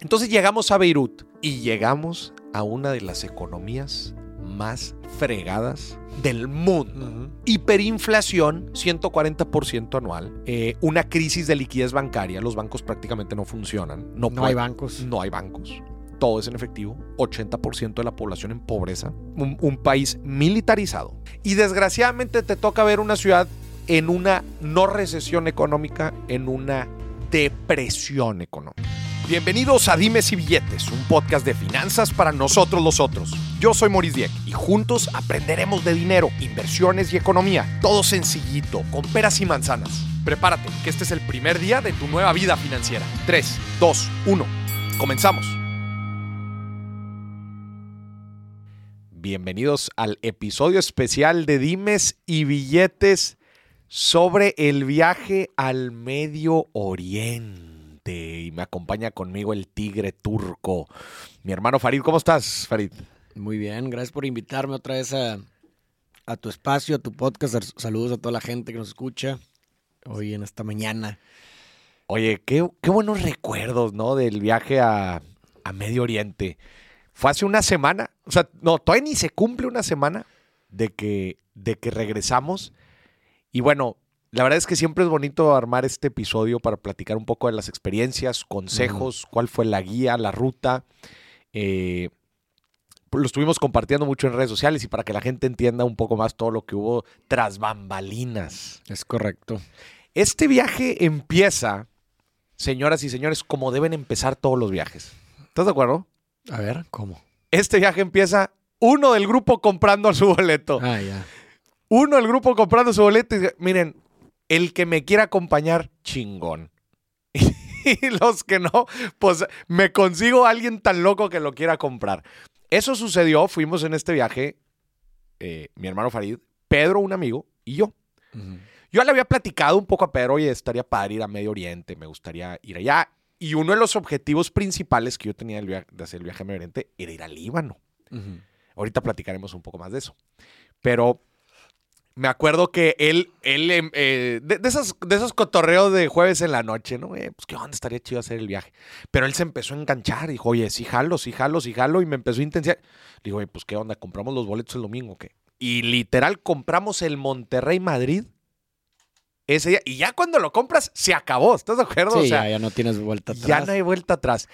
Entonces llegamos a Beirut y llegamos a una de las economías más fregadas del mundo. Hiperinflación, 140% anual. Eh, una crisis de liquidez bancaria. Los bancos prácticamente no funcionan. No, No hay bancos. No hay bancos. Todo es en efectivo. 80% de la población en pobreza. Un, un país militarizado. Y desgraciadamente te toca ver una ciudad en una no recesión económica, en una depresión económica. Bienvenidos a Dimes y Billetes, un podcast de finanzas para nosotros los otros. Yo soy Maurice Dieck y juntos aprenderemos de dinero, inversiones y economía. Todo sencillito, con peras y manzanas. Prepárate, que este es el primer día de tu nueva vida financiera. 3, 2, 1. Comenzamos. Bienvenidos al episodio especial de Dimes y Billetes sobre el viaje al Medio Oriente. Y me acompaña conmigo el tigre turco. Mi hermano Farid, ¿cómo estás, Farid? Muy bien, gracias por invitarme otra vez a, a tu espacio, a tu podcast. Saludos a toda la gente que nos escucha hoy en esta mañana. Oye, qué, qué buenos recuerdos, ¿no? Del viaje a, a Medio Oriente. Fue hace una semana, o sea, no, todavía ni se cumple una semana de que, de que regresamos. Y bueno, la verdad es que siempre es bonito armar este episodio para platicar un poco de las experiencias, consejos, cuál fue la guía, la ruta. Eh, lo estuvimos compartiendo mucho en redes sociales y para que la gente entienda un poco más todo lo que hubo tras bambalinas. Es correcto. Este viaje empieza, señoras y señores, como deben empezar todos los viajes. ¿Estás de acuerdo? A ver, ¿cómo? Este viaje empieza uno del grupo comprando su boleto. Ah, ya. Uno del grupo comprando su boleto y miren, el que me quiera acompañar, chingón. Y los que no, pues me consigo a alguien tan loco que lo quiera comprar. Eso sucedió, fuimos en este viaje, eh, mi hermano Farid, Pedro, un amigo, y yo. Yo le había platicado un poco a Pedro, oye, estaría padre ir a Medio Oriente, me gustaría ir allá. Y uno de los objetivos principales que yo tenía de hacer el viaje a Medio Oriente era ir al Líbano. Ujú. Ahorita platicaremos un poco más de eso. Pero me acuerdo que él, él em, eh, de, de esos, de esos cotorreos de jueves en la noche, ¿no? Eh, pues qué onda, estaría chido hacer el viaje. Pero él se empezó a enganchar, dijo, oye, sí jalo, sí jalo, sí jalo, y me empezó a intensiar. Le digo, oye, pues qué onda, compramos los boletos el domingo, ¿qué? Y literal compramos el Monterrey-Madrid ese día. Y ya cuando lo compras, se acabó, ¿estás de acuerdo? Sí, o sea, ya, ya no tienes vuelta atrás. ya no hay vuelta atrás.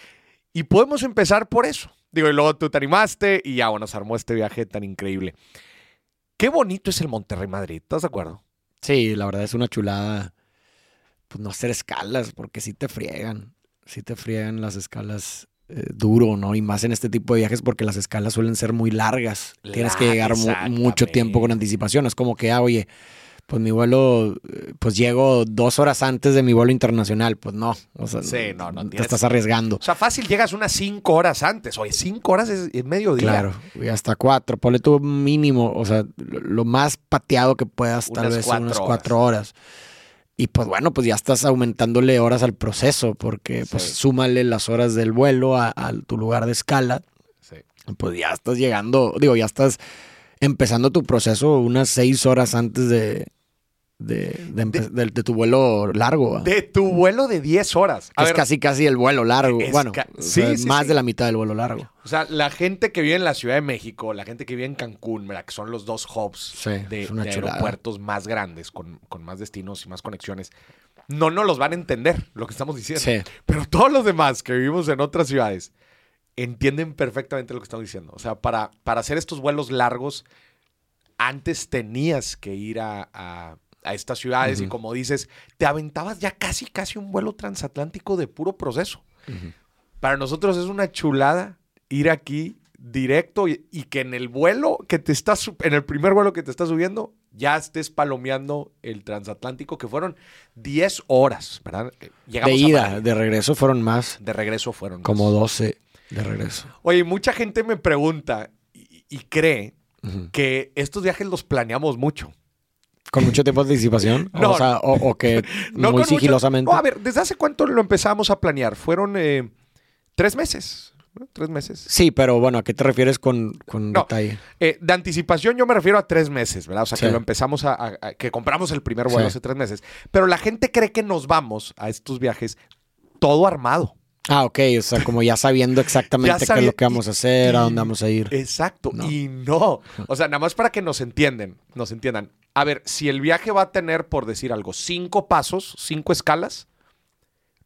Y podemos empezar por eso. Digo, y luego tú te animaste y ya, bueno, se armó este viaje tan increíble. Qué bonito es el Monterrey Madrid, ¿estás de acuerdo? Sí, la verdad es una chulada. Pues no hacer escalas, porque sí te friegan. Sí te friegan las escalas eh, duro, ¿no? Y más en este tipo de viajes, porque las escalas suelen ser muy largas. Tienes que llegar mu- mucho tiempo con anticipación. Es como que, ah, oye, pues mi vuelo, eh, pues llego dos horas antes de mi vuelo internacional. Pues no. O sea, Sí, no, no, te estás arriesgando. O sea, fácil llegas unas cinco horas antes. Oye, cinco horas es, es mediodía. Claro, y hasta cuatro. Ponle tú mínimo, o sea, lo más pateado que puedas, tal vez cuatro unas horas. cuatro horas. Y pues bueno, pues ya estás aumentándole horas al proceso, porque pues Sí. súmale las horas del vuelo a, a tu lugar de escala. Sí. Pues ya estás llegando, digo, ya estás empezando tu proceso unas seis horas antes de, de, de empe- de- de tu vuelo largo. De tu vuelo de 10 horas. A es ver, casi casi el vuelo largo. Bueno, ca- o sí, sea, sí, más sí. de la mitad del vuelo largo. O sea, la gente que vive en la Ciudad de México, la gente que vive en Cancún, ¿verdad? que son los dos hubs de, aeropuertos más grandes, con, con más destinos y más conexiones, no nos los van a entender lo que estamos diciendo. Pero todos los demás que vivimos en otras ciudades entienden perfectamente lo que estamos diciendo. O sea, para, para hacer estos vuelos largos, antes tenías que ir a, a- a estas ciudades y como dices, te aventabas ya casi, casi un vuelo transatlántico de puro proceso. Para nosotros es una chulada ir aquí directo y, y que en el vuelo que te estás, en el primer vuelo que te estás subiendo, ya estés palomeando el transatlántico, que fueron 10 horas, ¿verdad? Eh, De Llegamos a ida, de regreso fueron más, de regreso fueron como más. 12 de regreso. Oye, mucha gente me pregunta y, y cree que estos viajes los planeamos mucho. ¿Con mucho tiempo de anticipación? No. o, sea, o, o que No muy mucho- sigilosamente. No, a ver, ¿desde hace cuánto lo empezamos a planear? Fueron eh, tres meses. Tres meses. Sí, pero bueno, ¿a qué te refieres con, con No. detalle? Eh, de anticipación yo me refiero a tres meses, ¿verdad? O sea, que lo empezamos a, a- a- que compramos el primer vuelo Sí. hace tres meses. Pero la gente cree que nos vamos a estos viajes todo armado. Ah, ok, o sea, como ya sabiendo exactamente qué es lo que vamos a hacer, a dónde vamos a ir. Exacto, y no. O sea, nada más para que nos entiendan, nos entiendan. A ver, si el viaje va a tener, por decir algo, cinco pasos, cinco escalas,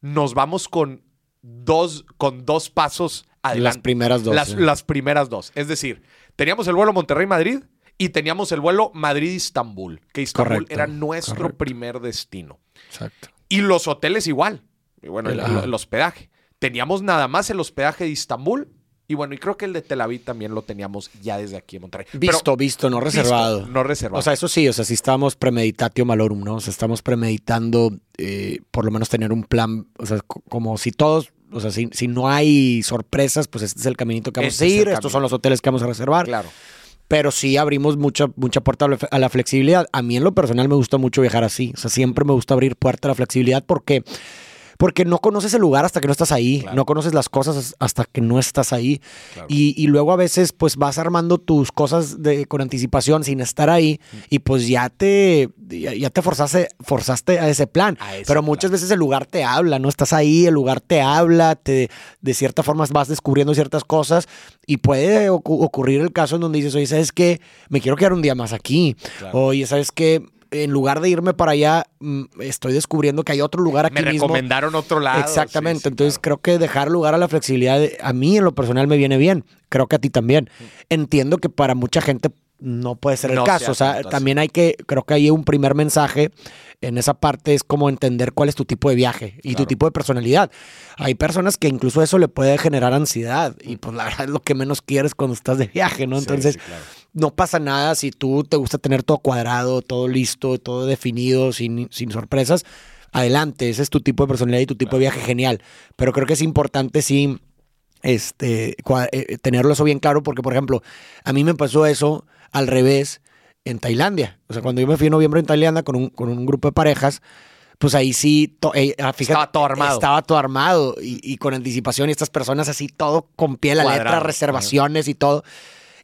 nos vamos con dos, con dos pasos adelante. Las primeras dos. Las, las primeras dos. Es decir, teníamos el vuelo Monterrey-Madrid y teníamos el vuelo Madrid-Istambul, que Istambul era nuestro primer destino. Exacto. Y los hoteles igual. Y bueno, el, el, hospedaje. Teníamos nada más el hospedaje de Istambul. Y bueno, y creo que el de Tel Aviv también lo teníamos ya desde aquí en Monterrey. Visto, visto, no reservado. no reservado. O sea, eso sí, o sea, si estamos premeditatio malorum, ¿no? O sea, estamos premeditando eh, por lo menos tener un plan, o sea, como si todos, o sea, si, si no hay sorpresas, pues este es el caminito que vamos a ir, estos son los hoteles que vamos a reservar. Claro pero sí abrimos mucha, mucha puerta a la flexibilidad. A mí en lo personal me gusta mucho viajar así. O sea, siempre me gusta abrir puerta a la flexibilidad porque porque no conoces el lugar hasta que no estás ahí, no conoces las cosas hasta que no estás ahí. Y, luego a veces pues vas armando tus cosas de, con anticipación sin estar ahí y pues ya te, ya, te forzaste, forzaste a ese plan. Pero muchas veces el lugar te habla, no estás ahí, el lugar te habla, te, de cierta forma vas descubriendo ciertas cosas y puede ocurrir el caso en donde dices, oye, ¿sabes qué? Me quiero quedar un día más aquí. Oye, ¿sabes qué? En lugar de irme para allá, mm, estoy descubriendo que hay otro lugar aquí me mismo. Me recomendaron otro lado. Exactamente. Entonces creo que dejar lugar a la flexibilidad, a mí en lo personal me viene bien. Creo que a ti también. Entiendo que para mucha gente no puede ser el caso. O sea, también hay que, creo que hay un primer mensaje en esa parte es como entender cuál es tu tipo de viaje y tu tipo de personalidad. Hay personas que incluso eso le puede generar ansiedad y pues la verdad es lo que menos quieres cuando estás de viaje, ¿no? Entonces, no pasa nada si tú te gusta tener todo cuadrado, todo listo, todo definido, sin, sin sorpresas. Adelante, ese es tu tipo de personalidad y tu tipo de viaje genial. Pero creo que es importante sí este, eh, tenerlo eso bien claro porque, por ejemplo, a mí me pasó eso al revés en Tailandia. O sea, cuando yo me fui en noviembre en Tailandia con un, con un grupo de parejas, pues ahí sí, eh, ah, estaba todo armado. Estaba todo armado y, con anticipación y estas personas así todo con pie la letra, reservaciones y todo.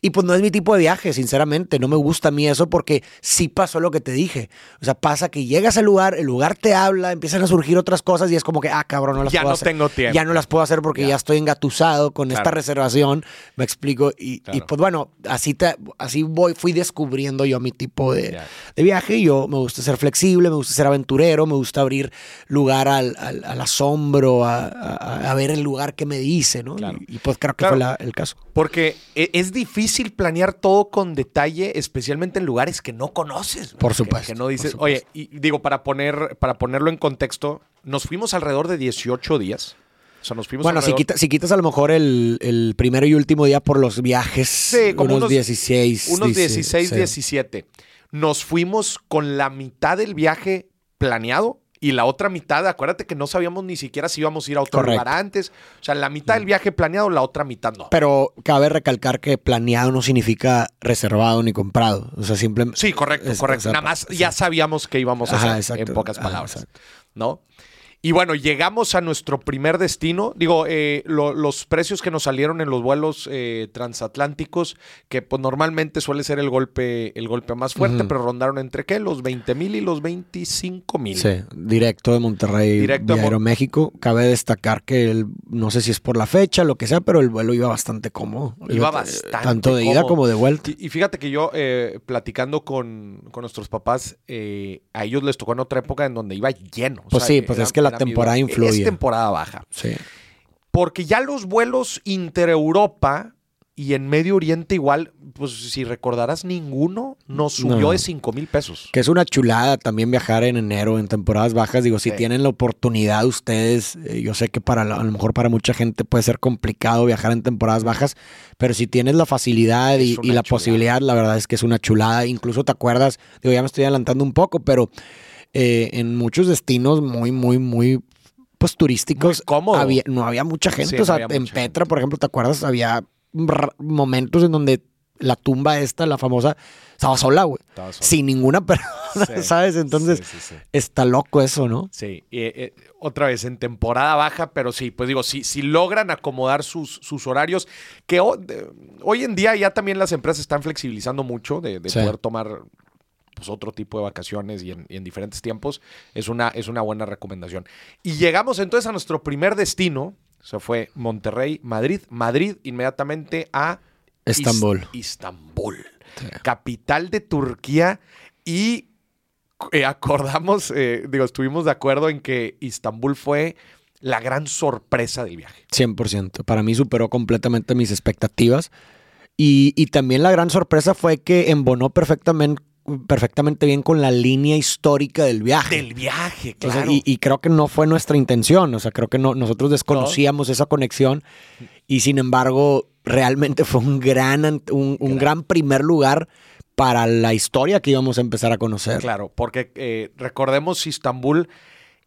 Y pues no es mi tipo de viaje, sinceramente. No me gusta a mí eso porque sí pasó lo que te dije. O sea, pasa que llegas al lugar, el lugar te habla, empiezan a surgir otras cosas y es como que, ah, cabrón, no las ya puedo no hacer. tengo tiempo. Ya no las puedo hacer porque ya, estoy engatusado con esta reservación. Me explico. Y, pues bueno, así, te, así voy, fui descubriendo yo mi tipo de, de, viaje. Yo me gusta ser flexible, me gusta ser aventurero, me gusta abrir lugar al, al, asombro, a, a, ver el lugar que me dice, ¿no? Y, pues creo que fue el caso. Porque e, es difícil difícil planear todo con detalle, especialmente en lugares que no conoces. Por supuesto. Que, no dices, oye, y digo, para, poner, para ponerlo en contexto, nos fuimos alrededor de 18 días. O sea, nos fuimos bueno, si, quitas, si quitas a lo mejor el, el, primero y último día por los viajes, sí, como unos, 16. Unos 16, 17. Nos fuimos con la mitad del viaje planeado y la otra mitad, acuérdate que no sabíamos ni siquiera si íbamos a ir a otro lugar antes. O sea, la mitad del mm. viaje planeado, la otra mitad no. Pero cabe recalcar que planeado no significa reservado ni comprado. O sea, simplemente. Sí, correcto, correcto. Nada más ya sabíamos que íbamos a hacer, en pocas palabras. ¿No? Y bueno, llegamos a nuestro primer destino. Digo, eh, los precios que nos salieron en los vuelos eh, transatlánticos, que pues normalmente suele ser el golpe, el golpe más fuerte, pero rondaron entre qué? Los 20 mil y los 25 mil. Sí, directo de Monterrey directo a Aeroméxico. Cabe destacar que el, no sé si es por la fecha, lo que sea, pero el vuelo iba bastante cómodo. Iba, bastante. Tanto de ida como de vuelta. Y, fíjate que yo, eh, platicando con, nuestros papás, a ellos les tocó en otra época en donde iba lleno. Pues sí, pues es que la temporada influye. Es temporada baja. Sí. Porque ya los vuelos inter-Europa y en Medio Oriente igual, pues si recordarás, ninguno nos subió de 5 mil pesos. Que es una chulada también viajar en enero, en temporadas bajas. Digo, si tienen la oportunidad ustedes, eh, yo sé que para a lo mejor para mucha gente puede ser complicado viajar en temporadas bajas, pero si tienes la facilidad y, la posibilidad, la verdad es que es una chulada. Incluso te acuerdas, digo, ya me estoy adelantando un poco, pero eh, en muchos destinos muy, muy, muy pues turísticos. Había, no había mucha gente. o sea, en Petra, por ejemplo, ¿te acuerdas? Había momentos en donde la tumba esta, la famosa, estaba sola, güey. Sin ninguna persona, ¿sabes? Entonces, está loco eso, ¿no? Sí. Eh, otra vez, en temporada baja, pero sí, pues digo, si, si logran acomodar sus, sus horarios, que hoy en día ya también las empresas están flexibilizando mucho de, de poder tomar pues, otro tipo de vacaciones y en, diferentes tiempos, es una, es una buena recomendación. Y llegamos entonces a nuestro primer destino, Se fue Monterrey, Madrid, Madrid inmediatamente a Estambul. Is- Istambul, capital de Turquía y eh, acordamos, eh, digo, estuvimos de acuerdo en que Istambul fue la gran sorpresa del viaje. 100%. Para mí superó completamente mis expectativas. Y, y también la gran sorpresa fue que embonó perfectamente, perfectamente bien con la línea histórica del viaje. Del viaje, O sea, claro. y, y creo que no fue nuestra intención. O sea, creo que no, nosotros desconocíamos esa conexión. Y sin embargo, realmente fue un gran, un, un Gran. gran primer lugar para la historia que íbamos a empezar a conocer. Claro, porque eh, recordemos, Istambul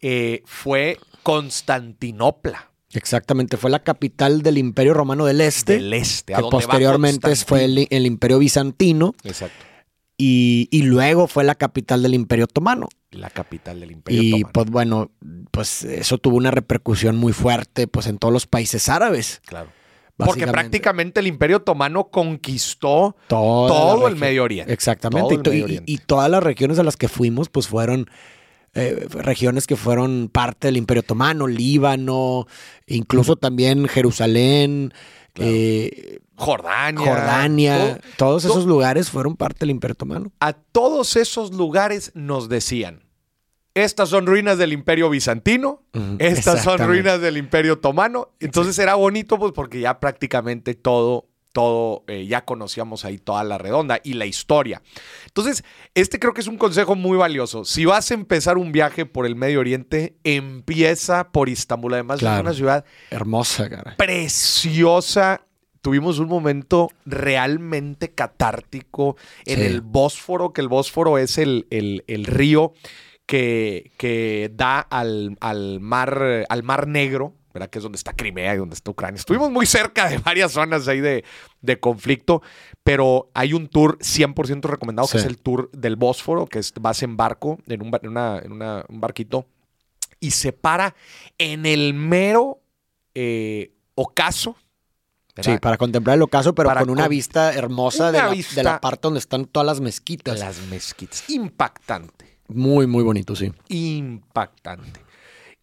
eh, fue Constantinopla Exactamente. Fue la capital del Imperio Romano del Este. del este, a que donde posteriormente fue el, el Imperio Bizantino. Exacto. Y, y luego fue la capital del Imperio Otomano. La capital del Imperio Y Otomano. pues bueno, pues eso tuvo una repercusión muy fuerte pues en todos los países árabes. Claro. Porque prácticamente el Imperio Otomano conquistó Toda todo el. Medio Oriente. Exactamente. Y, Medio y- Oriente. y todas las regiones a las que fuimos pues fueron eh, regiones que fueron parte del Imperio Otomano, Líbano, incluso también Jerusalén, Claro. eh, Jordania. Jordania. todo- todos todo- esos lugares fueron parte del Imperio Otomano. a todos esos lugares nos decían, estas son ruinas del Imperio Bizantino, estas son ruinas del Imperio Otomano. Entonces era bonito pues porque ya prácticamente todo, todo, eh, ya conocíamos ahí toda la redonda y la historia. Entonces, este creo que es un consejo muy valioso. Si vas a empezar un viaje por el Medio Oriente, empieza por Istambul. Además es Claro. una ciudad Hermosa, cara. preciosa. Tuvimos un momento realmente catártico en Sí. el Bósforo, que el Bósforo es el, el- el río que, que da al, al mar, al mar Negro, ¿verdad? Que es donde está Crimea y donde está Ucrania. Estuvimos muy cerca de varias zonas ahí de, de conflicto, pero hay un tour 100% recomendado, que es el tour del Bósforo, que es, vas en barco, en un, en una- en una- un barquito, y se para en el mero eh, ocaso. Sí, para contemplar el ocaso, pero con una con- vista hermosa de la, vista- de la parte donde están todas las mezquitas. Las mezquitas. Impactante. Muy, muy bonito, sí. Impactante.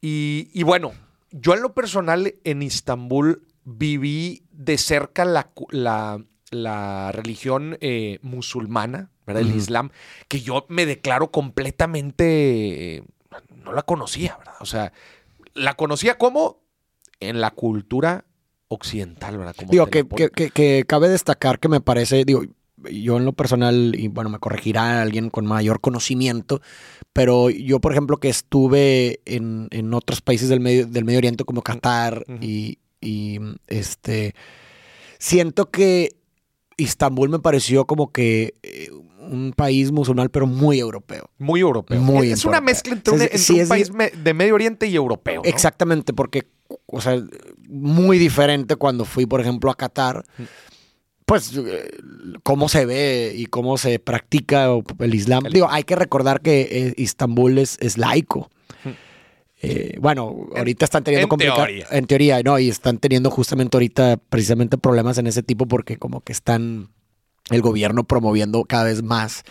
Y, y bueno, yo en lo personal en Istambul viví de cerca la, cu- la, la religión eh, musulmana, ¿verdad? El. Islam, que yo me declaro completamente... eh, no la conocía, ¿verdad? O sea, la conocía como en la cultura occidental, ¿verdad? Como Digo, que, que, ponen. que- que cabe destacar que me parece, digo, yo en lo personal, y bueno, me corregirá alguien con mayor conocimiento, pero yo, por ejemplo, que estuve en, en otros países del Medio, del Medio Oriente como Qatar y, y, este, siento que Istambul me pareció como que eh, un país musulmán, pero muy europeo. Muy europeo. Muy es una europeo. mezcla entre, un, sí, entre sí, un es país me- de Medio Oriente y europeo. ¿no? Exactamente, porque, o sea, muy diferente cuando fui, por ejemplo, a Qatar. Pues, eh, cómo se ve y cómo se practica el Islam. Digo, hay que recordar que eh, Istambul es, es laico. Hmm. Eh, bueno, En- ahorita están teniendo en complica- teoría. En teoría, no, y están teniendo justamente ahorita precisamente problemas en ese tipo porque como que están el gobierno promoviendo cada vez más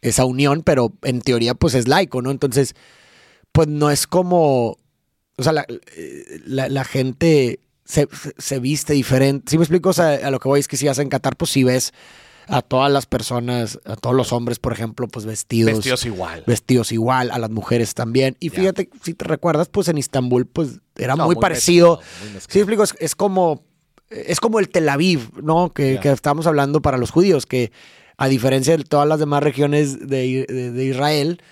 esa unión, pero en teoría pues es laico, ¿no? Entonces, pues no es como, o sea, la, la- la gente se, se- viste diferente. Si me explico, o sea, a lo que voy es que si vas en Qatar, pues si ves a todas las personas, a todos los hombres, por ejemplo, pues vestidos, Vestidos igual. vestidos igual, a las mujeres también. Y fíjate, si te recuerdas, pues en Istambul, pues era No, muy, parecido. mezclado, muy. Sí, me explico, es, es como es como el Tel Aviv, ¿no? Que, que estamos hablando para los judíos, que a diferencia de todas las demás regiones de, de- de Israel,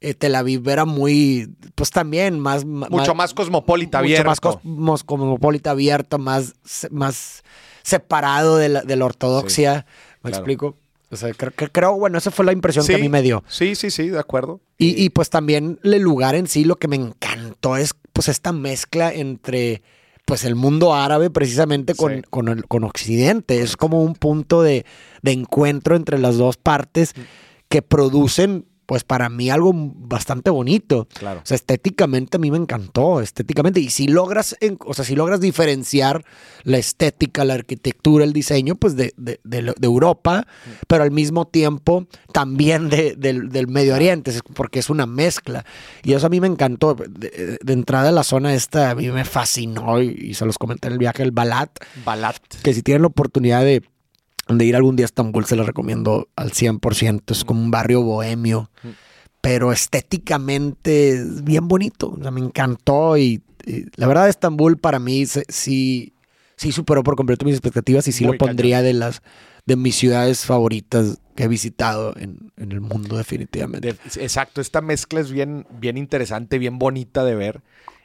eh, Tel Aviv era muy, pues también más... Mucho más cosmopolita, mucho abierto. más cosmopolita, abierto, más, más separado de la, de la ortodoxia. ¿Me claro. explico? O sea, creo, creo, bueno, esa fue la impresión que a mí me dio. Sí, sí, sí, de acuerdo. Y, y, pues también el lugar en sí, lo que me encantó es pues esta mezcla entre pues el mundo árabe precisamente con, Sí. con, el- con Occidente. Es como un punto de, de encuentro entre las dos partes Mm. que producen pues para mí algo bastante bonito. Claro. O sea, estéticamente a mí me encantó, estéticamente. Y si logras, o sea, si logras diferenciar la estética, la arquitectura, el diseño, pues de, de- de Europa, pero al mismo tiempo también de- del, del Medio Oriente, porque es una mezcla. Y eso a mí me encantó. De, entrada la zona esta a mí me fascinó y, y se los comenté en el viaje, el Balat, Balat. que si tienen la oportunidad de, de ir algún día a Estambul, se los recomiendo al 100%. Es como un barrio bohemio, pero estéticamente es bien bonito. O sea, me encantó y, y la verdad Estambul para mí se- sí, sí superó por completo mis expectativas y sí Muy lo pondría de las de mis ciudades favoritas que he visitado en, en el mundo definitivamente. De- exacto, esta mezcla es bien, bien interesante, bien bonita de ver.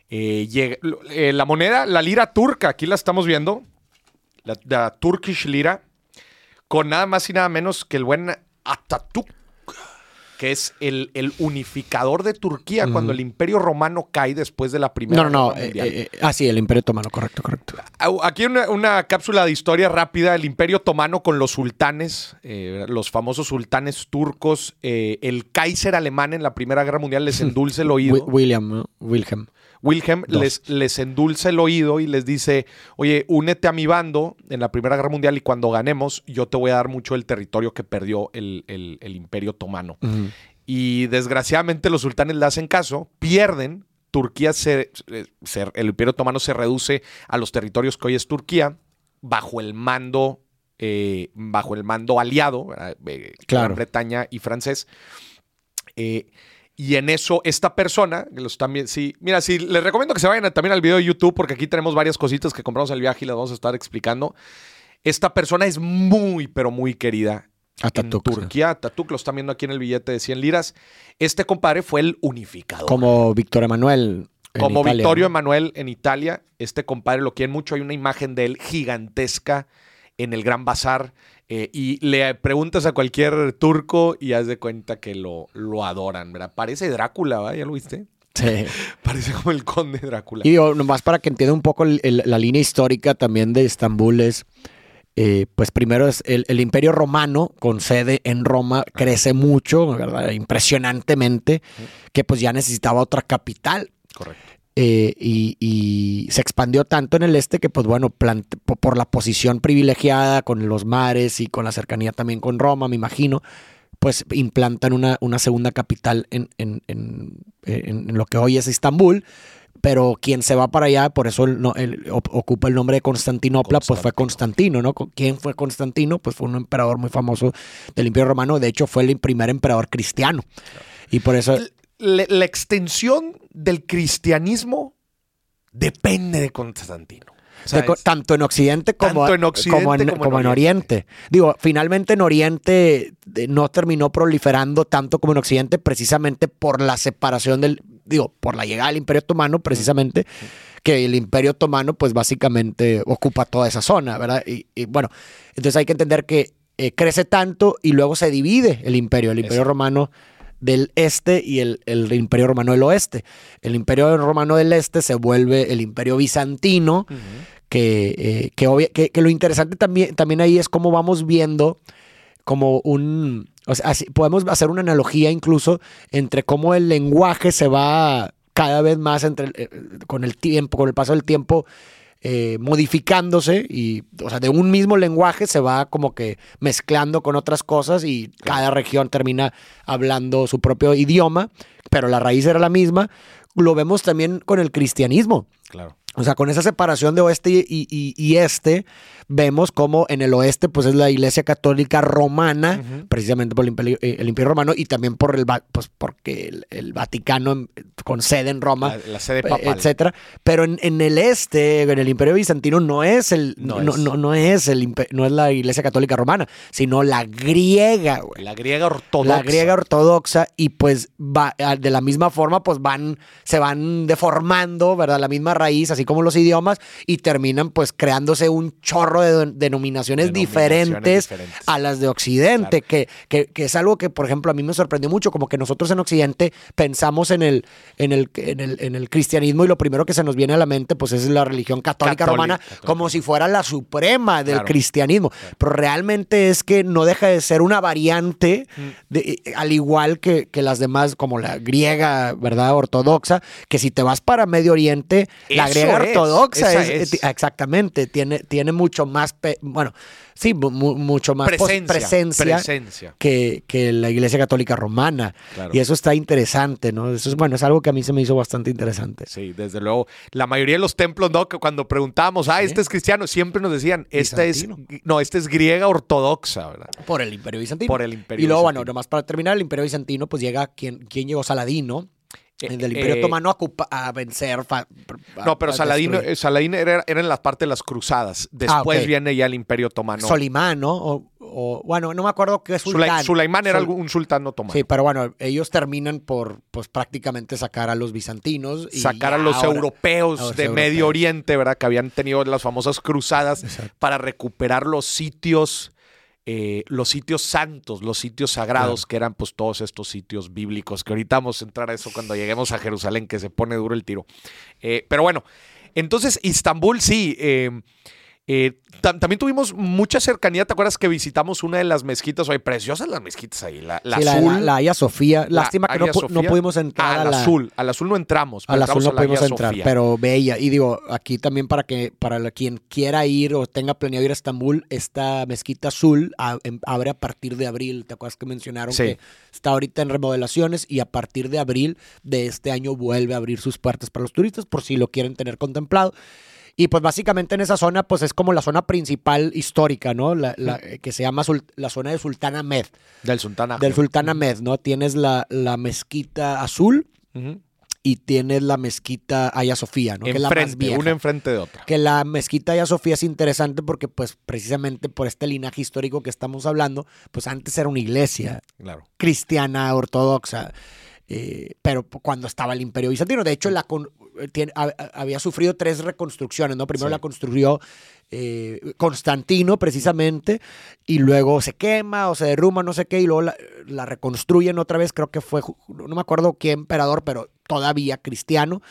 Eh, llega- eh, la moneda, la lira turca, aquí la estamos viendo, la, la Turkish lira, con nada más y nada menos que el buen Atatürk, que es el, el unificador de Turquía cuando el imperio romano cae después de la primera no, no, no. Guerra eh, Mundial. eh, eh, ah, sí, el Imperio Otomano, correcto, correcto. Aquí una, una cápsula de historia rápida, el imperio otomano con los sultanes, eh, los famosos sultanes turcos, el Kaiser alemán en la Primera Guerra Mundial les endulce el oído. Wi- William, ¿no? Wilhelm. Wilhelm Dos. les, les endulza el oído y les dice, oye, únete a mi bando en la Primera Guerra Mundial y cuando ganemos yo te voy a dar mucho del territorio que perdió el, el- el imperio otomano. Y desgraciadamente los sultanes le hacen caso, pierden, Turquía se, se- el imperio otomano se reduce a los territorios que hoy es Turquía, bajo el mando, eh, bajo el mando aliado. Eh, Claro. Gran Bretaña y francés. Eh, y en eso, esta persona, los también, sí, mira, sí, les recomiendo que se vayan a- también al video de YouTube, porque aquí tenemos varias cositas que compramos el viaje y las vamos a estar explicando. Esta persona es muy, pero muy querida Atatürk, en. Turquía. Atatürk lo están viendo aquí en el billete de 100 liras. Este compadre fue el unificador. Como Víctor Emanuel. Como Italia, Vittorio ¿no? Emanuel en Italia, este compadre lo quieren mucho. Hay una imagen de él gigantesca en el Gran Bazar. Eh, y le preguntas a cualquier turco y haz de cuenta que lo, lo adoran, ¿verdad? Parece Drácula, ¿va? ¿Ya lo viste? Sí. Parece como el conde Drácula. Y digo, nomás para que entienda un poco el- el- la línea histórica también de Estambul es, eh, pues primero es el, el imperio romano con sede en Roma crece mucho, ¿verdad? Impresionantemente, que pues ya necesitaba otra capital. Correcto. Eh, y, y se expandió tanto en el este que, pues bueno, por la posición privilegiada con los mares y con la cercanía también con Roma, me imagino, pues implantan una, una segunda capital en, en- en- en- en lo que hoy es Estambul. Pero quien se va para allá, por eso el el- ocupa el nombre de Constantinopla, pues fue Constantino, ¿no? ¿Quién fue Constantino? Pues fue un emperador muy famoso del Imperio Romano. De hecho, fue el primer emperador cristiano. Y por eso... Le- la extensión del cristianismo depende de Constantino. De tanto en Occidente como, en Occidente como en, como en como en Oriente. Digo, finalmente en Oriente eh, no terminó proliferando tanto como en Occidente precisamente por la separación del, digo, por la llegada del Imperio Otomano precisamente, que el Imperio Otomano pues básicamente ocupa toda esa zona, ¿verdad? Y, y, bueno, entonces hay que entender que eh, crece tanto y luego se divide el imperio, el Imperio. Romano del este y el, el Imperio Romano del oeste. El Imperio Romano del este se vuelve el Imperio Bizantino, que, eh, que, obvia- que- que lo interesante también, también ahí es cómo vamos viendo como un... O sea, así- podemos hacer una analogía incluso entre cómo el lenguaje se va cada vez más entre eh, con el tiempo, con el paso del tiempo, eh, modificándose y, o sea, de un mismo lenguaje se va como que mezclando con otras cosas y cada región termina hablando su propio idioma, pero la raíz era la misma. Lo vemos también con el cristianismo. Claro. O sea, con esa separación de oeste y, y- y este, vemos como en el oeste, pues es la iglesia católica romana, precisamente por el imperio, eh, el imperio romano y también por el, pues porque el, el Vaticano em, con sede en Roma, La, la sede eh, papal. etcétera. Pero en, en el este, en el imperio bizantino, no es el, No no, es. no- no es el, no es la iglesia católica romana, sino la griega, güey. La griega ortodoxa. La griega ortodoxa y pues va, ah, de la misma forma pues van, se van deformando, ¿verdad? La misma raíz, así así como los idiomas, y terminan pues creándose un chorro de denominaciones, Denominaciones diferentes, diferentes. a las de Occidente, que, que, que es algo que, por ejemplo, a mí me sorprendió mucho, como que nosotros en Occidente pensamos en el, en el, en el, en el cristianismo y lo primero que se nos viene a la mente pues es la religión católica, romana, como si fuera la suprema del Claro. cristianismo, pero realmente es que no deja de ser una variante, Mm. de- al igual que, que las demás, como la griega, ¿verdad? Ortodoxa, que si te vas para Medio Oriente, la griega ortodoxa esa es, es. eh, exactamente, tiene, tiene mucho más, pe- bueno, sí, mu- mu- mucho más pos- Presencia. que, que la Iglesia Católica Romana. Claro. Y eso está interesante, ¿no? Eso es, bueno, es algo que a mí se me hizo bastante interesante. Sí, desde luego. La mayoría de los templos, ¿no? Que cuando preguntábamos, ah, este es cristiano, siempre nos decían, esta es, no, esta es griega ortodoxa, ¿verdad? Por el Imperio Bizantino. Por el Imperio Y luego, bueno, nomás para terminar, el Imperio Bizantino, pues llega, ¿quién, quién llegó? Saladino. Eh, del Imperio eh, Otomano a, ocupa- a vencer. fa- a- No, pero Saladino, Saladino era, era en la parte de las cruzadas. Después Ah, ok. viene ya el Imperio Otomano. Solimán, ¿no? O, o- bueno, no me acuerdo qué sultán. Sulaimán era Sul- un sultán otomano. Sí, pero bueno, ellos terminan por, pues prácticamente sacar a los bizantinos. Y sacar a los ahora- europeos a los de Medio. Oriente, ¿verdad? Que habían tenido las famosas cruzadas Exacto. para recuperar los sitios, eh, los sitios santos, los sitios sagrados, Claro. que eran pues todos estos sitios bíblicos, que ahorita vamos a entrar a eso cuando lleguemos a Jerusalén, que se pone duro el tiro. Eh, pero bueno, entonces Istambul sí. Eh, tam- también tuvimos mucha cercanía, ¿te acuerdas que visitamos una de las mezquitas? Oye, preciosas las mezquitas ahí, la, la Sí, la, azul. la, la Hagia Sofía. la Lástima que no, no pudimos entrar Ah, a al la, azul, al azul no entramos. pero Al azul no a pudimos entrar, Sofía. pero bella. Y digo, aquí también para que para quien quiera ir o tenga planeado ir a Estambul, esta mezquita azul a- em- abre a partir de abril. ¿Te acuerdas que mencionaron Sí. que está ahorita en remodelaciones y a partir de abril de este año vuelve a abrir sus puertas para los turistas por si lo quieren tener contemplado? Y pues básicamente en esa zona pues es como la zona principal histórica, ¿no? La, la- que se llama Sul- la zona de Sultán Ahmed. Del Sultán Ahmed. Del Sultán Ahmed, ¿no? Tienes la, la mezquita azul y tienes la mezquita Hagia Sofía, ¿no? que es la más Enfrente, vieja. una enfrente de otra. Que la mezquita Hagia Sofía es interesante porque, pues, precisamente por este linaje histórico que estamos hablando, pues antes era una iglesia Claro. cristiana, ortodoxa, eh, pero cuando estaba el Imperio Bizantino. De hecho, la con- tiene- había sufrido tres reconstrucciones, ¿no? Primero Sí. la construyó eh, Constantino, precisamente, y luego se quema o se derrumba, no sé qué, y luego la, la reconstruyen otra vez, creo que fue, no me acuerdo qué emperador, pero todavía cristiano.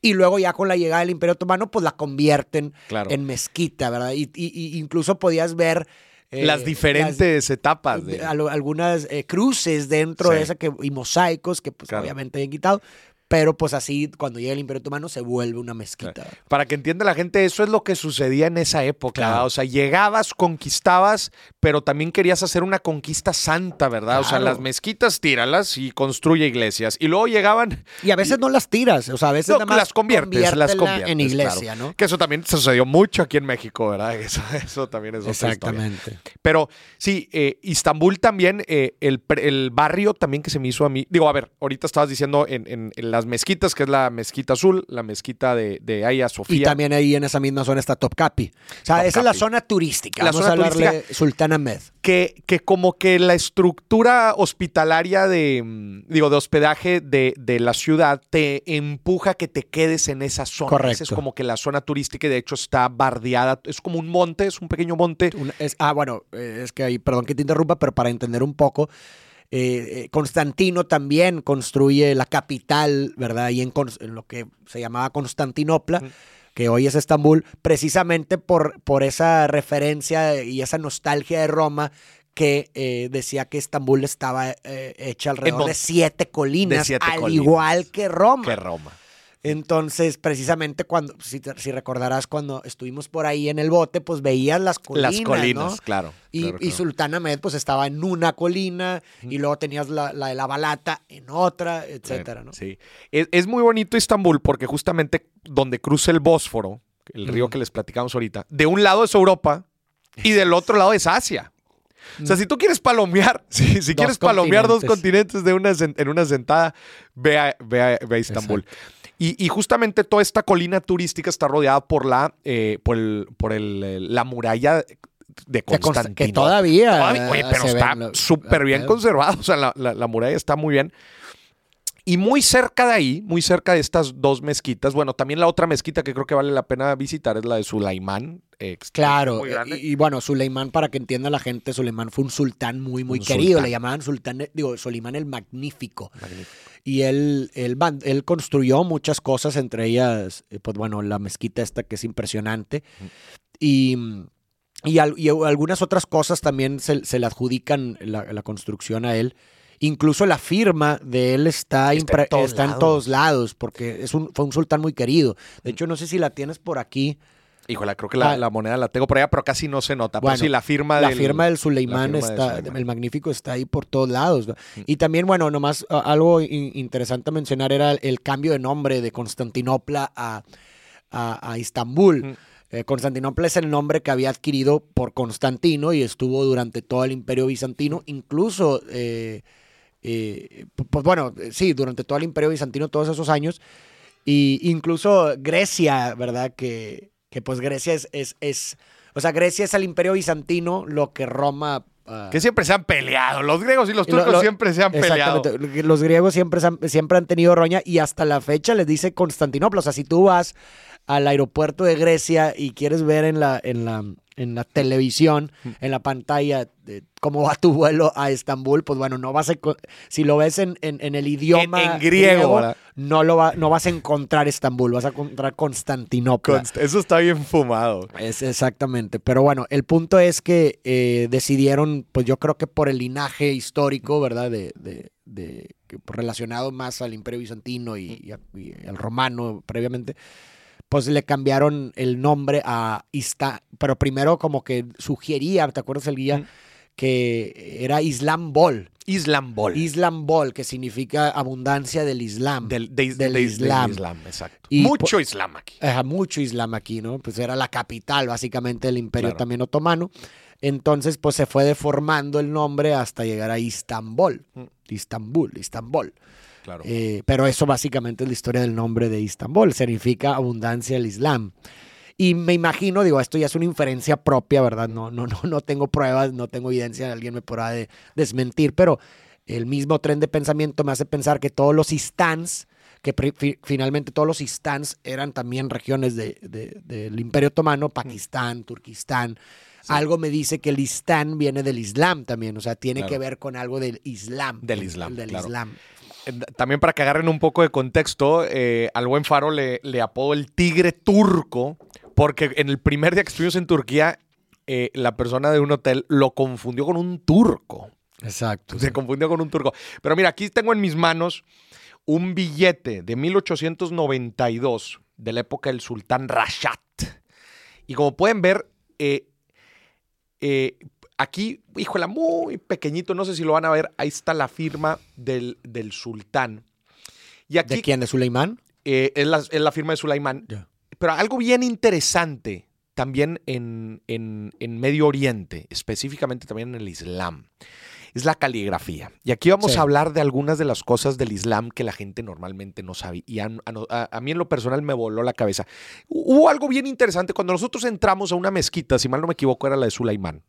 Y luego ya con la llegada del Imperio Otomano, pues la convierten Claro. en mezquita, ¿verdad? Y, y- y incluso podías ver... eh, las diferentes etapas de. de- al- algunas eh, cruces dentro Sí. de esa que, y mosaicos que pues Claro. obviamente habían quitado, pero pues así cuando llega el Imperio Otomano se vuelve una mezquita. Para que entienda la gente, eso es lo que sucedía en esa época. O sea, llegabas, conquistabas, pero también querías hacer una conquista santa, ¿verdad? O sea, las mezquitas tíralas y construye iglesias. Y luego llegaban. Y a veces no las tiras, o sea, a veces No, nada más las conviertes, las conviertes. en iglesia, claro. ¿no? Que eso también sucedió mucho aquí en México, ¿verdad? Eso, eso también es otra historia. Exactamente. Pero sí, eh, Istambul también, eh, el, el barrio también que se me hizo a mí. Digo, a ver, ahorita estabas diciendo en, en- en las mezquitas, que es la mezquita azul, la mezquita de, de Hagia Sofía. Y también ahí en esa misma zona está Topkapi. O sea, esa es la zona turística. La Vamos zona a hablarle Sultán Ahmed. que, que como que la estructura hospitalaria de, mm, digo, de hospedaje de, de la ciudad te empuja a que te quedes en esa zona. Correcto. Esa es como que la zona turística y de hecho está bardeada. Es como un monte, es un pequeño monte. Una- es- ah, bueno, eh, es que ahí, perdón que te interrumpa, pero para entender un poco, eh, eh, Constantino también construye la capital, ¿verdad? Ahí en, lo que se llamaba Constantinopla, que hoy es Estambul, precisamente por, por esa referencia y esa nostalgia de Roma que eh, decía que Estambul estaba eh, hecha alrededor de siete colinas, siete al colinas. igual que Roma. Que Roma. Entonces, precisamente cuando, si, te- si recordarás, cuando estuvimos por ahí en el bote, pues veías las colinas, Las colinas, ¿no? claro. Y, claro, y. Sultán Ahmed, pues estaba en una colina y luego tenías la, la de la balata en otra, etcétera, ¿no? Sí. Es, es muy bonito Istambul porque justamente donde cruza el Bósforo, el río que les platicamos ahorita, de un lado es Europa y del otro lado es Asia. O sea, si tú quieres palomear, si, si quieres palomear dos continentes de una, en una sentada, ve a, ve a- ve a Istambul. Y, y justamente toda esta colina turística está rodeada por la, eh, por, el, por el, eh, la muralla de Constantino. que todavía. Todavía- oye, pero está súper bien los- conservado. O sea, la, la- la muralla está muy bien. Y muy cerca de ahí, muy cerca de estas dos mezquitas, bueno, también la otra mezquita que creo que vale la pena visitar es la de Sulaimán. eh, Claro, grande. y, y bueno, Suleimán, para que entienda la gente, Suleimán fue un sultán muy, muy Un querido. sultán. Le llamaban sultán, digo, Solimán el Magnífico. Magnífico. Y él, él, él construyó muchas cosas, entre ellas, eh, pues bueno, la mezquita esta que es impresionante. Y, y, al- y algunas otras cosas también se, se le adjudican la, la construcción a él. Incluso la firma de él está, Está en todos está en lados. todos lados, porque es un, fue un sultán muy querido. De hecho, no sé si la tienes por aquí. Híjole, creo que la, Ah. la moneda la tengo por allá, pero casi no se nota. Pero Bueno, sí, la firma La del... firma del Suleimán firma está, Suleimán. el magnífico está ahí por todos lados. ¿no? Y también, bueno, nomás algo in- interesante a mencionar era el, el cambio de nombre de Constantinopla a, a, a Istambul. Mm. Eh, Constantinopla es el nombre que había adquirido por Constantino y estuvo durante todo el imperio bizantino, incluso, eh, eh, pu- pues bueno, eh, sí, durante todo el imperio bizantino, todos esos años, y incluso Grecia, ¿verdad? Que, que pues Grecia es, es, es, o sea, Grecia es el imperio bizantino, lo que Roma... ah, Que siempre se han peleado. Los griegos y los lo- turcos lo- siempre se han peleado. Los griegos siempre, han- siempre han tenido roña y hasta la fecha les dice Constantinopla. O sea, si tú vas al aeropuerto de Grecia y quieres ver en la, en la, en la televisión, en la pantalla, de cómo va tu vuelo a Estambul, pues bueno, no vas a, si lo ves en, en- en el idioma En- en griego, ¿verdad? no, lo va- no vas a encontrar Estambul, vas a encontrar Constantinopla. Const- Eso está bien fumado. Es exactamente. Pero bueno, el punto es que eh, decidieron, pues yo creo que por el linaje histórico, ¿verdad? De, de- de- que relacionado más al Imperio Bizantino y, y a- y al romano previamente, pues le cambiaron el nombre a Ista, pero primero como que sugería, ¿te acuerdas el guía? Mm. Que era Islam Bol. Islam Bol. Islam Bol, que significa abundancia del Islam. del, de- del de- Islam. del Islam, exacto. Y Mucho Islam aquí. Ajá, mucho Islam aquí, ¿no? Pues era la capital básicamente del imperio Claro. también otomano. Entonces, pues se fue deformando el nombre hasta llegar a Istambul. Mm. Istambul, Istambul. Claro. Eh, pero eso básicamente es la historia del nombre de Istambul. Significa abundancia del Islam. Y me imagino, digo, esto ya es una inferencia propia, ¿verdad? No, no, no, no tengo pruebas, no tengo evidencia, alguien me podrá de- desmentir, pero el mismo tren de pensamiento me hace pensar que todos los istans, que finalmente todos los istans eran también regiones de- de- del Imperio Otomano, Pakistán, Turquistán. Algo me dice que el istán viene del Islam también, o sea, tiene Claro. que ver con algo del Islam. Del el- Islam, Del claro. Islam. También para que agarren un poco de contexto, eh, al buen Faro le, le apodo el tigre turco, porque en el primer día que estuvimos en Turquía, eh, la persona de un hotel lo confundió con un turco. Exacto. Se confundió con un turco. Pero mira, aquí tengo en mis manos un billete de 1892 de la época del sultán Rashad. Y como pueden ver, eh, eh, aquí, híjole, muy pequeñito, no sé si lo van a ver, ahí está la firma del, del sultán. Y aquí ¿De quién? ¿De Suleimán? eh, es, la, es la firma de Sulaimán. Ya. Pero algo bien interesante también en, en- en Medio Oriente, específicamente también en el Islam, es la caligrafía. Y aquí vamos Sí. a hablar de algunas de las cosas del Islam que la gente normalmente no sabe. Y a, a- mí en lo personal me voló la cabeza. Hu- Hubo algo bien interesante cuando nosotros entramos a una mezquita, si mal no me equivoco, era la de Sulaimán.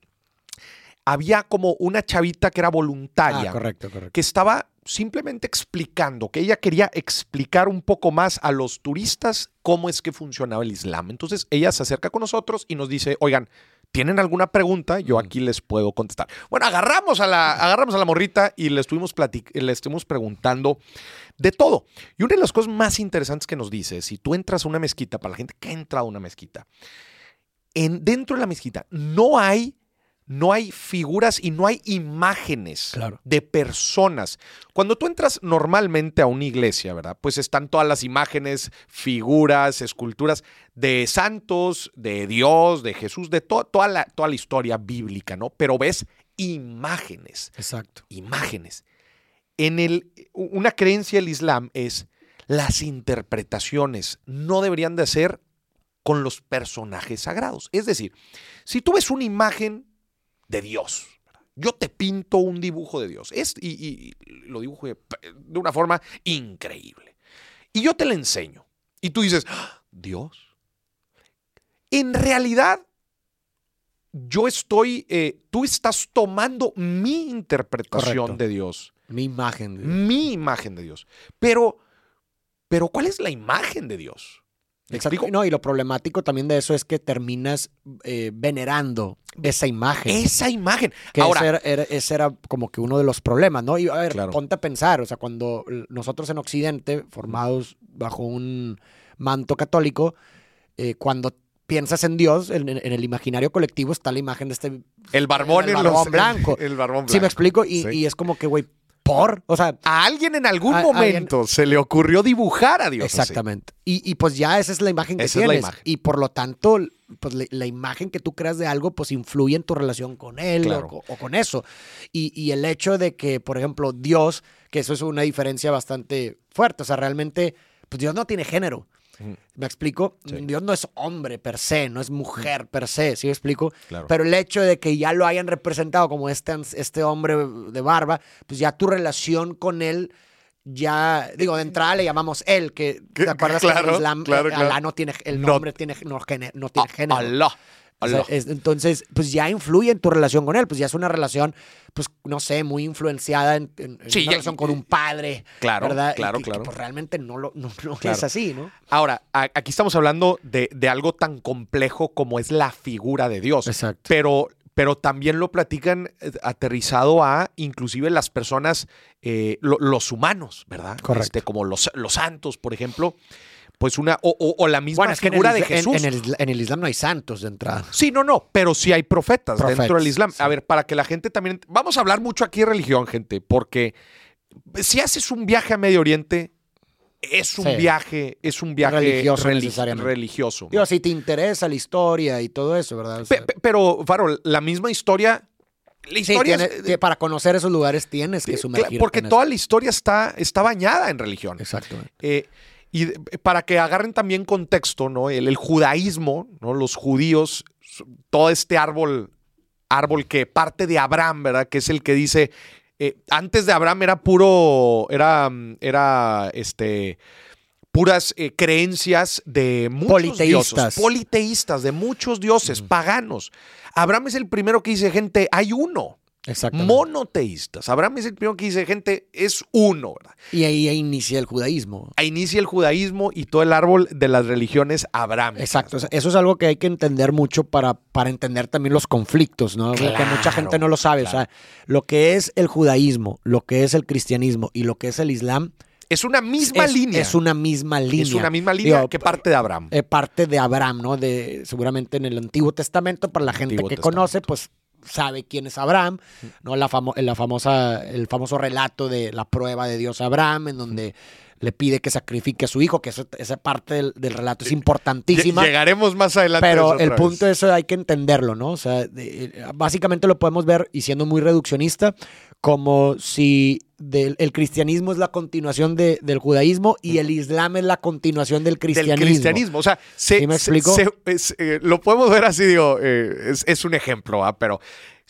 Había como una chavita que era voluntaria Ah, correcto, correcto. que estaba simplemente explicando, que ella quería explicar un poco más a los turistas cómo es que funcionaba el Islam. Entonces ella se acerca con nosotros y nos dice, oigan, ¿tienen alguna pregunta? Yo aquí les puedo contestar. Bueno, agarramos a la, agarramos a la morrita y le estuvimos, le estuvimos preguntando de todo. Y una de las cosas más interesantes que nos dice, si tú entras a una mezquita, para la gente que ha entrado a una mezquita, en, dentro de la mezquita no hay no hay figuras y no hay imágenes Claro. de personas. Cuando tú entras normalmente a una iglesia, ¿verdad? Pues están todas las imágenes, figuras, esculturas de santos, de Dios, de Jesús, de to- toda, la, toda la historia bíblica, ¿no? Pero ves imágenes, Exacto. imágenes. En el, una creencia del Islam es las interpretaciones no deberían de ser con los personajes sagrados. Es decir, si tú ves una imagen de Dios, yo te pinto un dibujo de Dios, es, y, y- y lo dibujo de, de una forma increíble. Y yo te lo enseño. Y tú dices, "Ah, Dios. En realidad, yo estoy, eh, tú estás tomando mi interpretación Correcto. de Dios Mi imagen. de Dios. Mi imagen de Dios. Pero, pero ¿cuál es la imagen de Dios? ¿Me Exacto. explico? No, y lo problemático también de eso es que terminas eh, venerando esa imagen. Esa imagen. Que Ahora, ese, era, era- ese era como que uno de los problemas, ¿no? Y a ver, Claro. ponte a pensar, o sea, cuando nosotros en Occidente, formados bajo un manto católico, eh, cuando piensas en Dios, en, el imaginario colectivo está la imagen de este... el barbón el en los blanco. El barbón blanco. ¿Sí me explico? Y, Sí. y es como que, güey, ¿por? O sea, A alguien en algún A- momento se le ocurrió dibujar a Dios. así. Exactamente. Y, y pues ya esa es la imagen que Esa es la imagen. Y por lo tanto, pues la, la imagen que tú creas de algo, pues influye en tu relación con él Claro. o, o con eso. Y, y el hecho de que, por ejemplo, Dios, que eso es una diferencia bastante fuerte. O sea, realmente, pues Dios no tiene género. ¿Me explico? Sí. Dios no es hombre per se, no es mujer per se, ¿sí me explico? Claro. Pero el hecho de que ya lo hayan representado como este, este hombre de barba, pues ya tu relación con él, ya, digo, de entrada le llamamos él, que Que- te acuerdas que claro, en Islam claro, eh, claro. Alá no tiene, el No- nombre tiene, no, no tiene género. Alá. O sea, Alá. es- entonces, pues ya influye en tu relación con él, pues ya es una relación, pues no sé, muy influenciada en, en- en Sí, una ya- relación con un padre, Claro, ¿verdad? Y claro, que- que, claro. pues realmente no, lo, no, no Claro. es así, ¿no? Ahora, a- aquí estamos hablando de, de algo tan complejo como es la figura de Dios. Exacto. Pero, pero también lo platican eh, aterrizado a inclusive las personas, eh, lo- los humanos, ¿verdad? Correcto. Este, como los, los santos, por ejemplo. Pues una, o, o- o la misma Bueno, es que en figura el, de en- Jesús. En, el, isla- en el Islam no hay santos de entrada. Sí, no, no, pero sí hay profetas, dentro Profetas, del Islam. sí. A ver, para que la gente también... Vamos a hablar mucho aquí de religión, gente, porque si haces un viaje a Medio Oriente, es un Sí. viaje, es un viaje Religioso relig- religioso. Digo, si te interesa la historia y todo eso, ¿verdad? O Pe- sea, pe- pero, Farol, la misma historia... La sí, historia tiene- es- que para conocer esos lugares tienes que eh, sumergirte. porque eso. toda la historia está, está bañada en religión. Exacto. Eh, y de- para que agarren también contexto, ¿no? El, el judaísmo, ¿no? Los judíos, todo este árbol, árbol que parte de Abraham, ¿verdad? Que es el que dice, eh, antes de Abraham era puro, era, mm, era, este, puras eh, creencias de muchos Politeístas. dioses, politeístas, de muchos dioses, paganos. Abraham es el primero que dice, gente, hay uno. Monoteístas. Abraham es el primero que dice, gente, es uno, ¿verdad? y ahí inicia el judaísmo. Ahí inicia el judaísmo y todo el árbol de las religiones Abraham. Exacto. eso es algo que hay que entender mucho para, para entender también los conflictos, ¿no? Porque mucha Claro, gente no lo sabe. O sea, lo que es el judaísmo, lo que es el cristianismo y lo que es el islam Es una misma es, línea. es una misma línea. Es una misma línea Digo, que parte de Abraham. eh, parte de Abraham, ¿no? De, seguramente en el Antiguo Testamento, para la gente Antiguo que Testamento. conoce, pues sabe quién es Abraham, ¿no? La, famo- la famosa, el famoso relato de la prueba de Dios a Abraham, en donde le pide que sacrifique a su hijo, que eso- esa parte del, del relato es importantísima. Lle- Llegaremos más adelante. Pero el vez. punto de eso hay que entenderlo, ¿no? O sea, de- eh, básicamente lo podemos ver, y siendo muy reduccionista, como si del- el cristianismo es la continuación de- del judaísmo y el islam es la continuación del cristianismo. Del cristianismo. O sea, se, ¿Sí me se- explico? se- es, eh, lo podemos ver así, digo, eh, es, es un ejemplo, ¿ah? pero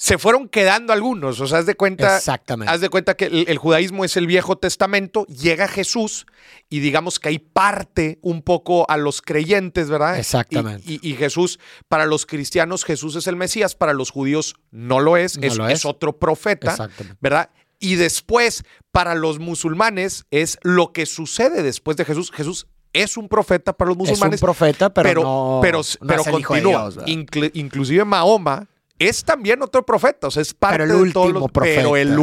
se fueron quedando algunos. O sea, haz de cuenta. Exactamente. Haz de cuenta que el, el judaísmo es el Viejo Testamento, llega Jesús y digamos que ahí parte un poco a los creyentes, ¿verdad? Exactamente. Y, y- y Jesús, para los cristianos, Jesús es el Mesías, para los judíos no lo es, No es, lo es es. otro profeta, Exactamente. ¿verdad? Y después, para los musulmanes, es lo que sucede después de Jesús. Jesús es un profeta para los Es un musulmanes, profeta, pero, pero, no, pero, no pero es el hijo de continúa. Inclusive Mahoma es también otro profeta, o sea, es parte Pero el de todos último los profeta, pero el el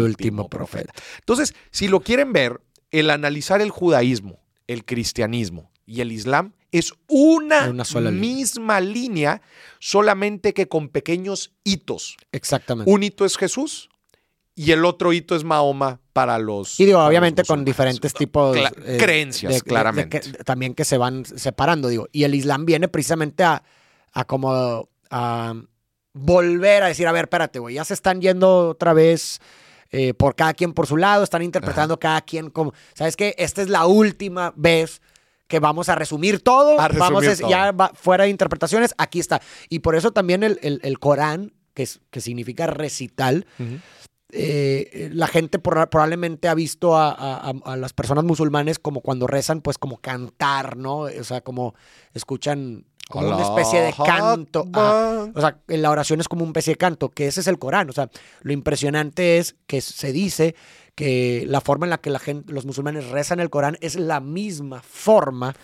último, profeta. Entonces, si lo quieren ver, el analizar el judaísmo, el cristianismo y el islam es una, Una sola misma línea, solamente que con pequeños hitos. Exactamente. Un hito es Jesús y el otro hito es Mahoma para los. Y digo, obviamente con diferentes tipos Cla- eh, creencias, de- de- de claramente. que- también que se van separando, digo. Y el Islam viene precisamente a, a como a volver a decir, a ver, espérate, güey, ya se están yendo otra vez eh, por cada quien por su lado, están interpretando cada quien como, ¿sabes qué? Esta es la última vez que vamos a resumir todo, A resumir vamos a- todo. ya va- fuera de interpretaciones, aquí está. Y por eso también el, el- el Corán, que, es- que significa recital, Ujú. eh, la gente por- probablemente ha visto a- a- a las personas musulmanes como cuando rezan, pues como cantar, ¿no? O sea, como escuchan como una especie de canto. Ah, o sea, la oración es como una especie de canto, que ese es el Corán. O sea, lo impresionante es que se dice que la forma en la que la gente, los musulmanes rezan el Corán es la misma forma,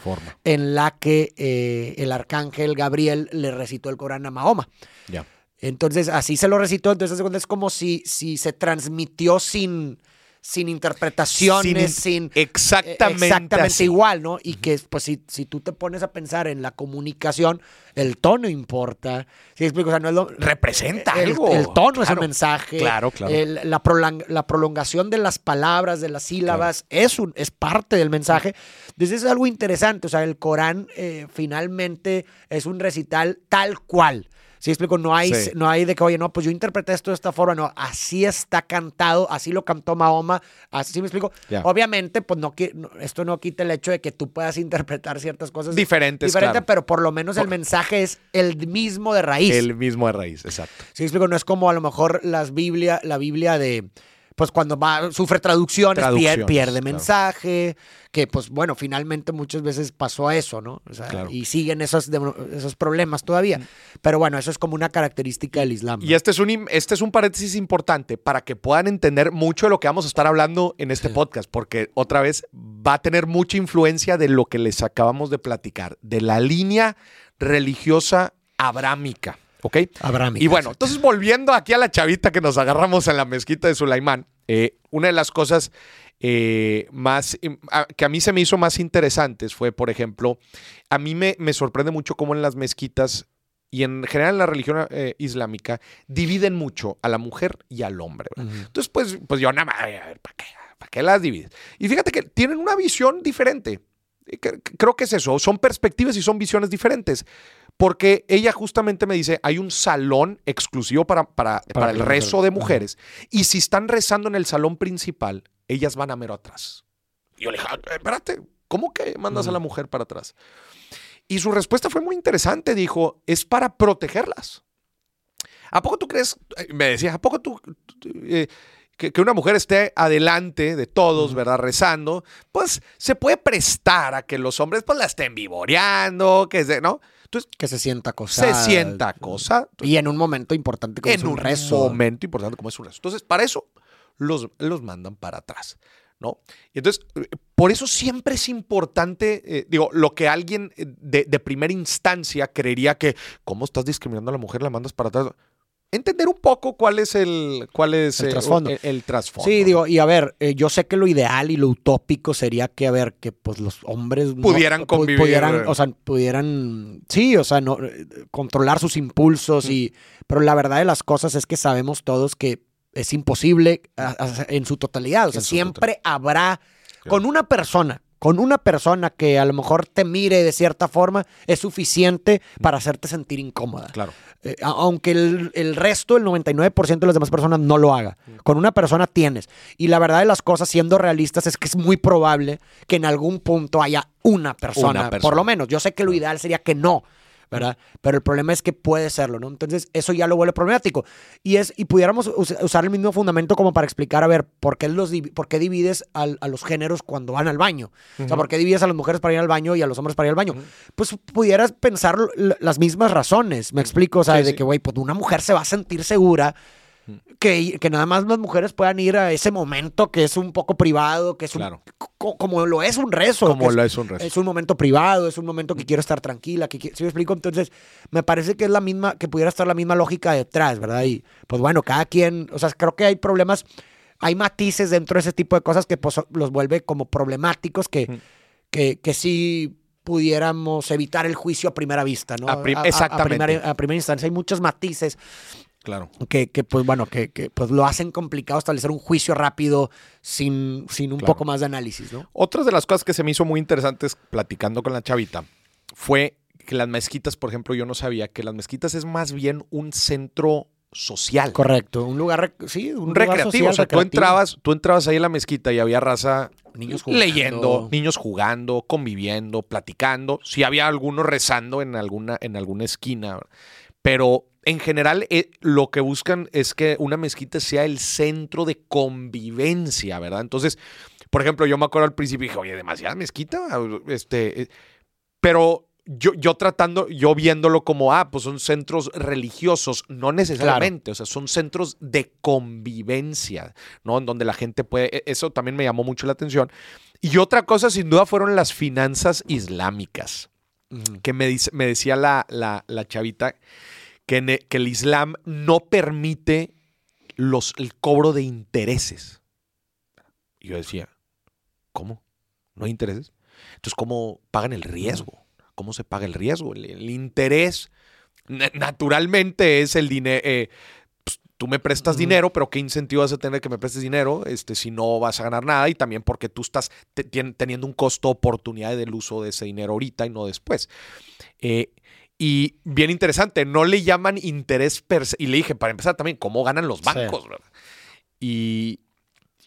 en la que eh, el arcángel Gabriel le recitó el Corán a Mahoma. Ya. Entonces, así se lo recitó. Entonces, es como si, si se transmitió sin, sin interpretaciones, sin, exactamente, exactamente igual, ¿no? Y que pues si, si tú te pones a pensar en la comunicación, el tono importa. ¿Sí explico? O sea, no es lo, representa el, algo. El tono es el mensaje. Claro, claro. la, la, prolongación de las palabras, de las sílabas, es, un, es parte del mensaje. Entonces es algo interesante. O sea, el Corán eh, finalmente es un recital tal cual. ¿Sí explico? No hay, no hay de que, oye, no, pues yo interpreté esto de esta forma. No, así está cantado, así lo cantó Mahoma. Así me explico. Obviamente, pues no, esto no quita el hecho de que tú puedas interpretar ciertas cosas diferentes. Diferentes, pero por lo menos el mensaje es el mismo de raíz. El mismo de raíz, exacto. ¿Sí explico? No es como a lo mejor las Biblia, la Biblia de pues cuando va, sufre traducciones, pierde, mensaje, que pues bueno, finalmente muchas veces pasó eso, ¿no? Y siguen esos, esos problemas todavía. Pero bueno, eso es como una característica del Islam. Y este es, un, este es un paréntesis importante para que puedan entender mucho de lo que vamos a estar hablando en este podcast, porque otra vez va a tener mucha influencia de lo que les acabamos de platicar, de la línea religiosa abrámica. ¿Ok? Abrámica. Y bueno, entonces volviendo aquí a la chavita que nos agarramos en la mezquita de Sulaimán, eh, una de las cosas eh, más que a mí se me hizo más interesantes fue, por ejemplo, a mí me, me sorprende mucho cómo en las mezquitas y en general en la religión eh, islámica dividen mucho a la mujer y al hombre. Entonces, pues, pues yo nada más, ¿para qué, ¿para qué las divides? Y fíjate que tienen una visión diferente. Creo que es eso, son perspectivas y son visiones diferentes. Porque ella justamente me dice, hay un salón exclusivo para, para, el rezo de mujeres. Y si están rezando en el salón principal, ellas van a mero atrás. Y yo le dije, ah, espérate, ¿cómo que mandas a la mujer para atrás? Y su respuesta fue muy interesante. Dijo, es para protegerlas. ¿A poco tú crees? Eh, me decía, ¿a poco tú... Eh, que, una mujer esté adelante de todos, ¿verdad? Rezando, pues se puede prestar a que los hombres pues la estén vivoreando, que se, ¿no? Que se sienta acosada. Se sienta acosada. Y en un momento importante como es un, rezo. En un momento importante como es un rezo. Entonces, para eso los, los mandan para atrás. ¿No? Y entonces, por eso siempre es importante, eh, digo, lo que alguien de, de, primera instancia creería que, ¿cómo estás discriminando a la mujer? La mandas para atrás entender un poco cuál es el cuál es el trasfondo. El, trasfondo. Sí, digo, y a ver, eh, yo sé que lo ideal y lo utópico sería que, a ver, que pues los hombres pudieran convivir. Pudieran, o sea, pudieran, sí, o sea, no, controlar sus impulsos y, pero la verdad de las cosas es que sabemos todos que es imposible en su totalidad. O sea, siempre habrá, con una persona, con una persona que a lo mejor te mire de cierta forma, es suficiente para hacerte sentir incómoda. Claro. Eh, aunque el, resto, el 99% de las demás personas no lo haga. Con una persona tienes. Y la verdad de las cosas, siendo realistas, es que es muy probable que en algún punto haya una persona, una persona. por lo menos. Yo sé que lo ideal sería que no, ¿verdad? Pero el problema es que puede serlo, ¿no? Entonces, eso ya lo vuelve problemático. Y, es, y pudiéramos usar el mismo fundamento como para explicar, a ver, ¿por qué, los, por qué divides a los géneros cuando van al baño? O sea, ¿por qué divides a las mujeres para ir al baño y a los hombres para ir al baño? Pues pudieras pensar las mismas razones, me explico, o sea, de que, güey, pues una mujer se va a sentir segura que, que, nada más las mujeres puedan ir a ese momento que es un poco privado, que es un, como lo es un rezo. Como lo es, un rezo. Es un momento privado, es un momento que quiero estar tranquila. Que, ¿Sí me explico? Entonces, me parece que es la misma, que pudiera estar la misma lógica detrás, ¿verdad? Y pues bueno, cada quien, o sea, creo que hay problemas, hay matices dentro de ese tipo de cosas que pues, los vuelve como problemáticos que, que, que sí pudiéramos evitar el juicio a primera vista, ¿no? exactamente. a primera instancia. Hay muchos matices Claro. Que, pues bueno, que, pues lo hacen complicado establecer un juicio rápido sin, sin un poco más de análisis, ¿no? Otra de las cosas que se me hizo muy interesantes platicando con la chavita fue que las mezquitas, por ejemplo, yo no sabía que las mezquitas es más bien un centro social. Correcto, un lugar, sí, un, recreativo. o sea, tú entrabas, tú entrabas ahí en la mezquita y había raza niños leyendo, niños jugando, conviviendo, platicando. Sí había algunos rezando en alguna, en alguna esquina, pero en general eh, lo que buscan es que una mezquita sea el centro de convivencia, ¿verdad? Entonces, por ejemplo, yo me acuerdo al principio y dije, oye, demasiada mezquita, este, eh", pero yo, yo tratando, yo viéndolo como, ah, pues son centros religiosos, no necesariamente, o sea, son centros de convivencia, ¿no? En donde la gente puede, e, eso también me llamó mucho la atención. Y otra cosa, sin duda, fueron las finanzas islámicas, que me, dice, me decía la, la, la chavita que, que, el Islam no permite los, el cobro de intereses. Y yo decía, ¿cómo? ¿No hay intereses? Entonces, ¿cómo pagan el riesgo? ¿Cómo se paga el riesgo? El, interés, naturalmente, es el dinero. Eh, pues, tú me prestas dinero, pero ¿qué incentivo vas a tener que me prestes dinero este, si no vas a ganar nada? Y también porque tú estás teniendo un costo oportunidad del uso de ese dinero ahorita y no después. Eh, y bien interesante, no le llaman interés per se. Y le dije, para empezar también, ¿cómo ganan los bancos? Y,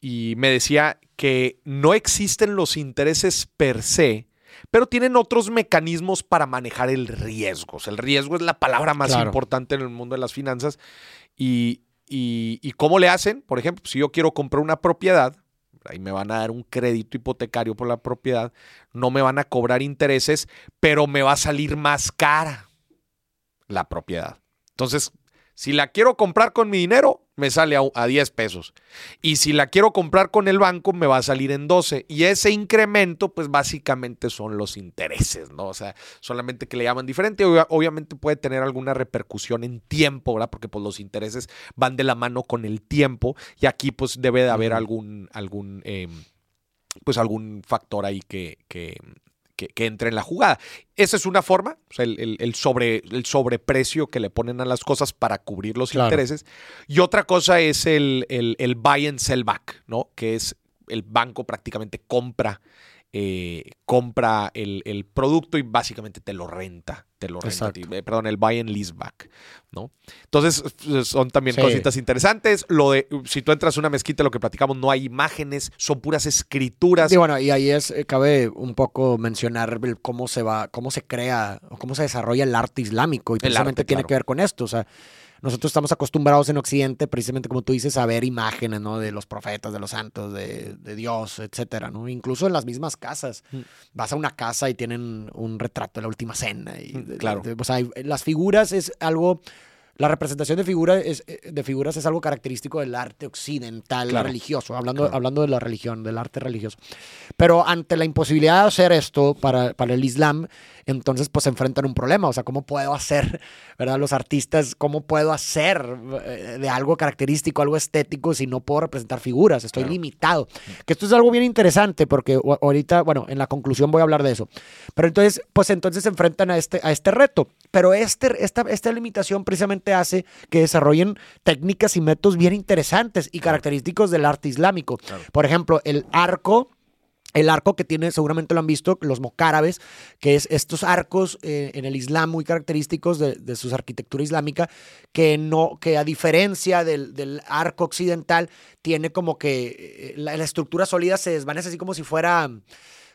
y me decía que no existen los intereses per se, pero tienen otros mecanismos para manejar el riesgo. el riesgo es la palabra más importante en el mundo de las finanzas. Y, y, cómo le hacen, por ejemplo, si yo quiero comprar una propiedad, ahí me van a dar un crédito hipotecario por la propiedad, no me van a cobrar intereses, pero me va a salir más cara la propiedad. Entonces, si la quiero comprar con mi dinero, me sale a, 10 pesos. Y si la quiero comprar con el banco, me va a salir en 12. Y ese incremento, pues básicamente son los intereses, ¿no? O sea, solamente que le llaman diferente. Obviamente puede tener alguna repercusión en tiempo, ¿verdad? Porque pues los intereses van de la mano con el tiempo. Y aquí pues debe de haber algún, algún, em, pues algún factor ahí que, que, que, entre en la jugada. Esa es una forma, el, sobre, el sobreprecio que le ponen a las cosas para cubrir los intereses. Y otra cosa es el, el, buy and sell back, ¿no? Que es el banco prácticamente compra eh, compra el, producto y básicamente te lo renta, te lo renta, eh, perdón, el buy and lease back, ¿no? Entonces son también cositas interesantes. Lo de, si tú entras a una mezquita, lo que platicamos, no hay imágenes, son puras escrituras. Y bueno, y ahí es, eh, cabe un poco mencionar cómo se va, cómo se crea o cómo se desarrolla el arte islámico y precisamente tiene que ver con esto, o sea nosotros estamos acostumbrados en Occidente, precisamente como tú dices, a ver imágenes, ¿no? De los profetas, de los santos, de, Dios, etcétera, ¿no? Incluso en las mismas casas. Mm. Vas a una casa y tienen un retrato de la última cena. Y, mm, claro. o sea, las figuras es algo la representación de, figuras es, de figuras es algo característico del arte occidental religioso, hablando, hablando de la religión, del arte religioso. Pero ante la imposibilidad de hacer esto para, para el Islam, entonces pues se enfrentan un problema. O sea, ¿cómo puedo hacer, verdad? Los artistas, ¿cómo puedo hacer eh, de algo característico, algo estético, si no puedo representar figuras? Estoy limitado. Que esto es algo bien interesante porque ahorita, bueno, en la conclusión voy a hablar de eso. Pero entonces, pues entonces se enfrentan a este, a este reto. Pero este, esta, esta limitación precisamente hace que desarrollen técnicas y métodos bien interesantes y característicos del arte islámico. Por ejemplo, el arco el arco que tiene, seguramente lo han visto, los mocárabes, que es estos arcos eh, en el Islam muy característicos de, de, su arquitectura islámica, que no, que a diferencia del, arco occidental, tiene como que eh, la, estructura sólida se desvanece así como si fuera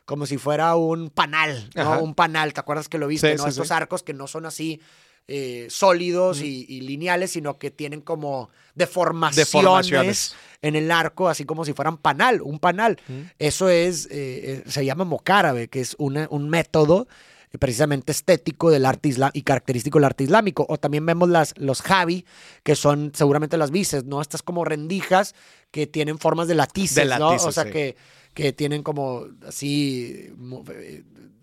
como si fuera un panal, ¿no? Un panal, ¿te acuerdas que lo viste? ¿no? Estos arcos que no son así eh, sólidos y, lineales, sino que tienen como deformaciones, en el arco, así como si fueran panal, un panal. Eso es, eh, eh, se llama mocárabe, que es un método precisamente estético del arte islámico y característico del arte islámico. O también vemos las, los javi, que son seguramente las bices, ¿no? Estas como rendijas que tienen formas de latices, ¿no? O sea, que, que tienen como así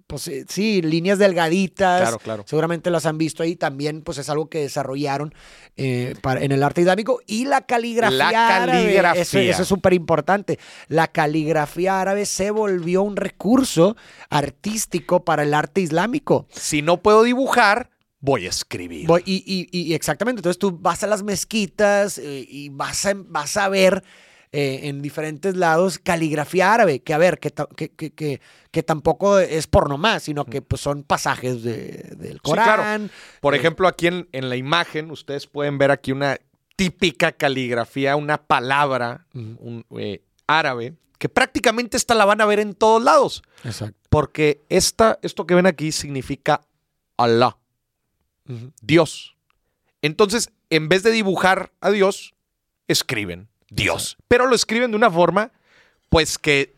pues eh, sí, líneas delgaditas. Claro, claro. Seguramente las han visto ahí. También, pues es algo que desarrollaron eh, en el arte islámico. Y la caligrafía. La caligrafía. eso, es súper importante. La caligrafía árabe se volvió un recurso artístico para el arte islámico. Si no puedo dibujar, voy a escribir. y, exactamente. Entonces tú vas a las mezquitas eh, y vas a, vas a ver eh, en diferentes lados caligrafía árabe, que a ver, que, que, que, tampoco es por nomás, sino que pues, son pasajes de, del Corán. Por eh, ejemplo, aquí en, en, la imagen, ustedes pueden ver aquí una típica caligrafía, una palabra un, eh, árabe, que prácticamente esta la van a ver en todos lados. Exacto. Porque esta, esto que ven aquí significa Allah, Dios. Entonces, en vez de dibujar a Dios, escriben. Dios. Pero lo escriben de una forma, pues que,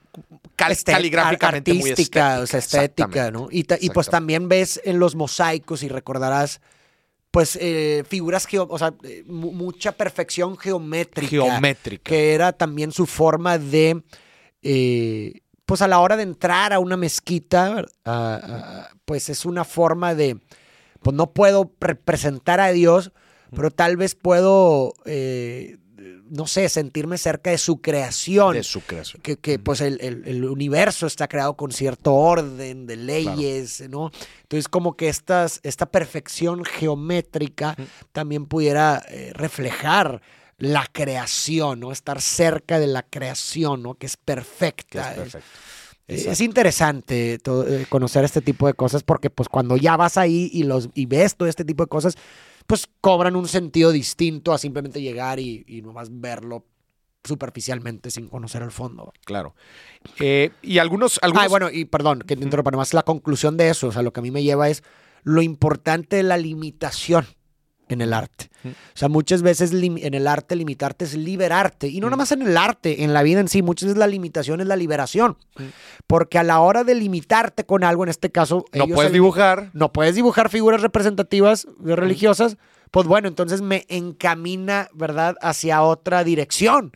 cal- caligráficamente muy artística, o sea, estética. ¿no? Y, y pues también ves en los mosaicos y recordarás, pues, eh, figuras, o sea, eh, mu- mucha perfección geométrica. Geométrica. Que era también su forma de, eh, pues a la hora de entrar a una mezquita, pues es una forma de, pues no puedo representar a Dios, pero tal vez puedo, eh, no sé, sentirme cerca de su creación de su creación. que, que, pues el, el- el universo está creado con cierto orden de leyes, ¿no? Entonces como que estas, esta perfección geométrica también pudiera eh, reflejar la creación, ¿no? Estar cerca de la creación, ¿no? Que es Que perfecta. es Exacto. interesante eh, conocer este tipo de cosas porque pues cuando ya vas ahí y, los, y ves todo este tipo de cosas, pues cobran un sentido distinto a simplemente llegar y, y nomás verlo superficialmente sin conocer el fondo. Claro. Eh, y algunos, algunos Ah, bueno, y perdón, que te interrumpa, nomás la conclusión de eso, o sea, lo que a mí me lleva es lo importante de la limitación en el arte. O sea, muchas veces en el arte limitarte es liberarte. Y no Mm. nada más en el arte, en la vida en sí, muchas veces la limitación es la liberación. Mm. Porque a la hora de limitarte con algo, en este caso... no ellos puedes dibujar. no puedes dibujar figuras representativas eh, religiosas, pues bueno, entonces me encamina, ¿verdad?, hacia otra dirección.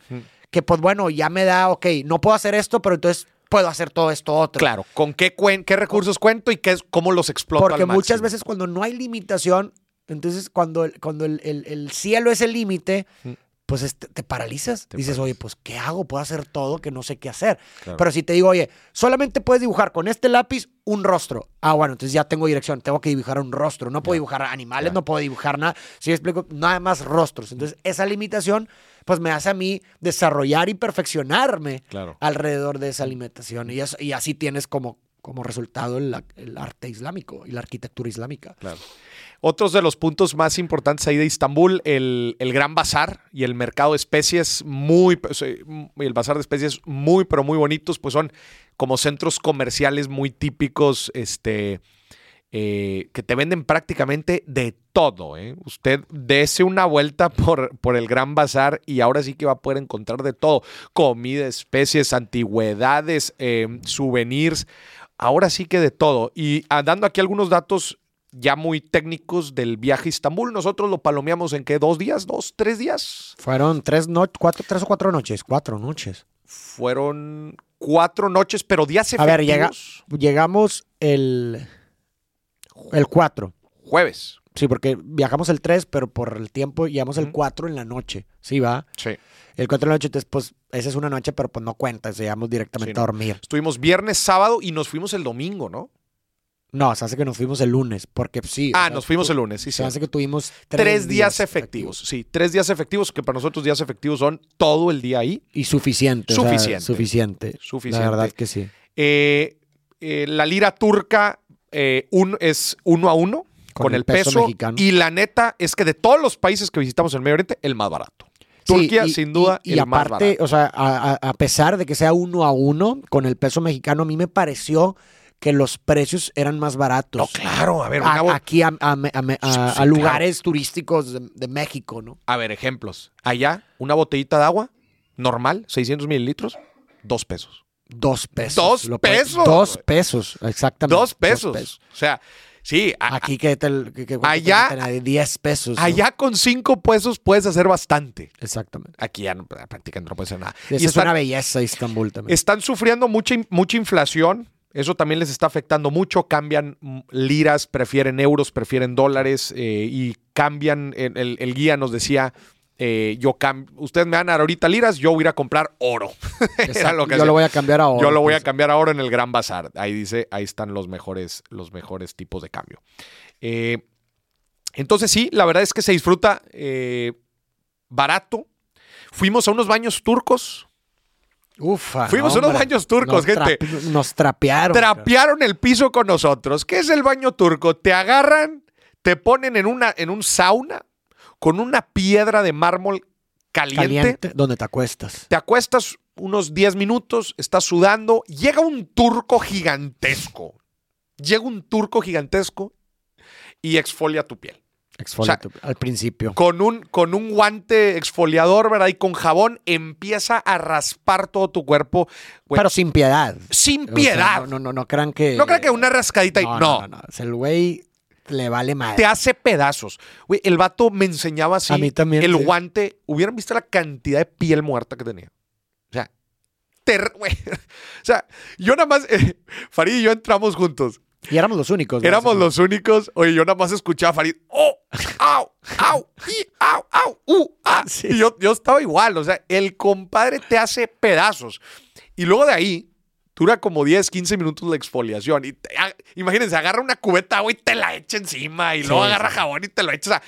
Que pues bueno, ya me da, ok, no puedo hacer esto, pero entonces puedo hacer todo esto otro. Claro, ¿con qué, cuen- qué recursos cuento y qué cómo los exploto Porque al muchas veces cuando no hay limitación, entonces cuando, el- cuando el, el- el cielo es el límite, Mm. pues es- te, paralizas. Te Dices, oye, pues ¿qué hago? Puedo hacer todo que no sé qué hacer. Claro. Pero si te digo, oye, solamente puedes dibujar con este lápiz un rostro. Ah, bueno, entonces ya tengo dirección. Tengo que dibujar un rostro. No puedo Ya. dibujar animales, Ya. no puedo dibujar nada. Si explico, nada más rostros. Entonces, esa limitación, pues me hace a mí desarrollar y perfeccionarme Claro. alrededor de esa limitación. Y, eso- y así tienes como, como resultado el, el arte islámico y la arquitectura islámica. Claro. Otros de los puntos más importantes ahí de Istambul, el, el Gran Bazar y el mercado de especies, muy, pues, eh, el bazar de especies muy, pero muy bonitos, pues son como centros comerciales muy típicos, este, eh, que te venden prácticamente de todo. ¿eh? Usted dése una vuelta por, por el Gran Bazar y ahora sí que va a poder encontrar de todo. Comida, especies, antigüedades, souvenirs, ahora sí que de todo. Y dando aquí algunos datos ya muy técnicos del viaje a Istambul, nosotros lo palomeamos en qué, dos días, dos, tres días. Fueron tres, no, cuatro, tres o cuatro noches. Cuatro noches. Fueron cuatro noches, pero días A ver, llega- efectivos. Llegamos el, el 4. Jueves. Sí, porque viajamos el 3, pero por el tiempo llegamos el Ujú. 4 en la noche. Sí, va. Sí. El 4 en la noche, entonces, pues, esa es una noche, pero pues no cuenta. Llegamos directamente Sí, a no. dormir. Estuvimos viernes, sábado y nos fuimos el domingo, ¿no? No, se hace que nos fuimos el lunes, porque sí. o Ah, sea, nos fuimos el lunes, sí, Se sí. hace que tuvimos Tres, días, efectivos. Sí, tres días efectivos, que para nosotros días efectivos son todo el día ahí. Y suficiente. o sea, Suficiente. suficiente. Suficiente. La verdad que sí. Eh, eh, la lira turca eh, un- es uno a uno con, el peso, mexicano. y la neta es que de todos los países que visitamos en Medio Oriente, el más barato. Turquía, Sí, y- sin duda, y, y el más aparte, barato. o sea, a- a pesar de que sea uno a uno con el peso mexicano, a mí me pareció que los precios eran más baratos. No, claro, a ver, A- aquí a, claro. lugares turísticos de, de México, ¿no? a ver, ejemplos. Allá, una botellita de agua normal, 600 mililitros, dos pesos. Dos pesos. Dos Lo puede- pesos, Dos pesos, exactamente. Dos pesos. O sea, sí, Aquí que, te, que, que- Allá- te- 10 pesos. ¿no? allá con cinco pesos puedes hacer bastante. Exactamente. Aquí ya no, prácticamente no puedes hacer nada. Y es están- una belleza Istambul también. Están sufriendo mucha, mucha inflación. Eso también les está afectando mucho. Cambian mm, liras, prefieren euros, prefieren dólares eh, y cambian. El, el- el guía nos decía: eh, yo cam- Ustedes me van a dar ahorita liras, yo voy a ir a comprar oro. Era Exacto. lo que Yo lo voy a cambiar ahora. Yo lo voy a pues. cambiar ahora en el Gran Bazar. Ahí dice, ahí están los mejores, los mejores tipos de cambio. Eh, entonces sí, la verdad es que se disfruta barato. Fuimos a unos baños turcos. Ufa. Fuimos no, a unos baños turcos, Nos gente. Nos trapearon. Trapearon el piso con nosotros. ¿Qué es el baño turco? Te agarran, te ponen en, una, en un sauna con una piedra de mármol caliente. Caliente, donde te acuestas. Te acuestas unos 10 minutos, estás sudando, llega un turco gigantesco. Llega un turco gigantesco y exfolia tu piel. Al principio. Con un, con un guante exfoliador, ¿verdad? Y con jabón empieza a raspar todo tu cuerpo. güey, Pero sin piedad. sin O sea, piedad. no, no, no, no crean que. no crean que una rascadita y. No, No, no, no, no. O sea, el güey le vale madre. te hace pedazos. Güey, el vato me enseñaba así. A mí también, El sí. guante. Hubieran visto la cantidad de piel muerta que tenía. O sea, ter- güey. O sea, yo nada más. eh, Farid y yo entramos juntos. Y éramos los únicos. ¿no? Éramos los únicos. Oye, yo nada más escuchaba a Farid. ¡Oh! ¡Au! ¡Au! ¡Y! ¡Au! ¡Au! ¡Uh! ¡Ah! Sí. Y yo, yo estaba igual. O sea, el compadre te hace pedazos. Y luego de ahí. Dura como 10, 15 minutos la exfoliación. Y te- ah, imagínense, agarra una cubeta de agua y te la echa encima. Y luego agarra sí. jabón y te lo echa. O sea,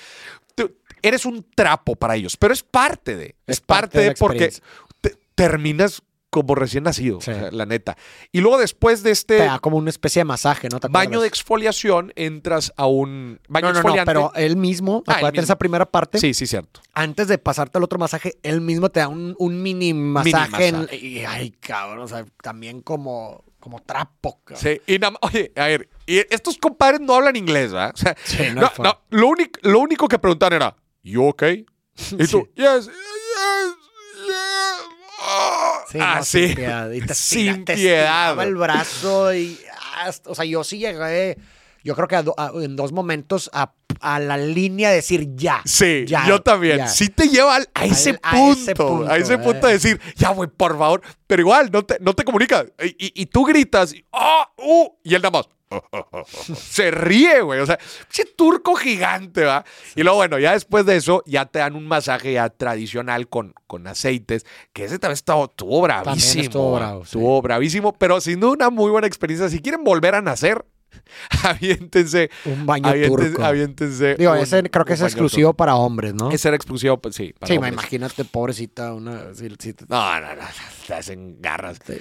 tú- eres un trapo para ellos. Pero es parte de. Es, Es parte parte de porque te- terminas como recién nacido. Sí. o sea, la neta. Y luego después de este Te da como una especie de masaje, ¿no? ¿Te baño de exfoliación, entras a un baño No, no, no, exfoliante. pero él mismo, Ah, acuérdate mismo. esa primera parte, Sí, sí, cierto. antes de pasarte al otro masaje, él mismo te da un, un mini masaje. y, ay, cabrón, o sea, también como, como trapo. cabrón. Sí, y nada más- oye, a ver, y estos compadres no hablan inglés, ¿verdad? O sea, Sí, no no, no, lo, único, lo único que preguntaban era, ¿you okay? Y tú, Sí. yes, yes, yes. ah". Sí, no, Así, sin piedad. Y te sin piedad. el brazo y... ah, o sea, yo sí llegué, yo creo que a do- a- en dos momentos a, a la línea de decir ya. Sí, ya, yo también. ya. Sí te lleva al- a, ese a punto, ese punto, a ese punto eh. de decir, ya, güey, por favor. Pero igual, no te, no te comunicas. Y, y- y tú gritas, y, "Ah, uh", y él nada más. Se ríe, güey. O sea, ese turco gigante, ¿va? Y luego, bueno, ya después de eso, ya te dan un masaje ya tradicional con, con aceites, que ese también estuvo, estuvo bravísimo. estuvo ¿va? bravo, sí. Estuvo bravísimo, pero sin duda una muy buena experiencia. Si quieren volver a nacer, aviéntense. Un baño aviéntense, turco. aviéntense Digo, un- ese creo que es exclusivo para hombres, ¿no? Ese era exclusivo, pues sí. para sí, hombres. imagínate, pobrecita, una... No, no, no, te hacen garras. sí.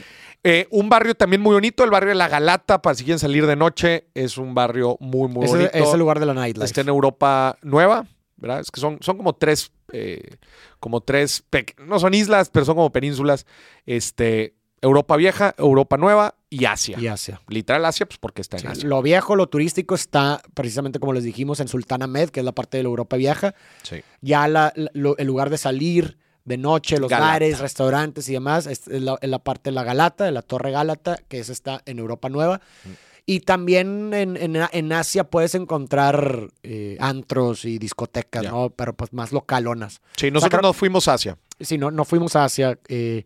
Eh, un barrio también muy bonito, el barrio de La Galata, para si quieren salir de noche, es un barrio muy, muy Ese bonito. es el lugar de la nightlife. Está en Europa Nueva, ¿verdad? Es que son, son como tres, eh, como tres, no son islas, pero son como penínsulas. Este, Europa Vieja, Europa Nueva y Asia. Y Asia. Literal Asia, pues porque está en Sí, Asia. lo viejo, lo turístico está precisamente como les dijimos en Sultan Ahmed, que es la parte de la Europa vieja. Sí. Ya la- la- lo- el lugar de salir de noche, los Galata. bares, restaurantes y demás, es, es la, es la parte de la Galata, de la Torre Gálata, que esa está en Europa Nueva. Mm. Y también en, en- en Asia puedes encontrar eh, antros y discotecas. ¿no? Pero pues más localonas. Sí, nosotros creo- nos fuimos a Asia. Sí, no, no fuimos a Asia. eh,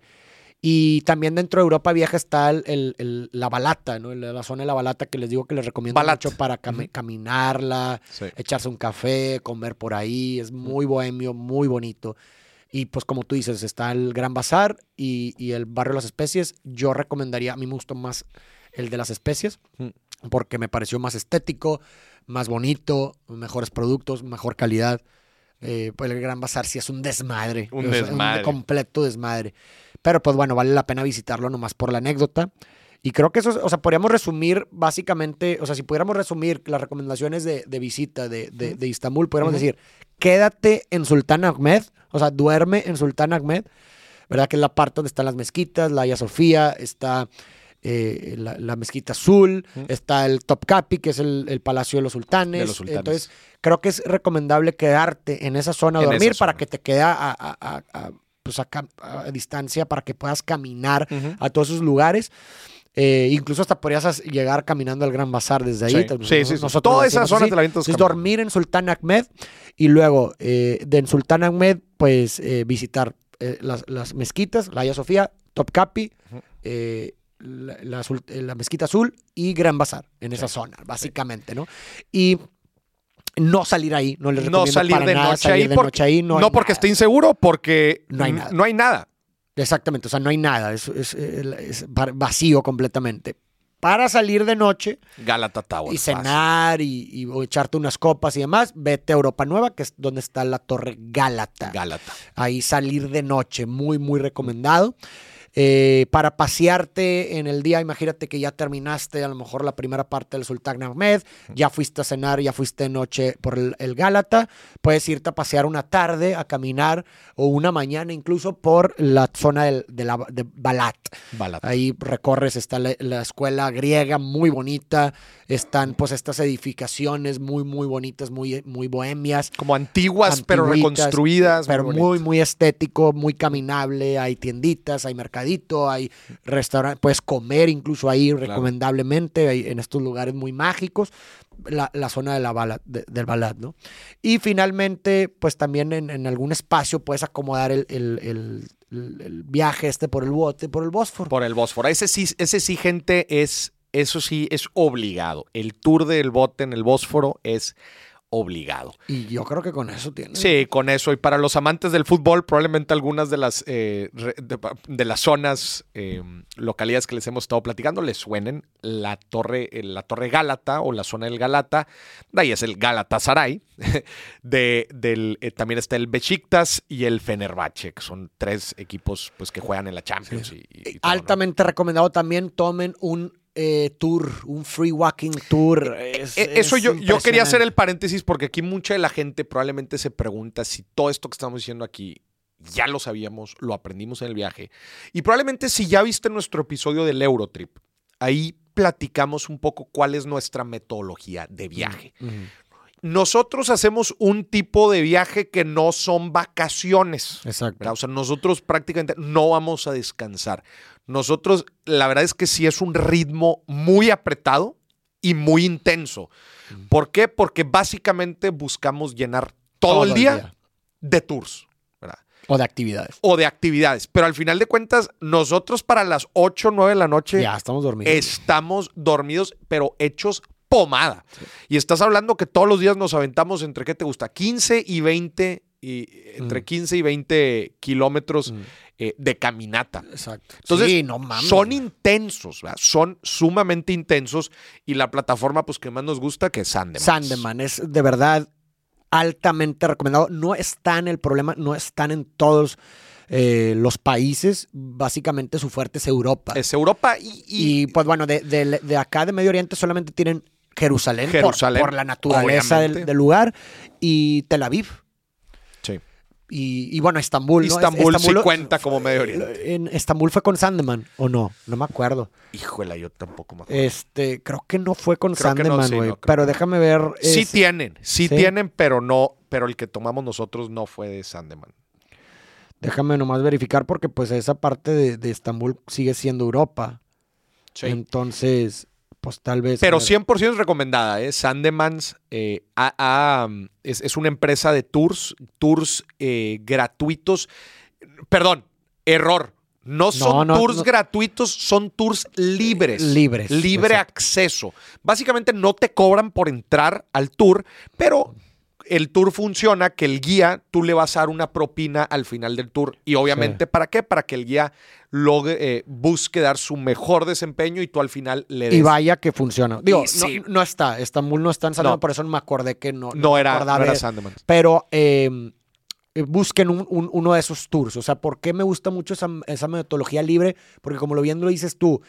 y también dentro de Europa Vieja está el- el- el- la balata, ¿no? La, zona de la balata que les digo que les recomiendo Balat. mucho para caminarla, Sí. echarse un café, comer por ahí. Es muy bohemio, muy bonito. Y pues como tú dices, está el Gran Bazar y, y el Barrio de las Especies. Yo recomendaría, a mí me gustó más el de las especies porque me pareció más estético, más bonito, mejores productos, mejor calidad. Eh, pues el Gran Bazar sí es un desmadre. Un desmadre. completo desmadre. Pero pues bueno, vale la pena visitarlo nomás por la anécdota. Y creo que eso, es- o sea, podríamos resumir básicamente, o sea, si pudiéramos resumir las recomendaciones de, de visita de, de, de Istambul, podríamos decir, quédate en Sultán Ahmed, o sea, duerme en Sultán Ahmed, ¿verdad? Que es la parte donde están las mezquitas, la Hagia Sofía, está eh, la, la mezquita azul, está el Topkapi, que es el, el Palacio de los Sultanes. De los sultanes. Entonces, creo que es recomendable quedarte en esa zona a dormir esa para zona. que te quede a, a- a- a- pues a distancia para que puedas caminar a todos esos lugares. Eh, incluso hasta podrías as- llegar caminando al Gran Bazar desde ahí. Sí, Entonces, sí, sí, sí. nosotros Toda esa zona así. te la Entonces, dormir en Sultán Ahmed y luego eh, de en Sultán Ahmed, pues eh, visitar las, las mezquitas, la Hagia Sofía, Topkapi, eh, la, la mezquita azul y Gran Bazar, en esa zona, básicamente, ¿no? Y no salir ahí, no les No recomiendo salir para de nada noche salir ahí de noche ahí, no No, hay porque nada. esté inseguro, porque No hay nada. No hay nada. Exactamente, o sea, no hay nada, es, es- es va- vacío completamente. Para salir de noche Galata Tower. y cenar y, y- o echarte unas copas y demás, vete a Europa Nueva, que es donde está la Torre Gálata. Gálata. Ahí salir de noche, muy, muy recomendado. Eh, para pasearte en el día, imagínate que ya terminaste a lo mejor la primera parte del Sultán Ahmed, ya fuiste a cenar, ya fuiste de noche por el, el Gálata, puedes irte a pasear una tarde, a caminar o una mañana incluso por la zona del- de, la, de Balat. Balat. Ahí recorres, está la, la escuela griega muy bonita, están pues estas edificaciones muy, muy bonitas, muy, muy bohemias. Como antiguas, pero reconstruidas. Pero muy muy, estético, muy caminable. Hay tienditas, hay mercadito, hay restaurantes. Puedes comer incluso ahí recomendablemente hay en estos lugares muy mágicos. La, la zona de la bala, de- del Balat, ¿no? Y finalmente, pues también en, en algún espacio puedes acomodar el, el- el- el- el viaje este por el bote, por el Bósforo. Por el Bósforo. Ese sí, ese sí, gente, es. Eso sí es obligado. El tour del bote en el Bósforo es obligado. Y yo creo que con eso tiene. Sí, con eso. Y para los amantes del fútbol, probablemente algunas de las, eh, de, de las zonas, eh, localidades que les hemos estado platicando, les suenen la torre, eh, la torre Gálata o la zona del Galata. De ahí es el Galatasaray. De, del, eh, también está el Besiktas y el Fenerbahce, que son tres equipos pues, que juegan en la Champions. y- y- y todo, ¿no? Altamente recomendado también tomen un eh, tour, un free walking tour. Es- Eh, Eso es yo, yo quería hacer el paréntesis porque aquí mucha de la gente probablemente se pregunta si todo esto que estamos diciendo aquí ya lo sabíamos, lo aprendimos en el viaje. Y probablemente si ya viste nuestro episodio del Eurotrip, ahí platicamos un poco cuál es nuestra metodología de viaje. Nosotros hacemos un tipo de viaje que no son vacaciones. Exacto. ¿verdad? O sea, nosotros prácticamente no vamos a descansar. Nosotros, la verdad es que sí es un ritmo muy apretado y muy intenso. ¿Por qué? Porque básicamente buscamos llenar todo, el día, de tours. O de actividades. O de actividades. Pero al final de cuentas, nosotros para las 8 o 9 de la noche Ya, estamos dormidos. estamos dormidos, pero hechos pomada. Y estás hablando que todos los días nos aventamos entre, ¿qué te gusta? 15 y 20, y, entre Mm. 15 y 20 kilómetros Mm, eh, de caminata. Exacto. Entonces, sí, no mames. Son intensos, ¿verdad? son sumamente intensos. Y la plataforma pues, que más nos gusta, que es Sandeman. Sandeman es de verdad altamente recomendado. No están el problema, no están en todos eh, los países. Básicamente su fuerte es Europa. Es Europa y, y- y pues bueno, de, de- de acá de Medio Oriente solamente tienen Jerusalén, por- Jerusalén, por, la naturaleza del, lugar y Tel Aviv. Sí. Y, y bueno, Estambul. ¿no? Istambul sí Estambul- cuenta como Medio Oriente. En Estambul fue con Sandeman, ¿o no? No me acuerdo. Híjole, yo tampoco me acuerdo. Este, creo que no fue con Creo no, sí, güey. no, pero déjame ver. sí es- tienen, sí, sí. tienen, pero no, pero el que tomamos nosotros no fue de Sandeman. Déjame nomás verificar porque pues esa parte de, de Estambul sigue siendo Europa. Sí. Entonces, pues tal vez... Pero a ver. 100% es recomendada, ¿eh? Sandemans eh, um, es, es una empresa de tours, tours eh, gratuitos. Perdón, error. No son no, tours no. gratuitos, son tours libres. Libres, Libre exacto. acceso. Básicamente no te cobran por entrar al tour, pero el tour funciona que el guía, tú le vas a dar una propina al final del tour. Y obviamente, ¿para qué? Para que el guía logre, eh, busque dar su mejor desempeño y tú al final le des Y vaya que funciona. Digo, Y sí. no, no está. Estambul no está en Sandeman, No. por eso me acordé que no. No era, no Sandeman. Pero eh, eh, busquen un- un- uno de esos tours. O sea, ¿por qué me gusta mucho esa, esa metodología libre? Porque como lo bien lo dices tú,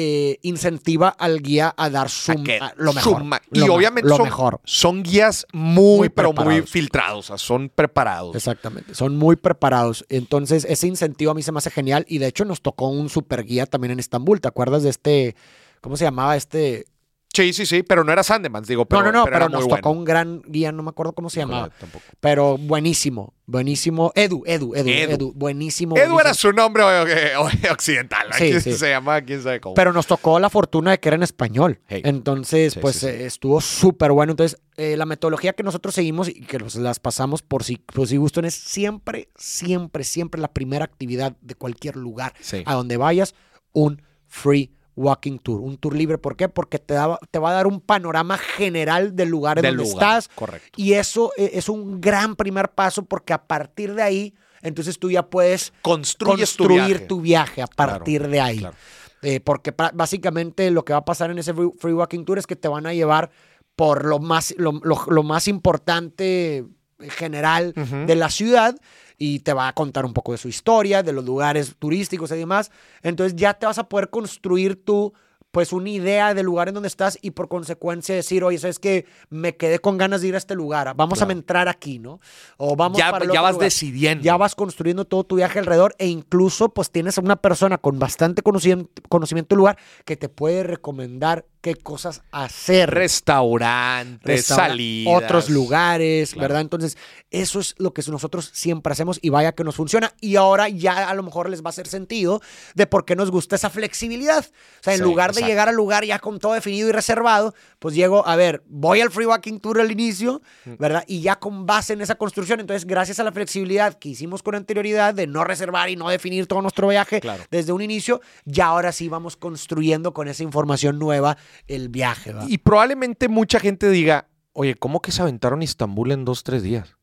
eh, incentiva al guía a dar su, A lo mejor. suma- y obviamente lo son, mejor. son guías muy, Muy pero muy filtrados, o sea, son preparados. Exactamente, son muy preparados. Entonces, ese incentivo a mí se me hace genial. Y de hecho, nos tocó un super guía también en Estambul. ¿Te acuerdas de este? ¿Cómo se llamaba este? Sí, sí, sí, pero no era Sandeman, digo, pero, no, no, no, pero, era nos tocó un gran guía, no me acuerdo cómo se llamaba. Tampoco. Pero buenísimo, buenísimo. Edu, Edu, Edu, Edu. Edu, buenísimo. Edu era su nombre eh, eh, occidental, Sí, aquí sí. se llama, quién sabe cómo. Pero nos tocó la fortuna de que era en español. Hey. Entonces, Sí, pues eh, estuvo súper bueno. Entonces, eh, la metodología que nosotros seguimos y que los- las pasamos por si, por si gustan es siempre, siempre, siempre la primera actividad de cualquier lugar a donde vayas, un free walking tour, un tour libre. ¿Por qué? Porque te, da- te va a dar un panorama general del lugar en Del donde lugar, estás. correcto. Y eso eh, es un gran primer paso porque a partir de ahí, entonces tú ya puedes Construyes tu construir viaje. tu viaje a Claro, partir de ahí. claro. Eh, porque básicamente lo que va a pasar en ese free, free walking tour es que te van a llevar por lo más, lo, lo- lo más importante general de la ciudad y te va a contar un poco de su historia, de los lugares turísticos y demás. Entonces ya te vas a poder construir tú pues una idea del lugar en donde estás y por consecuencia decir, oye, ¿sabes que Me quedé con ganas de ir a este lugar, vamos Claro. a entrar aquí, ¿no? O vamos ya para el ya otro vas lugar. decidiendo. Ya vas construyendo todo tu viaje alrededor e incluso pues tienes a una persona con bastante conocimiento, conocimiento del lugar que te puede recomendar qué cosas hacer. Restaurantes, salidas. otros lugares, Claro. ¿verdad? Entonces, eso es lo que nosotros siempre hacemos y vaya que nos funciona. Y ahora ya a lo mejor les va a hacer sentido de por qué nos gusta esa flexibilidad. O sea, en Sí, lugar exacto. de llegar al lugar ya con todo definido y reservado, pues llego, a ver, voy al Free Walking Tour al inicio. ¿verdad? Y ya con base en esa construcción. Entonces, gracias a la flexibilidad que hicimos con anterioridad de no reservar y no definir todo nuestro viaje Claro. desde un inicio, ya ahora sí vamos construyendo con esa información nueva el viaje. Y probablemente mucha gente diga, oye, ¿cómo que se aventaron Istambul en dos, tres días?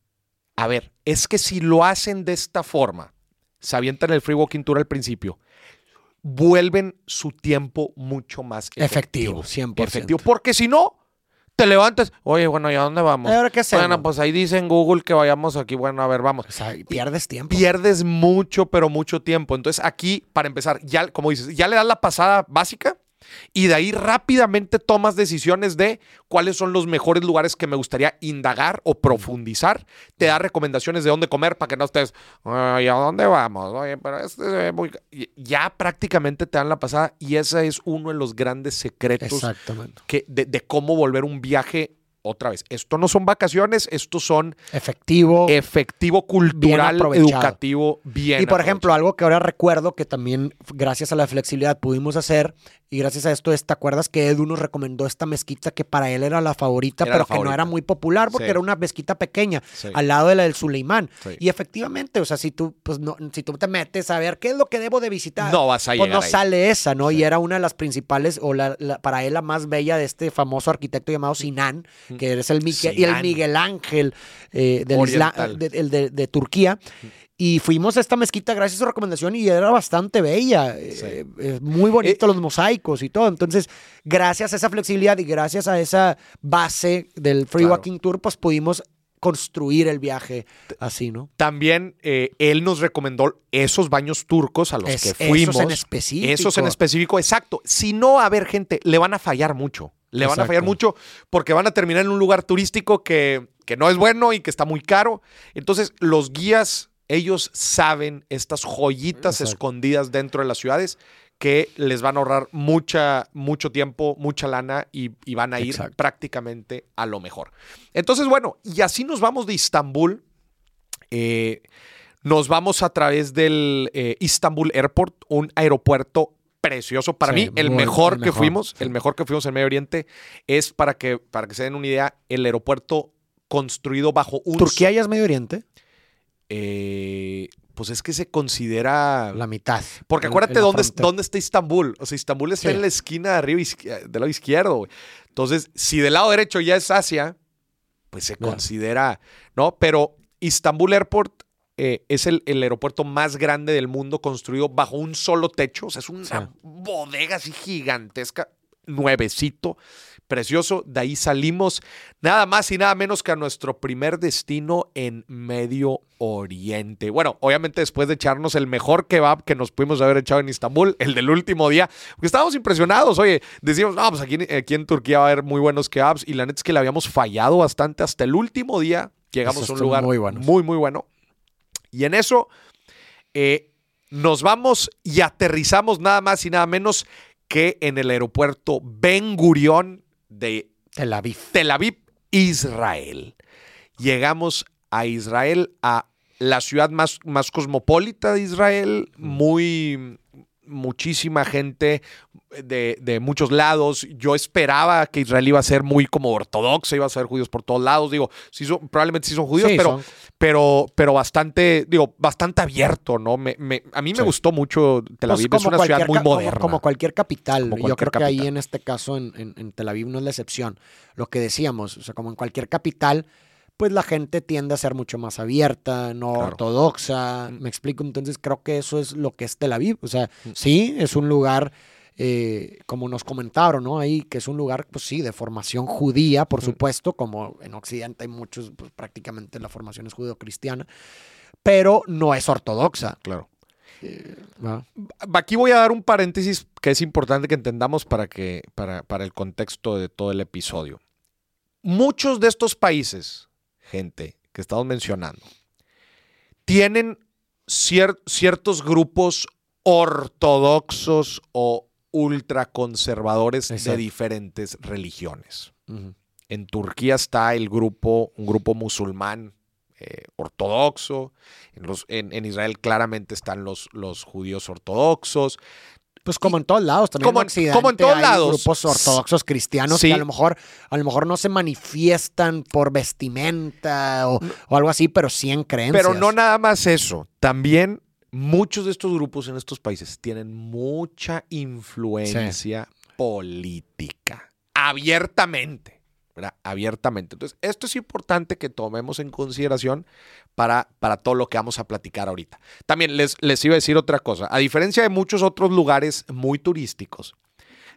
A ver, es que si lo hacen de esta forma, se avientan el free walking tour al principio, vuelven su tiempo mucho más efectivo. Efectivo, 100%. Efectivo. Porque si no, te levantas, oye, bueno, ¿y a dónde vamos? ¿Ahora qué hacemos? Bueno, pues ahí dice en Google que vayamos aquí. Bueno, a ver, vamos. O sea, pierdes tiempo. Pierdes mucho, pero mucho tiempo. Entonces, aquí, para empezar, ya, como dices, ya le das la pasada básica y de ahí rápidamente tomas decisiones de cuáles son los mejores lugares que me gustaría indagar o profundizar. Te da recomendaciones de dónde comer para que no estés, "Ay, ¿a dónde vamos? Oye, pero este muy ca-". Y Ya prácticamente te dan la pasada y ese es uno de los grandes secretos que, de, de cómo volver un viaje otra vez. Esto no son vacaciones, estos son Efectivo. efectivo cultural, educativo, bien. y por ejemplo, algo que ahora recuerdo que también gracias a la flexibilidad pudimos hacer y gracias a esto, es, ¿te acuerdas que Edu nos recomendó esta mezquita que para él era la favorita, Era pero la que no era muy popular porque Sí. era una mezquita pequeña Sí. al lado de la del Suleimán? Sí. Y efectivamente, o sea, si tú, pues no, si tú te metes a ver qué es lo que debo de visitar, no vas a pues no ahí. sale esa, ¿no? Y era una de las principales, o la, la- para él la más bella de este famoso arquitecto llamado Sinan, que es el, Miguel, y el Sinan. Miguel Ángel eh, del de, el de- de Turquía. Y fuimos a esta mezquita gracias a su recomendación y era bastante bella. eh, eh, muy bonito los mosaicos y todo. Entonces, gracias a esa flexibilidad y gracias a esa base del Free Claro. Walking Tour, pues pudimos construir el viaje así, ¿no? También eh, él nos recomendó esos baños turcos a los Es- que esos fuimos. en específico. Esos en específico, exacto. Si no, a ver, gente, le van a fallar mucho. Le van a fallar mucho porque van a terminar en un lugar turístico que, que no es bueno y que está muy caro. Entonces, los guías, ellos saben estas joyitas Exacto. escondidas dentro de las ciudades que les van a ahorrar mucha, mucho tiempo, mucha lana y, y van a ir Exacto. prácticamente a lo mejor. Entonces, bueno, y así nos vamos de Istambul. Eh, nos vamos a través del eh, Istanbul Airport, un aeropuerto precioso. Para Sí, mí, el mejor el que fuimos, el mejor que fuimos en Medio Oriente, es para que, para que se den una idea, el aeropuerto construido bajo un... Turquía ya es Medio Oriente, eh, pues es que se considera... la mitad. Porque acuérdate dónde, dónde está Istambul. O sea, Istambul está Sí. en la esquina de arriba, del lado izquierdo. güey. Entonces, si del lado derecho ya es Asia, pues se considera, ¿no? Pero Istambul Airport eh, es el, el aeropuerto más grande del mundo construido bajo un solo techo. O sea, es una Sí. bodega así gigantesca, nuevecito, precioso. De ahí salimos nada más y nada menos que a nuestro primer destino en Medio Oriente. Bueno, obviamente después de echarnos el mejor kebab que nos pudimos haber echado en Istambul, el del último día, porque estábamos impresionados. Oye, decíamos, no, pues aquí, aquí en Turquía va a haber muy buenos kebabs y la neta es que le habíamos fallado bastante hasta el último día. Llegamos Esos a un lugar muy muy, muy bueno. Y en eso eh, nos vamos y aterrizamos nada más y nada menos que en el aeropuerto Ben Gurión de Tel Aviv. Tel Aviv, Israel. Llegamos a Israel, a la ciudad más, más cosmopolita de Israel, muy muchísima gente de, de muchos lados. Yo esperaba que Israel iba a ser muy como ortodoxa, iba a ser judíos por todos lados. Digo, sí son- probablemente sí son judíos, Sí, pero, son- pero, pero bastante, digo, bastante abierto, ¿no? Me, me- a mí me Sí. gustó mucho Tel Pues Aviv, es una ciudad muy como- moderna. Como, cualquier capital. Como Yo creo que ahí en este caso, en, en- en Tel Aviv, no es la excepción. Lo que decíamos, o sea, como en cualquier capital, pues la gente tiende a ser mucho más abierta, no Claro. ortodoxa. Me explico. Entonces creo que eso es lo que es Tel Aviv. O sea, sí, es un lugar eh, como nos comentaron, ¿no? Ahí que es un lugar, pues sí, de formación judía, por supuesto, como en Occidente hay muchos, pues prácticamente la formación es judeo-cristiana, pero no es ortodoxa. Claro. ¿va? Aquí voy a dar un paréntesis que es importante que entendamos para, que, para, para el contexto de todo el episodio. Muchos de estos países, gente que estamos mencionando, tienen cier- ciertos grupos ortodoxos o ultraconservadores de diferentes religiones. En Turquía está el grupo, un grupo musulmán eh, ortodoxo. En, los- en- en Israel claramente están los, los judíos ortodoxos. Pues como en todos lados, también Como en en- Occidente como en todos hay lados. grupos ortodoxos cristianos Sí. que a lo mejor a lo mejor no se manifiestan por vestimenta o, o algo así, pero sí en creencias. Pero no nada más eso. También muchos de estos grupos en estos países tienen mucha influencia política. Abiertamente. ¿verdad? Abiertamente. Entonces, esto es importante que tomemos en consideración para, para todo lo que vamos a platicar ahorita. También les, les iba a decir otra cosa. A diferencia de muchos otros lugares muy turísticos,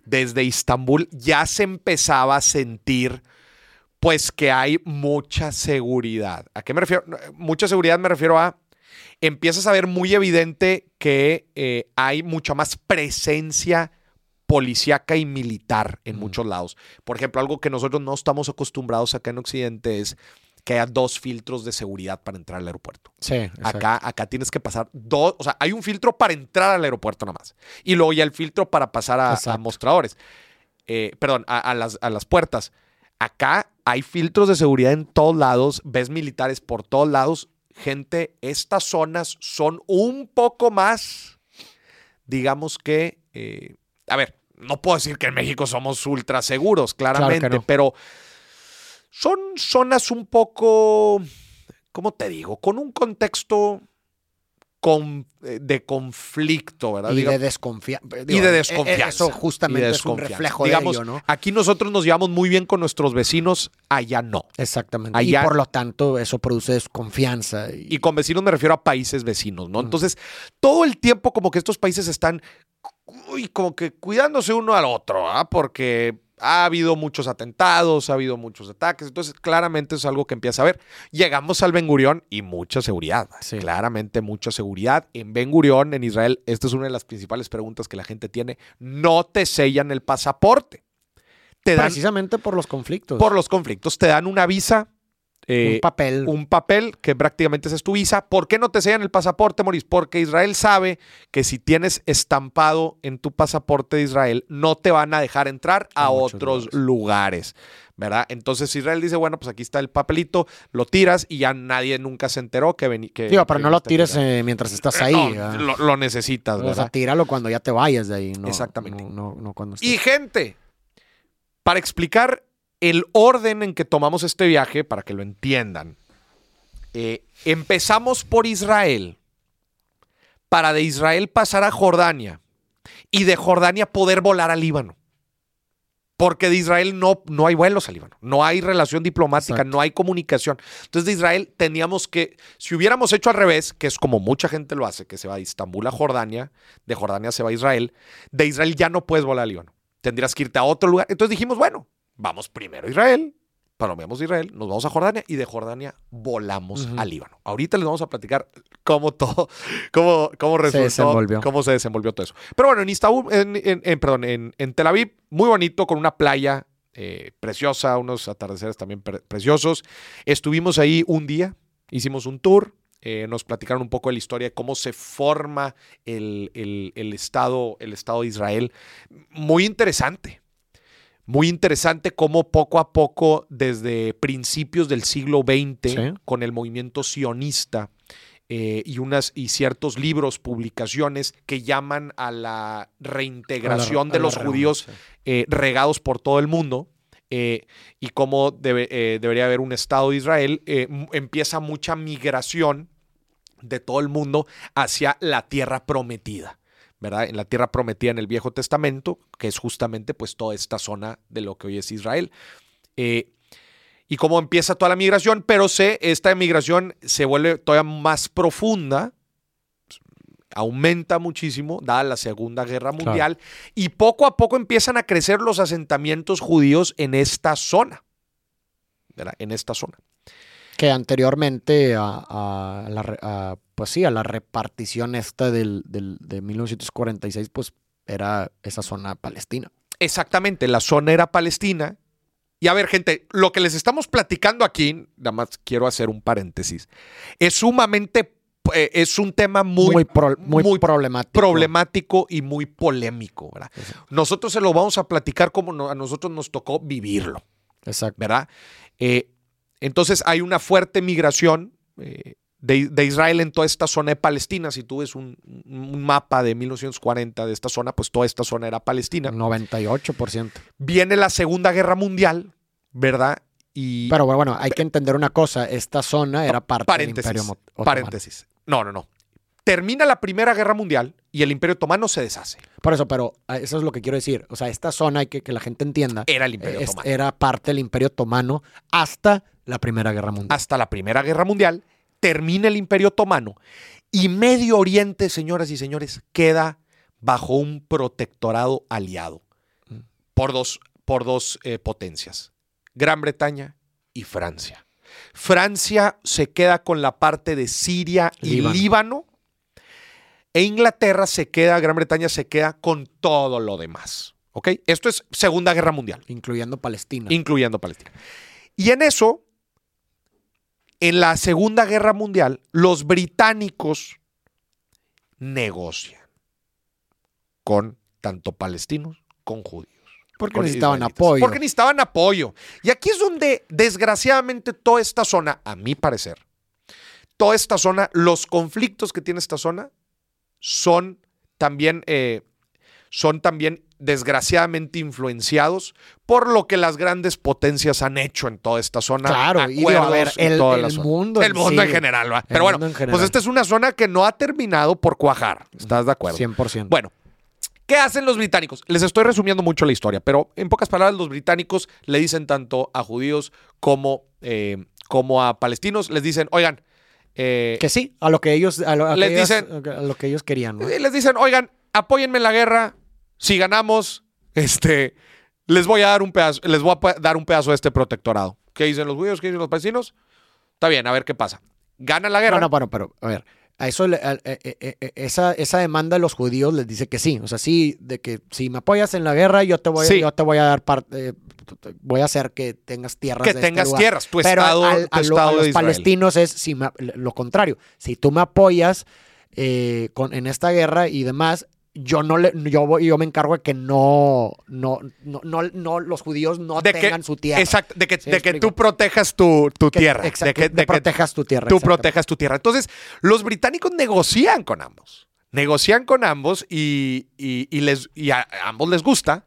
desde Istambul ya se empezaba a sentir pues que hay mucha seguridad. ¿A qué me refiero? Mucha seguridad me refiero a empiezas a ver muy evidente que eh, hay mucha más presencia policíaca y militar en Mm. muchos lados. Por ejemplo, algo que nosotros no estamos acostumbrados acá en Occidente es que haya dos filtros de seguridad para entrar al aeropuerto. Sí, exacto. Acá, acá tienes que pasar dos, o sea, hay un filtro para entrar al aeropuerto nada más. Y luego ya el filtro para pasar a, mostradores. Eh, perdón, a, a las, a las puertas. Acá hay filtros de seguridad en todos lados, ves militares por todos lados. Gente, estas zonas son un poco más, digamos que, eh, a ver, no puedo decir que en México somos ultra seguros, claramente, no. pero son zonas un poco, ¿cómo te digo? Con un contexto con- eh, de conflicto, ¿verdad? y Diga- de desconfianza. y de desconfianza. Eso justamente es un reflejo Digamos, de ello, ¿no? Aquí nosotros nos llevamos muy bien con nuestros vecinos, allá no. Exactamente. allá- y por lo tanto, eso produce desconfianza. Y, Y con vecinos me refiero a países vecinos, ¿no? Entonces, todo el tiempo como que estos países están, uy, como que cuidándose uno al otro, ¿ah? Porque ha habido muchos atentados, ha habido muchos ataques, entonces claramente es algo que empieza a ver. Llegamos al Ben Gurión y mucha seguridad, Sí. claramente mucha seguridad. En Ben Gurión, en Israel, esta es una de las principales preguntas que la gente tiene, no te sellan el pasaporte. Te dan, precisamente por los conflictos. por los conflictos, te dan una visa. Eh, un papel. un papel que prácticamente es tu visa. ¿Por qué no te sellan el pasaporte, Moris? Porque Israel sabe que si tienes estampado en tu pasaporte de Israel, no te van a dejar entrar a, otros lugares. ¿Verdad? Entonces Israel dice, bueno, pues aquí está el papelito, lo tiras y ya nadie nunca se enteró que venía. Digo, pero no lo tires eh, mientras estás ahí. No, ¿verdad? lo, lo necesitas, o sea, ¿verdad? tíralo cuando ya te vayas de ahí. No, Exactamente. No, no, no cuando estés. Y gente, para explicar el orden en que tomamos este viaje, para que lo entiendan, eh, empezamos por Israel, para de Israel pasar a Jordania y de Jordania poder volar al Líbano. Porque de Israel no, no hay vuelos al Líbano, no hay relación diplomática, Exacto. no hay comunicación. Entonces de Israel teníamos que, si hubiéramos hecho al revés, que es como mucha gente lo hace, que se va de Istambul a Jordania, de Jordania se va a Israel, de Israel ya no puedes volar al Líbano. Tendrías que irte a otro lugar. Entonces dijimos, bueno, vamos primero a Israel, palomeamos de Israel, nos vamos a Jordania y de Jordania volamos al Líbano. Ahorita les vamos a platicar cómo todo, cómo, cómo resultó, cómo se desenvolvió todo eso. Pero bueno, en Istambul, en, en- en- perdón, en, Tel Aviv, muy bonito, con una playa eh, preciosa, unos atardeceres también pre- preciosos. Estuvimos ahí un día, hicimos un tour. eh, nos platicaron un poco de la historia de cómo se forma el, el- el estado, el Estado de Israel. Muy interesante. Muy interesante cómo poco a poco, desde principios del siglo XX, Sí. con el movimiento sionista eh, y, unas, y ciertos libros, publicaciones que llaman a la reintegración A la- de los judíos eh, regados por todo el mundo eh, y cómo debe- eh, debería haber un Estado de Israel, eh, empieza mucha migración de todo el mundo hacia la tierra prometida. ¿Verdad? En la tierra prometida en el Viejo Testamento, que es justamente pues toda esta zona de lo que hoy es Israel. Eh, y cómo empieza toda la migración, pero se, esta migración se vuelve todavía más profunda aumenta muchísimo, dada la Segunda Guerra Mundial, y poco a poco empiezan a crecer los asentamientos judíos en esta zona. ¿verdad? En esta zona. Que anteriormente a, la, pues sí, a la repartición esta del, de 1946, pues era esa zona palestina. Exactamente, la zona era palestina. Y a ver, gente, lo que les estamos platicando aquí, nada más quiero hacer un paréntesis, es sumamente eh, es un tema muy, muy, problemático. problemático. y muy polémico. ¿verdad? Nosotros se lo vamos a platicar como a nosotros nos tocó vivirlo. Exacto. ¿Verdad? Eh, entonces hay una fuerte migración eh, de, Israel en toda esta zona de Palestina. Si tú ves un, mapa de 1940 de esta zona, pues toda esta zona era Palestina. 98%. Viene la Segunda Guerra Mundial, ¿verdad? Y, Pero bueno, hay que entender una cosa. Esta zona era parte del Imperio Otomano. Paréntesis. No, no, no. Termina la Primera Guerra Mundial y el Imperio Otomano se deshace. Por eso, pero ah, eso es lo que quiero decir. O sea, esta zona, hay que, que la gente entienda. Era el Imperio Otomano. Era parte del Imperio Otomano hasta la Primera Guerra Mundial. Hasta la Primera Guerra Mundial, termina el Imperio Otomano y Medio Oriente, señoras y señores, queda bajo un protectorado aliado mm. por dos, por dos eh, potencias, Gran Bretaña y Francia. Francia se queda con la parte de Siria y Líbano. e Inglaterra se queda, Gran Bretaña se queda con todo lo demás. ¿Ok? Esto es Segunda Guerra Mundial. Incluyendo Palestina. Incluyendo Palestina. Y en eso, en la Segunda Guerra Mundial, los británicos negocian con tanto palestinos como judíos. Porque necesitaban apoyo. Porque necesitaban apoyo. Y aquí es donde, desgraciadamente, toda esta zona, a mi parecer, toda esta zona, los conflictos que tiene esta zona son también, eh, son también desgraciadamente influenciados por lo que las grandes potencias han hecho en toda esta zona. Claro, y a ver, el, mundo. El mundo en general, ¿va? Pero bueno, pues esta es una zona que no ha terminado por cuajar. ¿Estás de acuerdo? 100%. Bueno, ¿Qué hacen los británicos? Les estoy resumiendo mucho la historia, pero en pocas palabras, los británicos le dicen tanto a judíos como, eh, como a palestinos, les dicen, oigan. Eh, que sí, a lo que ellos, a lo, les dicen, a lo que ellos querían. Eh, les dicen, oigan, apóyenme en la guerra. Si ganamos, este, les voy a dar un pedazo, les voy a dar un pedazo de este protectorado. ¿Qué dicen los judíos? ¿Qué dicen los palestinos? Está bien, a ver qué pasa. Gana la guerra. No, no, bueno, pero a ver a eso, e, e, e, esa, esa demanda de los judíos les dice que sí. O sea, sí, de que si me apoyas en la guerra, yo te voy, yo te voy a dar parte, voy a hacer que tengas tierras. Que este tengas tierras, tu Pero estado, a, los palestinos es si lo contrario. Si tú me apoyas eh, con, en esta guerra y demás, yo no le, yo, yo me encargo de que no, no, no, no, los judíos no tengan su tierra. Exacto, de que, de que tú protejas tu, tierra. Exacto, de que, protejas tu tierra. Tú protejas tu tierra. Entonces, los británicos negocian con ambos. Negocian con ambos y, les, y a, ambos les gusta.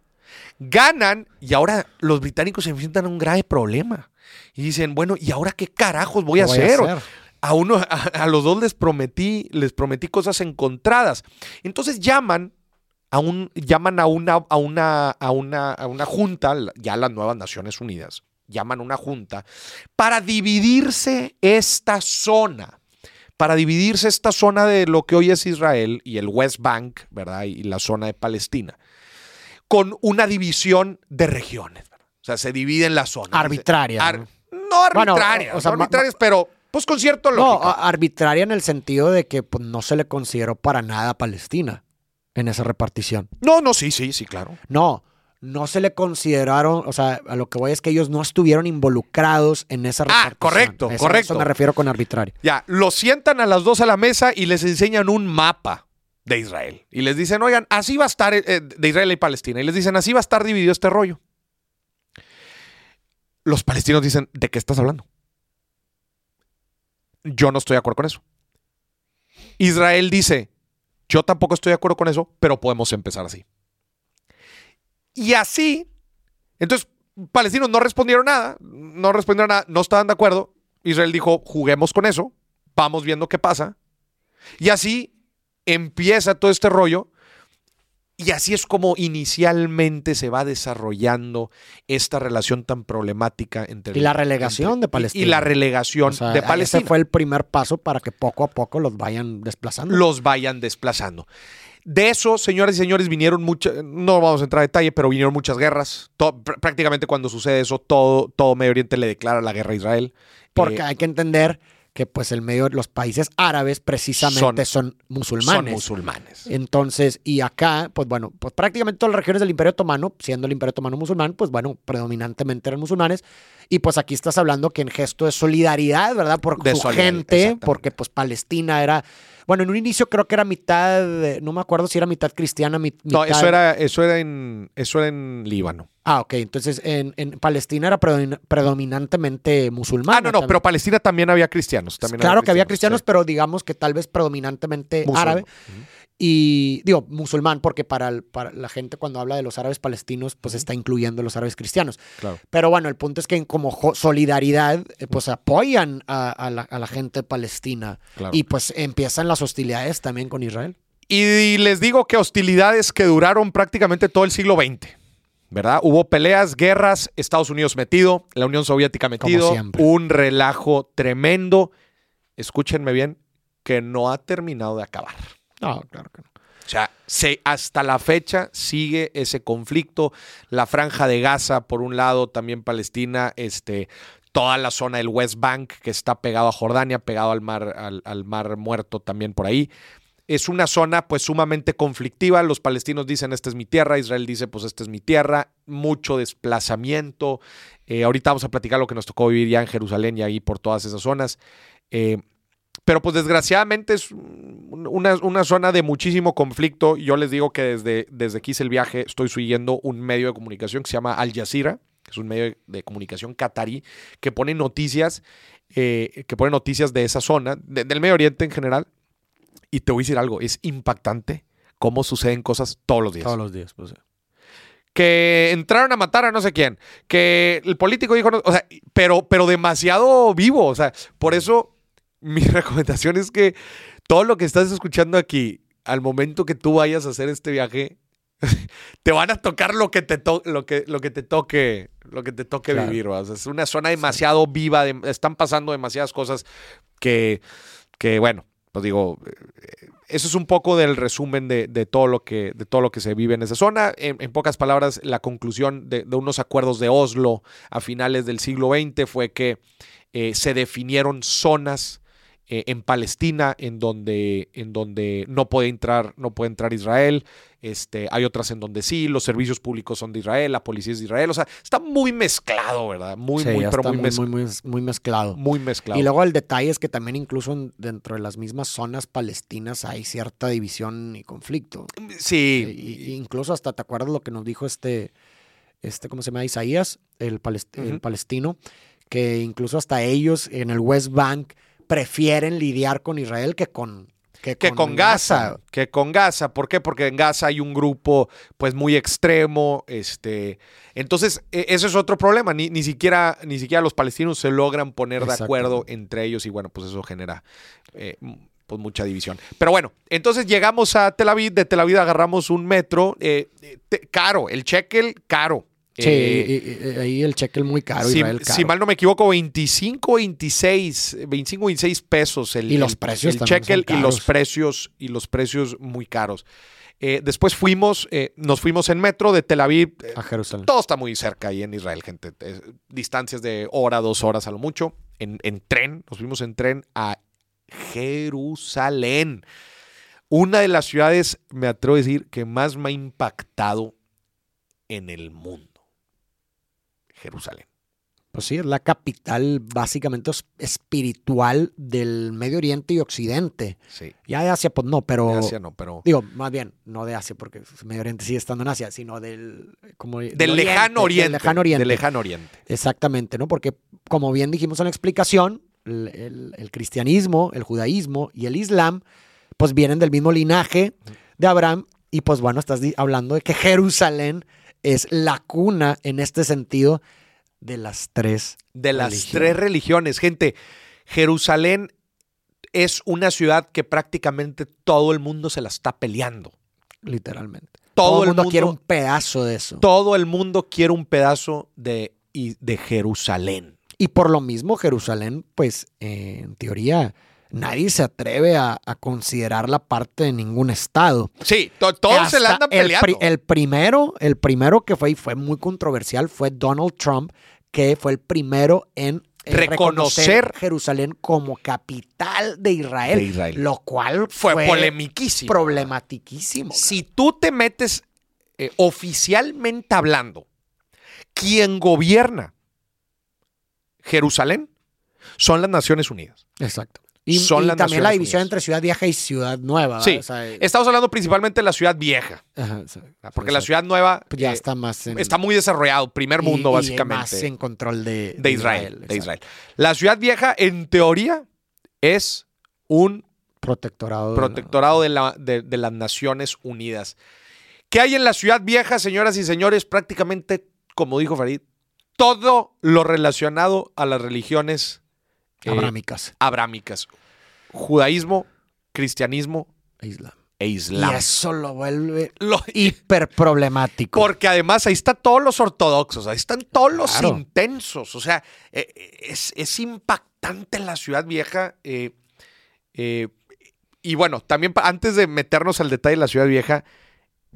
Ganan y ahora los británicos se enfrentan a un grave problema. Y dicen, bueno, ¿y ahora qué carajos voy, a, hacer? a uno, a, los dos les prometí, les prometí cosas encontradas. Entonces llaman a un, llaman a una, a una, a una, a una junta, ya las nuevas Naciones Unidas, llaman a una junta para dividirse esta zona. Para dividirse esta zona de lo que hoy es Israel y el West Bank, ¿verdad? Y la zona de Palestina, con una división de regiones. O sea, se dividen las zonas. Arbitraria. ¿no? arbitraria, o sea, arbitrarias, pero pues con cierto No, arbitraria en el sentido de que pues, no se le consideró para nada a Palestina en esa repartición. No, no, sí, sí, sí, claro. No, no se le consideraron, o sea, a lo que voy es que ellos no estuvieron involucrados en esa ah, repartición. Ah, correcto, correcto. Eso me refiero con arbitraria. Ya, los sientan a las dos a la mesa y les enseñan un mapa de Israel. Y les dicen, oigan, así va a estar eh, de Israel y Palestina. Y les dicen, así va a estar dividido este rollo. Los palestinos dicen, ¿de qué estás hablando? Yo no estoy de acuerdo con eso. Israel dice, yo tampoco estoy de acuerdo con eso, pero podemos empezar así. Y así, entonces, palestinos no respondieron nada, no respondieron nada, no estaban de acuerdo. Israel dijo, juguemos con eso, vamos viendo qué pasa. Y así empieza todo este rollo. Y así es como inicialmente se va desarrollando esta relación tan problemática entre... Y la relegación entre- de Palestina. Y, y la relegación O sea, de Palestina. Ese fue el primer paso para que poco a poco los vayan desplazando. los vayan desplazando. De eso, señoras y señores, vinieron muchas, no vamos a entrar a detalle, pero vinieron muchas guerras. Pr- prácticamente cuando sucede eso, todo, todo Medio Oriente le declara la guerra a Israel. Porque Eh, hay que entender que pues el medio, los países árabes precisamente son, musulmanes. son musulmanes. Entonces, y acá, pues bueno, pues prácticamente todas las regiones del Imperio Otomano, siendo el Imperio Otomano musulmán, pues bueno, predominantemente eran musulmanes. Y pues aquí estás hablando que en gesto de solidaridad, ¿verdad? Por De su gente, porque pues Palestina era, bueno, en un inicio creo que era mitad, no me acuerdo si era mitad cristiana, mitad... No, eso era, eso era en, eso era en Líbano. Ah, ok, entonces en, en Palestina era predomin- predominantemente musulmana. Ah, no, no, también. pero Palestina también había cristianos. También claro que había cristianos, sí. pero digamos que tal vez predominantemente árabe. Y digo, musulmán, porque para, el- para la gente cuando habla de los árabes palestinos, pues está incluyendo los árabes cristianos. Claro. Pero bueno, el punto es que como solidaridad, eh, pues apoyan a, a la, a la gente palestina. Claro. Y pues empiezan las hostilidades también con Israel. Y les digo que hostilidades que duraron prácticamente todo el siglo XX, ¿verdad? Hubo peleas, guerras, Estados Unidos metido, la Unión Soviética metido, un relajo tremendo. Escúchenme bien, que no ha terminado de acabar. No, claro que no. O sea, se, hasta la fecha sigue ese conflicto. La franja de Gaza, por un lado, también Palestina, este, toda la zona del West Bank, que está pegado a Jordania, pegado al mar, al, mar muerto también por ahí. Es una zona pues sumamente conflictiva. Los palestinos dicen esta es mi tierra, Israel dice pues esta es mi tierra. Mucho desplazamiento. Eh, ahorita vamos a platicar lo que nos tocó vivir ya en Jerusalén y ahí por todas esas zonas. Eh, pero pues desgraciadamente es un- una, una zona de muchísimo conflicto. Yo les digo que desde, desde que hice el viaje estoy siguiendo un medio de comunicación que se llama Al Jazeera, que es un medio de comunicación catarí, que pone noticias, eh, que pone noticias de esa zona, de- del Medio Oriente en general. Y te voy a decir algo, es impactante cómo suceden cosas todos los días Todos los días, pues. que entraron a matar a no sé quién, que el político dijo, no- o sea, pero, pero demasiado vivo, o sea, por eso mi recomendación es que todo lo que estás escuchando aquí, al momento que tú vayas a hacer este viaje, te van a tocar lo que te, to- lo que, lo que te toque, lo que te toque Claro. vivir, ¿va? O sea, es una zona demasiado viva, de- están pasando demasiadas cosas que, que bueno, pues digo, eh, eso es un poco del resumen de, de todo lo que, de todo lo que se vive en esa zona. En, en pocas palabras, la conclusión de, de unos acuerdos de Oslo a finales del siglo XX fue que eh, se definieron zonas eh, en Palestina en donde, en donde no puede entrar, no puede entrar Israel. Este, hay otras en donde sí, los servicios públicos son de Israel, la policía es de Israel. O sea, está muy mezclado, ¿verdad? Muy, Sí, muy, pero muy, muy, mez- muy, mezclado. muy mezclado. Y luego el detalle es que también incluso en- dentro de las mismas zonas palestinas hay cierta división y conflicto. sí, y incluso hasta te acuerdas lo que nos dijo este, este ¿cómo se llama? Isaías, el, palest- el Ujú. palestino, que incluso hasta ellos en el West Bank prefieren lidiar con Israel que con que, que con Gaza, que con Gaza, ¿por qué? Porque en Gaza hay un grupo pues muy extremo, este, entonces e- ese es otro problema, ni, ni siquiera ni siquiera los palestinos se logran poner de acuerdo entre ellos y bueno, pues eso genera eh, pues mucha división. Pero bueno, entonces llegamos a Tel Aviv, de Tel Aviv agarramos un metro, eh, eh, te- caro, el shekel caro. Sí, Eh, ahí el cheque muy caro, si, Israel caro. si mal no me equivoco, 25, 26, 25, 26 pesos el, Y los precios el son y los precios y los precios muy caros. Eh, después fuimos, eh, nos fuimos en metro de Tel Aviv. a Jerusalén. todo está muy cerca ahí en Israel, gente. distancias de hora, dos horas a lo mucho. En, en tren, nos fuimos en tren a Jerusalén. Una de las ciudades, me atrevo a decir, que más me ha impactado en el mundo. Jerusalén. Pues sí, es la capital básicamente es- espiritual del Medio Oriente y Occidente. Sí. Ya de Asia, pues no, pero... De Asia no, pero. Digo, más bien, no de Asia, porque Medio Oriente sigue estando en Asia, sino del... Como, Del lejano oriente. Del lejano oriente. Del lejano oriente. Exactamente, ¿no? Porque, como bien dijimos en la explicación, el, el- el cristianismo, el judaísmo y el islam, pues vienen del mismo linaje de Abraham. Y pues bueno, estás hablando de que Jerusalén es la cuna en este sentido de las tres. De las Religión. tres religiones. Gente, Jerusalén es una ciudad que prácticamente todo el mundo se la está peleando. Literalmente. Todo, el mundo, quiere un pedazo de eso. Todo el mundo quiere un pedazo de, de Jerusalén. Y por lo mismo, Jerusalén, pues, eh, en teoría, nadie se atreve a, a considerarla parte de ningún estado. Sí, to- todos se la andan el, peleando. pri- el primero, el primero que fue y fue muy controversial fue Donald Trump, que fue el primero en eh, Reconocer- Jerusalén como capital de Israel, De Israel. lo cual fue, fue, polemiquísimo. problematiquísimo. si tú te metes eh, oficialmente hablando, quien gobierna Jerusalén son las Naciones Unidas. Exacto. Y, Son y las también la división Unidas. entre Ciudad Vieja y Ciudad Nueva. Sí, ¿verdad? O sea, eh, Estamos hablando principalmente de la ciudad vieja, ajá, porque la ciudad nueva pues ya eh, está más en, está muy desarrollado, primer mundo y básicamente. más en control de, de Israel, de. Israel. La ciudad vieja, en teoría, es un Protectorado. protectorado de, la- de- de las Naciones Unidas. ¿Qué hay en la ciudad vieja, señoras y señores? Prácticamente, como dijo Farid, todo lo relacionado a las religiones Abrámicas. abrámicas. Judaísmo, cristianismo e Islam. e Y islam. eso lo vuelve Lo- hiper problemático. porque además ahí están todos los ortodoxos, ahí están todos los Claro. intensos. O sea, eh, es, es impactante la ciudad vieja. eh, eh, y bueno, también antes de meternos al detalle de la ciudad vieja,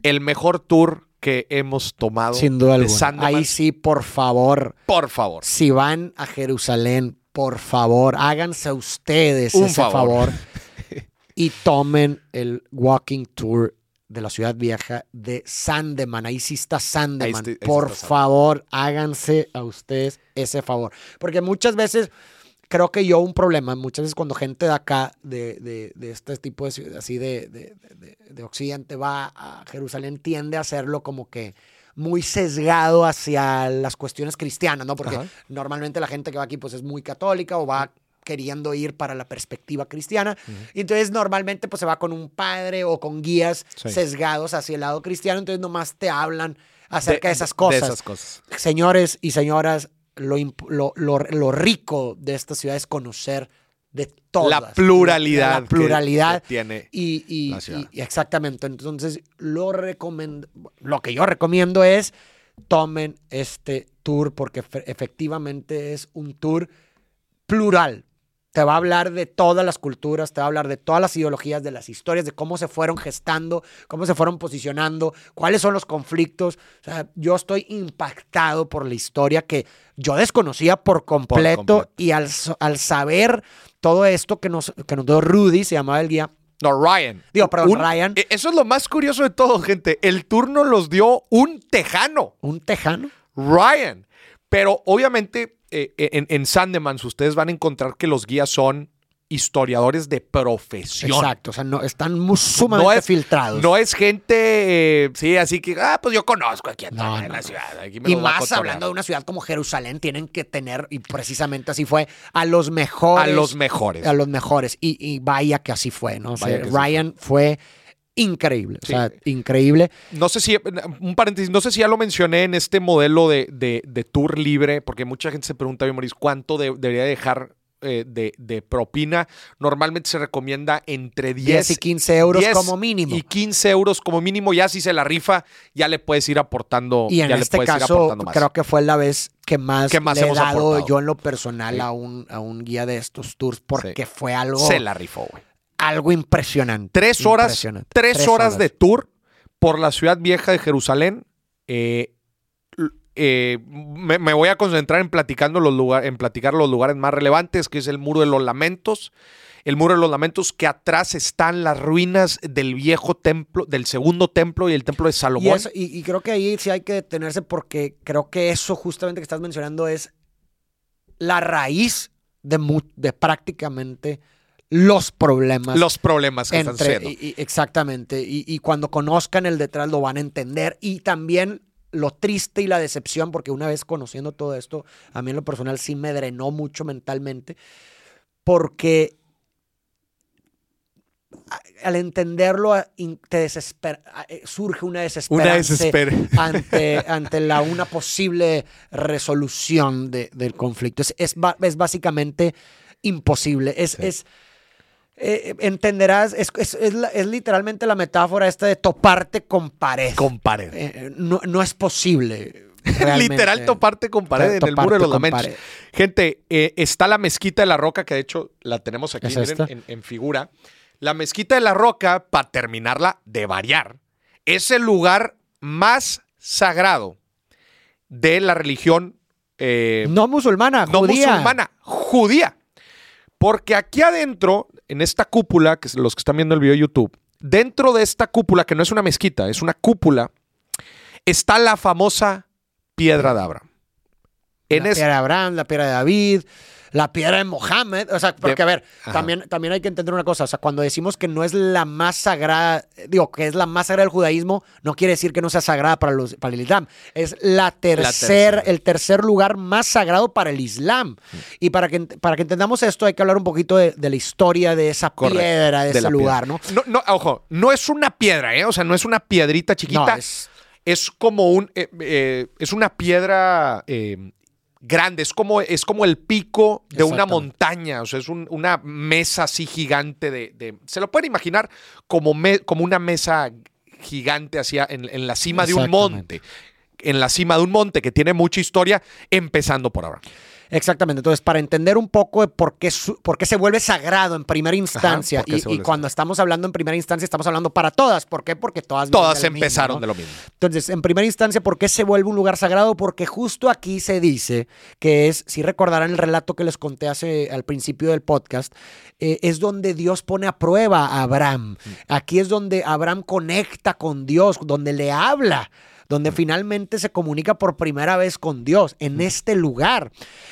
el mejor tour que hemos tomado. Sin duda de alguna. Ahí sí, por favor, Por favor. si van a Jerusalén, por favor, háganse ustedes Un ese favor. favor. y tomen el walking tour de la ciudad vieja de Sandeman. Ahí sí está Sandeman. Ahí está- ahí por está Sandeman. favor, háganse a ustedes ese favor. Porque muchas veces creo que yo un problema, muchas veces cuando gente de acá, de, de- de este tipo de ciudad, así de, de- de- de Occidente, va a Jerusalén, tiende a hacerlo como que muy sesgado hacia las cuestiones cristianas, ¿no? Porque Ajá. normalmente la gente que va aquí pues es muy católica o va queriendo ir para la perspectiva cristiana. Y entonces normalmente pues se va con un padre o con guías Sí. sesgados hacia el lado cristiano, entonces nomás te hablan acerca de, esas De cosas. esas cosas. Señores y señoras, lo, lo- lo rico de esta ciudad es conocer de todas. La pluralidad. La, que- pluralidad. que tiene. y, y- la ciudad. y- exactamente. Entonces, lo, recomend- lo que yo recomiendo es tomen este tour porque fe- efectivamente es un tour plural. Te va a hablar de todas las culturas, te va a hablar de todas las ideologías, de las historias, de cómo se fueron gestando, cómo se fueron posicionando, cuáles son los conflictos. O sea, yo estoy impactado por la historia que yo desconocía por completo, completo. y al, al saber todo esto que nos, que nos dio Rudy, se llamaba el guía, No, Ryan. Digo, perdón, Un- Ryan. eh, Eso es lo más curioso de todo, gente. El turno los dio un tejano. un tejano. Ryan. Pero obviamente eh, en, en Sandemans ustedes van a encontrar que los guías son historiadores de profesión. Exacto, o sea, no, están muy sumamente No es- filtrados. No es gente, eh, sí, así que, ah, pues yo conozco aquí en No, en la ciudad. aquí me y más hablando de una ciudad como Jerusalén, tienen que tener, y precisamente así fue, a los mejores. A los mejores. A los mejores. Y, y vaya que así fue, ¿no? O sea, Ryan fue increíble. Sí. O sea, increíble. No sé si, un paréntesis, no sé si ya lo mencioné en este modelo de, de- de tour libre, porque mucha gente se pregunta, bien, Maurice, ¿cuánto de- debería dejar eh, de, de propina? Normalmente se recomienda entre 10, 10 y 15 euros 10 como mínimo. Y 15 euros como mínimo, ya si se la rifa, ya le puedes ir aportando. Y en ya le este caso, creo que fue la vez que más, Que más le he dado aportado. yo en lo personal Sí. a, un, a un guía de estos tours, porque Sí. fue algo, se la rifó, güey. Algo impresionante. Tres horas, Impresionante. tres, horas, de tour por la ciudad vieja de Jerusalén. Eh, eh, me, me voy a concentrar en platicando los lugar, en platicar los lugares más relevantes, que es el muro de los lamentos. El muro de los lamentos, que atrás están las ruinas del viejo templo, del segundo templo y el templo de Y, Salomón. eso- y- y creo que ahí sí hay que detenerse porque creo que eso justamente que estás mencionando es la raíz de prácticamente los problemas. los problemas que están entre, y- y- exactamente. Y, y cuando conozcan el detrás lo van a entender. Y también lo triste y la decepción, porque una vez conociendo todo esto, a mí en lo personal sí me drenó mucho mentalmente, porque al entenderlo te desespera, eh, surge una desesperación Una desespera. ante, ante la, una posible resolución de- del conflicto. Es, es, es básicamente imposible. Es, Sí. es, eh, entenderás, es, es- es literalmente la metáfora esta de toparte con pared. Con pared. Eh, no, no es posible. Literal toparte con pared en el muro de los lamentos. pared. Gente, eh, está la mezquita de la roca, que de hecho la tenemos aquí en, en figura. La mezquita de la roca, para terminarla de variar, es el lugar más sagrado de la religión eh, No musulmana, no judía. musulmana, judía. Porque aquí adentro, en esta cúpula, que es los que están viendo el video de YouTube, dentro de esta cúpula, que no es una mezquita, es una cúpula, está la famosa piedra de Abraham. En la es- piedra de Abraham, la piedra de David, la piedra de Mohammed. O sea, porque De- a ver, Ajá. también, también hay que entender una cosa. O sea, cuando decimos que no es la más sagrada, digo, que es la más sagrada del judaísmo, no quiere decir que no sea sagrada para, los, para el Islam. Es la tercer, el tercer lugar más sagrado para el Islam. Y para que, para que entendamos esto, hay que hablar un poquito de, de la historia de esa Correcto, piedra, de, de ese lugar, ¿no? No, no, ojo, no es una piedra, ¿eh? O sea, no es una piedrita chiquita. No, es- es como un. eh, eh, es una piedra eh, grande. Es como, es como el pico de una montaña. O sea, es un- una mesa así gigante de. de- se lo pueden imaginar como, me- como una mesa gigante hacia en, en la cima de un monte. En la cima de un monte que tiene mucha historia, empezando por ahora. Exactamente. Entonces, para entender un poco de por qué, su- por qué se vuelve sagrado en primera instancia, ¿por qué y, cuando estamos hablando en primera instancia, estamos hablando para todas. ¿Por qué? Porque todas Todas de lo mismo, empezaron ¿no? de lo mismo. Entonces, en primera instancia, ¿por qué se vuelve un lugar sagrado? Porque justo aquí se dice que es, si recordarán el relato que les conté hace al principio del podcast, eh, es donde Dios pone a prueba a Abraham. Aquí es donde Abraham conecta con Dios, donde le habla donde finalmente se comunica por primera vez con Dios, en este lugar.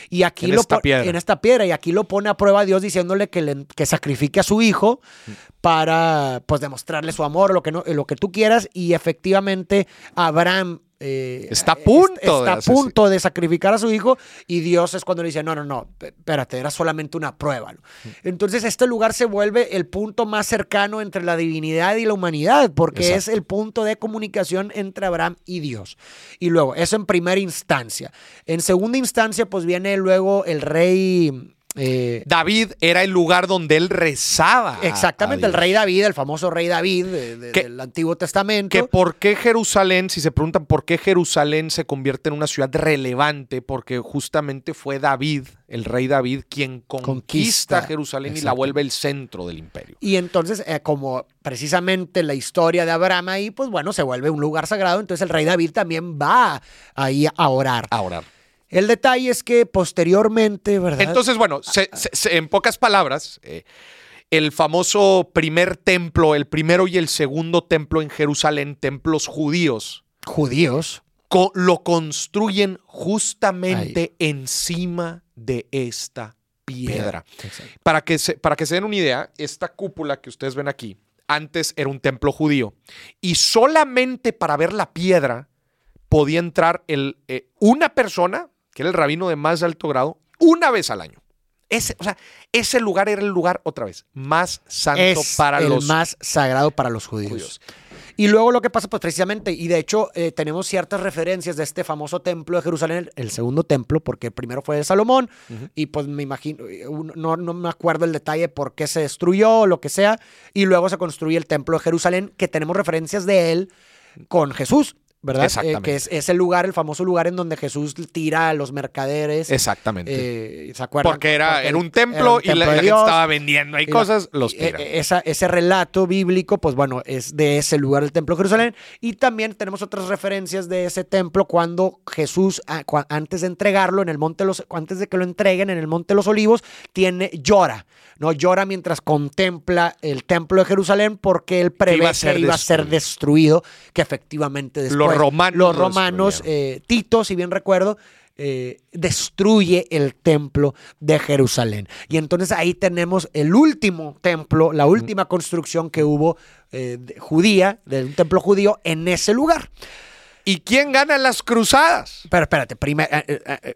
Y aquí En lo esta piedra. en esta piedra, y aquí lo pone a prueba a Dios diciéndole que, le- que sacrifique a su hijo para pues demostrarle su amor, lo que, no, lo que tú quieras, y efectivamente Abraham eh, Está a punto de está a hacer- punto de sacrificar a su hijo, y Dios es cuando le dice, no, no, no, espérate, era solamente una prueba. ¿no? Entonces este lugar se vuelve el punto más cercano entre la divinidad y la humanidad, porque es el punto de comunicación entre Abraham y Dios. Y luego, eso en primera instancia. En segunda instancia, pues viene luego el rey... eh, David era el lugar donde él rezaba. a- exactamente, a el rey David, el famoso rey David de- de- Que- del Antiguo Testamento. Que por qué Jerusalén, si se preguntan por qué Jerusalén se convierte en una ciudad relevante, porque justamente fue David, el rey David, quien conquista, Conquista, Jerusalén y la vuelve el centro del imperio. Y entonces, eh, como precisamente la historia de Abraham ahí, pues bueno, se vuelve un lugar sagrado, entonces el rey David también va ahí a orar. Ahora. El detalle es que posteriormente, ¿verdad? Entonces, bueno, se- se- se- en pocas palabras, eh, el famoso primer templo, el primero y el segundo templo en Jerusalén, templos judíos, judíos. co- lo construyen justamente encima de esta piedra. Para que, se, para que se den una idea, esta cúpula que ustedes ven aquí, antes era un templo judío. Y solamente para ver la piedra podía entrar el, eh, una persona, que era el rabino de más alto grado, una vez al año. Ese, o sea, ese lugar era el lugar, otra vez, más santo es para el los más sagrado para los judíos. judíos. Y luego lo que pasa, pues precisamente, y de hecho eh, tenemos ciertas referencias de este famoso templo de Jerusalén, el, el segundo templo, porque el primero fue de Salomón, y pues me imagino, eh, no, no me acuerdo el detalle por qué se destruyó o lo que sea, y luego se construye el templo de Jerusalén, que tenemos referencias de él con Jesús. ¿Verdad? Eh, Exactamente. que es, es el lugar, el famoso lugar en donde Jesús tira a los mercaderes. Exactamente. eh, ¿Se acuerdan? Porque era, Porque era un templo y la, gente estaba vendiendo ahí cosas, los tiran. eh, esa- ese relato bíblico, pues bueno, es de ese lugar del Templo de Jerusalén. Y también tenemos otras referencias de ese templo cuando Jesús, cua- antes de entregarlo en el monte los, antes de que lo entreguen en el monte de los olivos, tiene, llora, ¿no? Llora mientras contempla el templo de Jerusalén porque él prevé iba a ser que iba a ser destruido, que efectivamente después Los romanos los eh, Tito, si bien recuerdo, eh, destruye el templo de Jerusalén. Y entonces ahí tenemos el último templo, la última construcción que hubo eh, de- judía, de un templo judío, en ese lugar. ¿Y quién gana las cruzadas? Pero espérate, primero,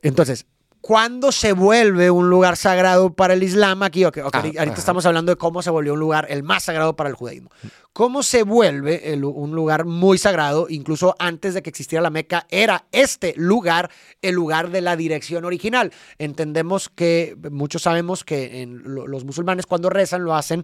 entonces, ¿Cuándo se vuelve un lugar sagrado para el Islam? Aquí, Ah, ahorita ajá. estamos hablando de cómo se volvió un lugar el más sagrado para el judaísmo. ¿Cómo se vuelve el- un lugar muy sagrado? Incluso antes de que existiera la Meca, era este lugar el lugar de la dirección original. Entendemos que, muchos sabemos que en los musulmanes cuando rezan lo hacen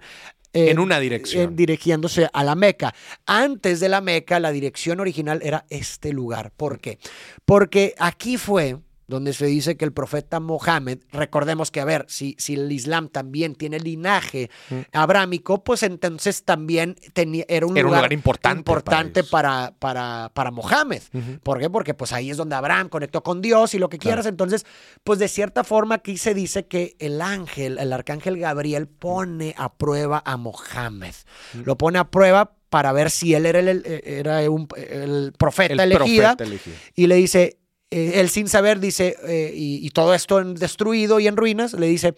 eh, En una dirección. dirigiéndose a la Meca. Antes de la Meca, la dirección original era este lugar. ¿Por qué? Porque aquí fue donde se dice que el profeta Mohammed, recordemos que, a ver, si, si el Islam también tiene linaje Mm. abrámico, pues entonces también tenía, era un Era un lugar, importante importante para para, para, para Mohammed. ¿Por qué? Porque pues ahí es donde Abraham conectó con Dios y lo que Claro. quieras. Entonces, pues de cierta forma aquí se dice que el ángel, el arcángel Gabriel pone a prueba a Mohammed. Mm. Lo pone a prueba para ver si él era el, era un- el profeta El elegida profeta elegido. y le dice, eh, él sin saber dice, eh, y, y todo esto en- destruido y en ruinas, le dice,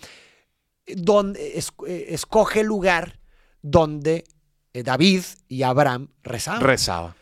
donde, es- eh, escoge el lugar donde eh, David y Abraham rezaban. Rezaba.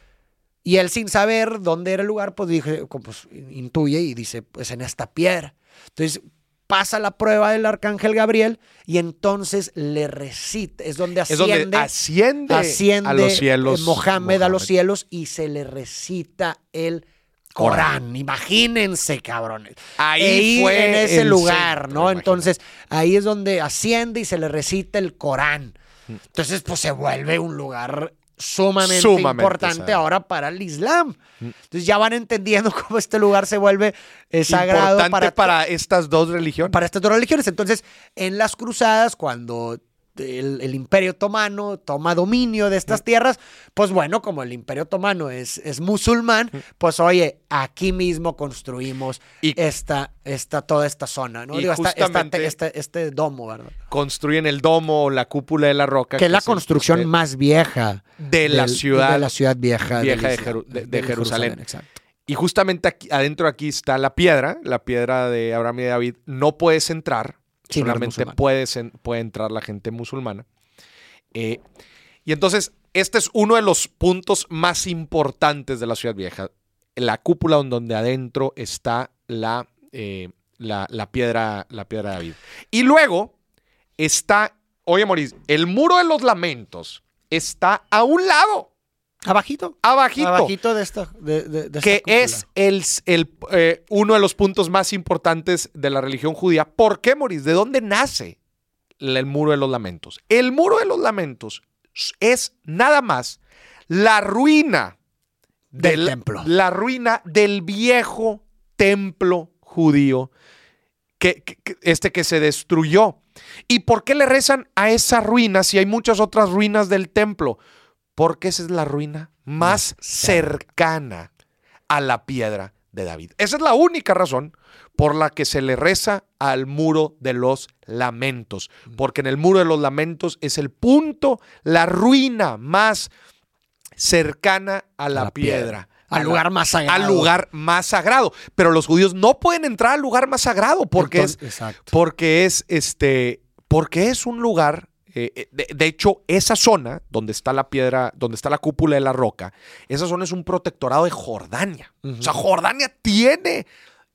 Y él sin saber dónde era el lugar, pues dije, pues intuye y dice, pues en esta piedra. Entonces pasa la prueba del arcángel Gabriel y entonces le recita, es donde Es asciende, donde asciende, asciende a los cielos. eh, Mohammed, a los Mohammed. cielos y se le recita el Corán. Imagínense, cabrones. Ahí E fue en ese el lugar, centro, ¿no? Entonces, ahí es donde asciende y se le recita el Corán. Entonces, pues se vuelve un lugar sumamente, Sumamente importante ahora para el Islam. Entonces ya van entendiendo cómo este lugar se vuelve eh, sagrado Importante para, para, estas dos religiones. para estas dos religiones. Entonces, en las cruzadas, cuando el, el imperio otomano toma dominio de estas tierras, pues bueno, como el imperio otomano es, es musulmán, pues oye, aquí mismo construimos Y- esta, esta, toda esta zona, ¿no? Y Digo, esta- esta- justamente- este, este domo, ¿verdad? Construyen el domo o la cúpula de la roca. Que es la construcción de- más vieja de la del- ciudad de la ciudad vieja, vieja de Islam, Jeru- de- de del Jerusalén. exacto. Y justamente aquí, adentro aquí está la piedra, la piedra de Abraham y David. No puedes entrar, Sí, solamente puede entrar la gente musulmana. Eh, y entonces, este es uno de los puntos más importantes de la ciudad vieja. La cúpula donde, donde adentro está la, eh, la, la piedra, la piedra de David. Y luego está, oye, Moris, el muro de los lamentos está a un lado, Abajito. abajito Abajito de esta. De, de- de esta que es el, el, eh, uno de los puntos más importantes de la religión judía. ¿Por qué, Moris? ¿De dónde nace el, muro de los lamentos? El muro de los lamentos es nada más la ruina Del templo. La ruina del viejo templo judío que- este que se destruyó. ¿Y por qué le rezan a esa ruina si hay muchas otras ruinas del templo? Porque esa es la ruina más cercana a la piedra de David. Esa es la única razón por la que se le reza al muro de los lamentos. Porque en el muro de los lamentos es el punto, la ruina más cercana a la, la piedra. piedra. Al A la- lugar más sagrado. Al lugar más sagrado. Pero los judíos no pueden entrar al lugar más sagrado porque Entonces, es Exacto. porque es este porque es un lugar eh, eh, de, de hecho esa zona donde está la piedra donde está la cúpula de la roca esa zona es un protectorado de Jordania o sea Jordania tiene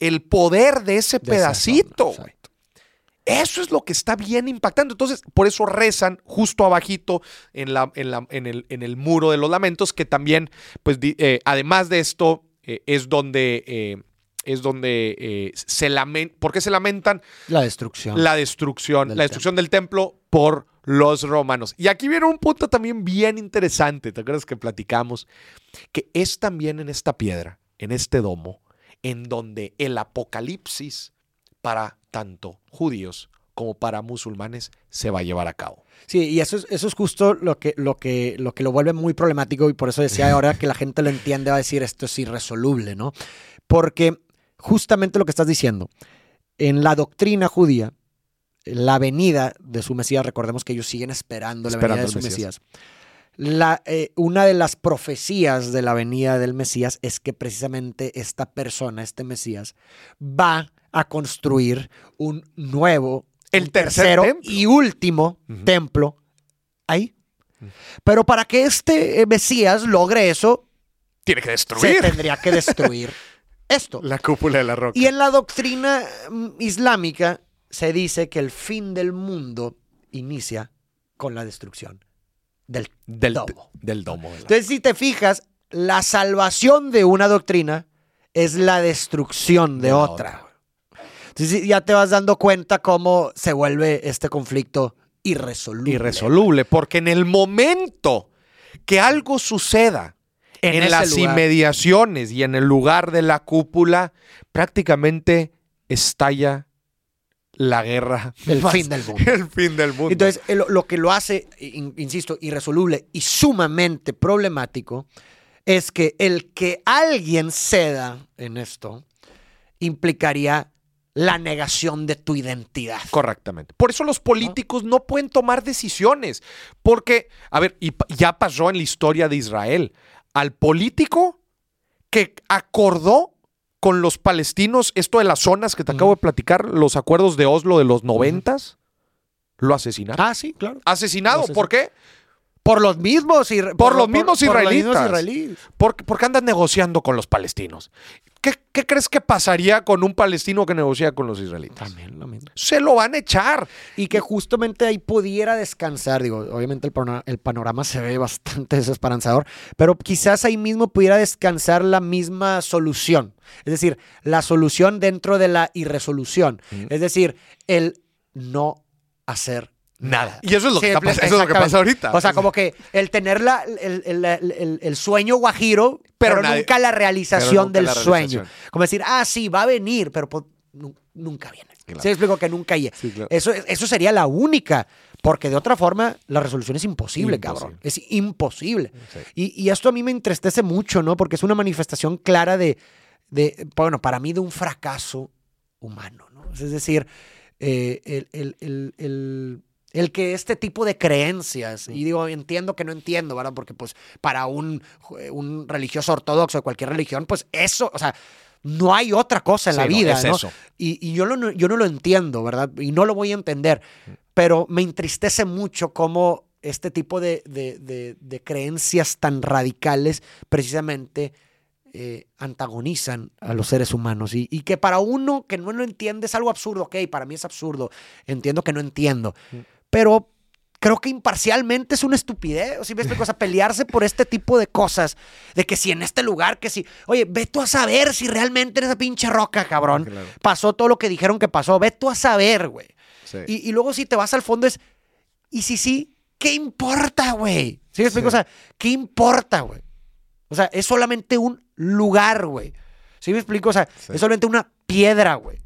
el poder de ese De pedacito zona, eso es lo que está bien impactando. Entonces, por eso rezan justo abajito en, la, en, la- en el, en el muro de los lamentos, que también, pues, eh, además de esto, eh, es donde, es donde eh, se lamentan. ¿Por qué se lamentan? La destrucción. La destrucción, Del la destrucción del templo por los romanos. Y aquí viene un punto también bien interesante, ¿te acuerdas que platicamos? Que es también en esta piedra, en este domo, en donde el apocalipsis para tanto judíos como para musulmanes se va a llevar a cabo. Sí, y eso es, eso es justo lo que, lo, que, lo que lo vuelve muy problemático y por eso decía ahora que la gente lo entiende, va a decir esto es irresoluble, ¿no? Porque justamente lo que estás diciendo, en la doctrina judía, la venida de su Mesías, recordemos que ellos siguen esperando la venida de su Mesías. Mesías. La, eh, una de las profecías de la venida del Mesías es que precisamente esta persona, este Mesías, va a construir un nuevo, El tercero templo. y último templo ahí. Pero para que este eh, Mesías logre eso, Tiene que se destruir. tendría que destruir esto. La cúpula de la roca. Y en la doctrina mm, islámica se dice que el fin del mundo inicia con la destrucción del, del domo. Del domo. Entonces, si te fijas, la salvación de una doctrina es la destrucción de, otra. Entonces ya te vas dando cuenta cómo se vuelve este conflicto irresoluble. Irresoluble, porque en el momento que algo suceda en, las lugar. inmediaciones y en el lugar de la cúpula, prácticamente estalla la guerra. El más- fin del mundo. El fin del mundo. Entonces, lo que lo hace, in- insisto, irresoluble y sumamente problemático es que el que alguien ceda en esto implicaría la negación de tu identidad. Correctamente. Por eso los políticos no pueden tomar decisiones. Porque, a ver, y ya pasó en la historia de Israel. Al político que acordó con los palestinos esto de las zonas que te acabo de platicar, los acuerdos de Oslo de los noventas, lo asesinaron. Ah, sí, claro. Asesinado. Asesin- ¿Por qué? Por los mismos, isra- Por los mismos por los israelitas. israelíes. Porque, porque andan negociando con los palestinos. ¿Qué, qué crees que pasaría con un palestino que negocia con los israelitas? También lo mismo. Se lo van a echar. Y que justamente ahí pudiera descansar, digo, obviamente el panorama, el panorama se ve bastante desesperanzador, pero quizás ahí mismo pudiera descansar la misma solución. Es decir, la solución dentro de la irresolución. Mm. Es decir, el no hacer Nada. Y eso es lo, que, está eso es lo que pasa ahorita. O sea, como que el tener la- el, el- el- sueño guajiro, pero, Pero nadie- nunca la realización nunca del la sueño. Como decir, ah, sí, va a venir, pero pues, nu- nunca viene. Claro. ¿Sí me explico que nunca llega? Sí, claro. eso, eso sería la única, porque de otra forma la resolución es imposible, Imposible. cabrón. Es imposible. Sí. Y, y esto a mí me entristece mucho, ¿no? Porque es una manifestación clara de, de bueno, para mí de un fracaso humano, ¿no? Es decir, eh, el, el- el- el- el que este tipo de creencias, y digo, entiendo que no entiendo, ¿verdad? Porque pues para un, un religioso ortodoxo de cualquier religión, pues eso, o sea, no hay otra cosa en Sí, la no, vida, es ¿no? eso. Y, y yo, lo no- yo no lo entiendo, ¿verdad? Y no lo voy a entender, pero me entristece mucho cómo este tipo de, de- de- de creencias tan radicales precisamente eh, antagonizan a los seres humanos y, y que para uno que no lo entiende es algo absurdo, ok, para mí es absurdo, entiendo que no entiendo, pero creo que imparcialmente es una estupidez, ¿sí me explico? O sea, pelearse por este tipo de cosas, de que si en este lugar, que si, oye, ve tú a saber si realmente en esa pinche roca, cabrón, Claro. pasó todo lo que dijeron que pasó, ve tú a saber, güey. Sí. Y, y luego si te vas al fondo es, y si sí, ¿qué importa, güey? ¿Sí me explico? Sí. O sea, ¿qué importa, güey? O sea, es solamente un lugar, güey. ¿Sí me explico? O sea, Sí. es solamente una piedra, güey.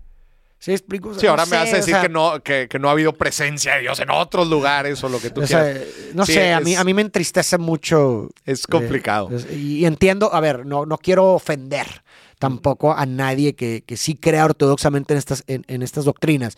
¿Sí explico? O sea, Sí, no ahora me sé, vas a o decir sea, que, no, que, que no ha habido presencia de Dios en otros lugares o lo que tú o sea, quieras. no Sí, sé, a es- mí, a mí me entristece mucho. Es complicado. eh, es- y entiendo, a ver, no, no quiero ofender tampoco a nadie que, que sí crea ortodoxamente en estas, en, en estas doctrinas.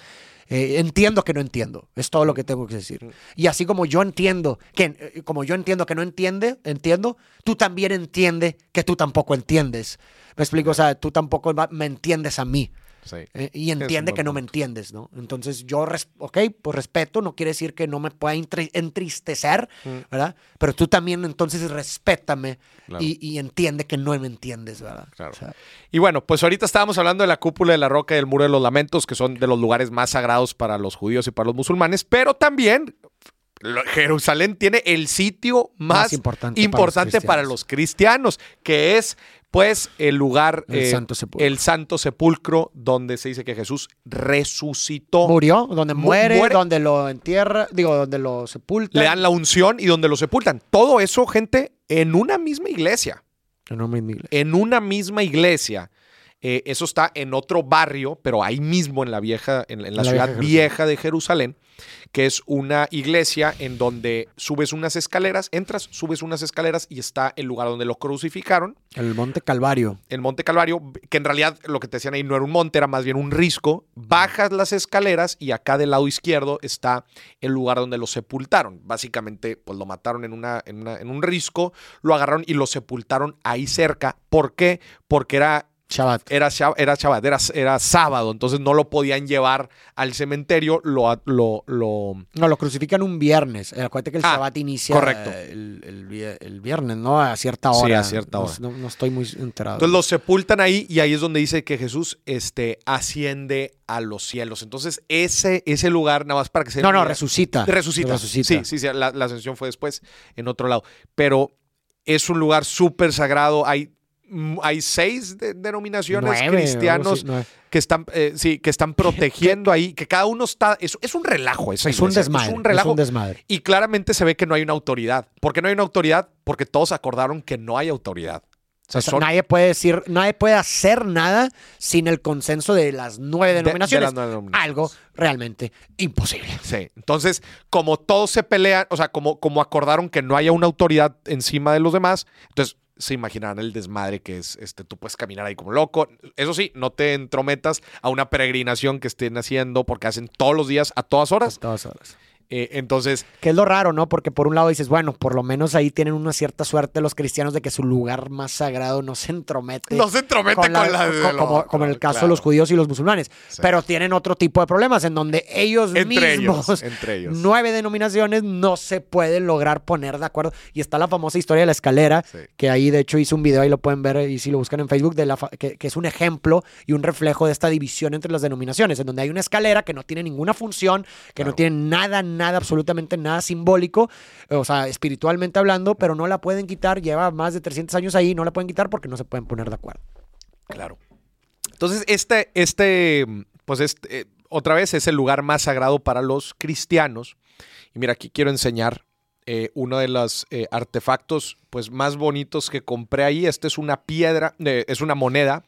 Eh, entiendo que no entiendo, es todo lo que tengo que decir. Y así como yo entiendo que, eh, como yo entiendo que no entiende, entiendo, tú también entiendes que tú tampoco entiendes. Me explico, o sea, tú tampoco me entiendes a mí. Sí. Eh, y entiende que no me entiendes, ¿no? Entonces yo, res- ok, pues respeto, no quiere decir que no me pueda entri- entristecer, Mm. ¿verdad? Pero tú también entonces respétame Claro. y, y entiende que no me entiendes, ¿verdad? Claro. O sea, Y bueno, pues ahorita estábamos hablando de la cúpula de la roca y del muro de los lamentos, que son de los lugares más sagrados para los judíos y para los musulmanes, pero también Jerusalén tiene el sitio más, Más importante importante, para los cristianos, que es pues el lugar, El eh, Santo Sepulcro. el Santo Sepulcro, donde se dice que Jesús resucitó. murió, donde Mu- muere, muere. donde lo entierra, digo, donde lo sepulta. Le dan la unción y donde lo sepultan. Todo eso, gente, en una misma iglesia. No me indignes. en una misma iglesia. Eh, eso está en otro barrio, pero ahí mismo en la vieja, en, en la En la ciudad vieja vieja de Jerusalén, que es una iglesia en donde subes unas escaleras, entras, subes unas escaleras y está el lugar donde lo crucificaron, El Monte Calvario. el Monte Calvario, que en realidad lo que te decían ahí no era un monte, era más bien un risco. Bajas las escaleras y acá del lado izquierdo está el lugar donde lo sepultaron. Básicamente, pues lo mataron en, una, en, una- en un risco, lo agarraron y lo sepultaron ahí cerca. ¿Por qué? Porque era Shabbat. era, shab- era Shabbat, era, era sábado, entonces no lo podían llevar al cementerio, lo, lo, lo, No, lo crucifican un viernes. Eh, Acuérdate que el Ah, Shabbat inicia correcto. El, el vie- el viernes, ¿no? A cierta Sí, hora. a cierta hora. No, no estoy muy enterado. Entonces lo sepultan ahí y ahí es donde dice que Jesús este, asciende a los cielos. Entonces ese, ese lugar, nada más para que se... no, no, resucita. Resucita. Resucita. Sí, sí, sí, la, la ascensión fue después en otro lado. Pero es un lugar súper sagrado. Hay, hay seis de- denominaciones Nueve, cristianos que están, eh, sí, que están protegiendo ahí, que cada uno está... Es, es un relajo esa Es un desmadre. Es un relajo. desmadre. Y claramente se ve que no hay una autoridad. ¿Por qué no hay una autoridad? Porque todos acordaron que no hay autoridad. O sea, O sea, son- nadie puede decir, nadie puede hacer nada sin el consenso de las nueve de- de denominaciones. las nueve denominaciones. Algo realmente imposible. Sí. Entonces, como todos se pelean, o sea, como, como acordaron que no haya una autoridad encima de los demás, entonces se imaginarán el desmadre que es, este, tú puedes caminar ahí como loco. Eso sí, no te entrometas a una peregrinación que estén haciendo porque hacen todos los días, a todas horas. A todas horas. Eh, entonces, Que es lo raro, ¿no? Porque por un lado dices, bueno, por lo menos ahí tienen una cierta suerte los cristianos de que su lugar más sagrado no se entromete. no se entromete con la, de co- lo como, otro, como en el caso claro. de los judíos y los musulmanes. Sí. Pero tienen otro tipo de problemas en donde ellos Entre mismos, ellos, entre ellos. nueve denominaciones, no se pueden lograr poner de acuerdo. Y está la famosa historia de la escalera, Sí. que ahí de hecho hice un video, ahí lo pueden ver y si lo buscan en Facebook, de la fa- que, que es un ejemplo y un reflejo de esta división entre las denominaciones, en donde hay una escalera que no tiene ninguna función, que no tiene nada, nada, absolutamente nada simbólico, o sea, espiritualmente hablando, pero no la pueden quitar, lleva más de 300 años ahí, no la pueden quitar porque no se pueden poner de acuerdo. Claro. Entonces, este, este, pues este, eh, otra vez es el lugar más sagrado para los cristianos. Y mira, aquí quiero enseñar eh, uno de los eh, artefactos pues, más bonitos que compré ahí. Este es una piedra, es una moneda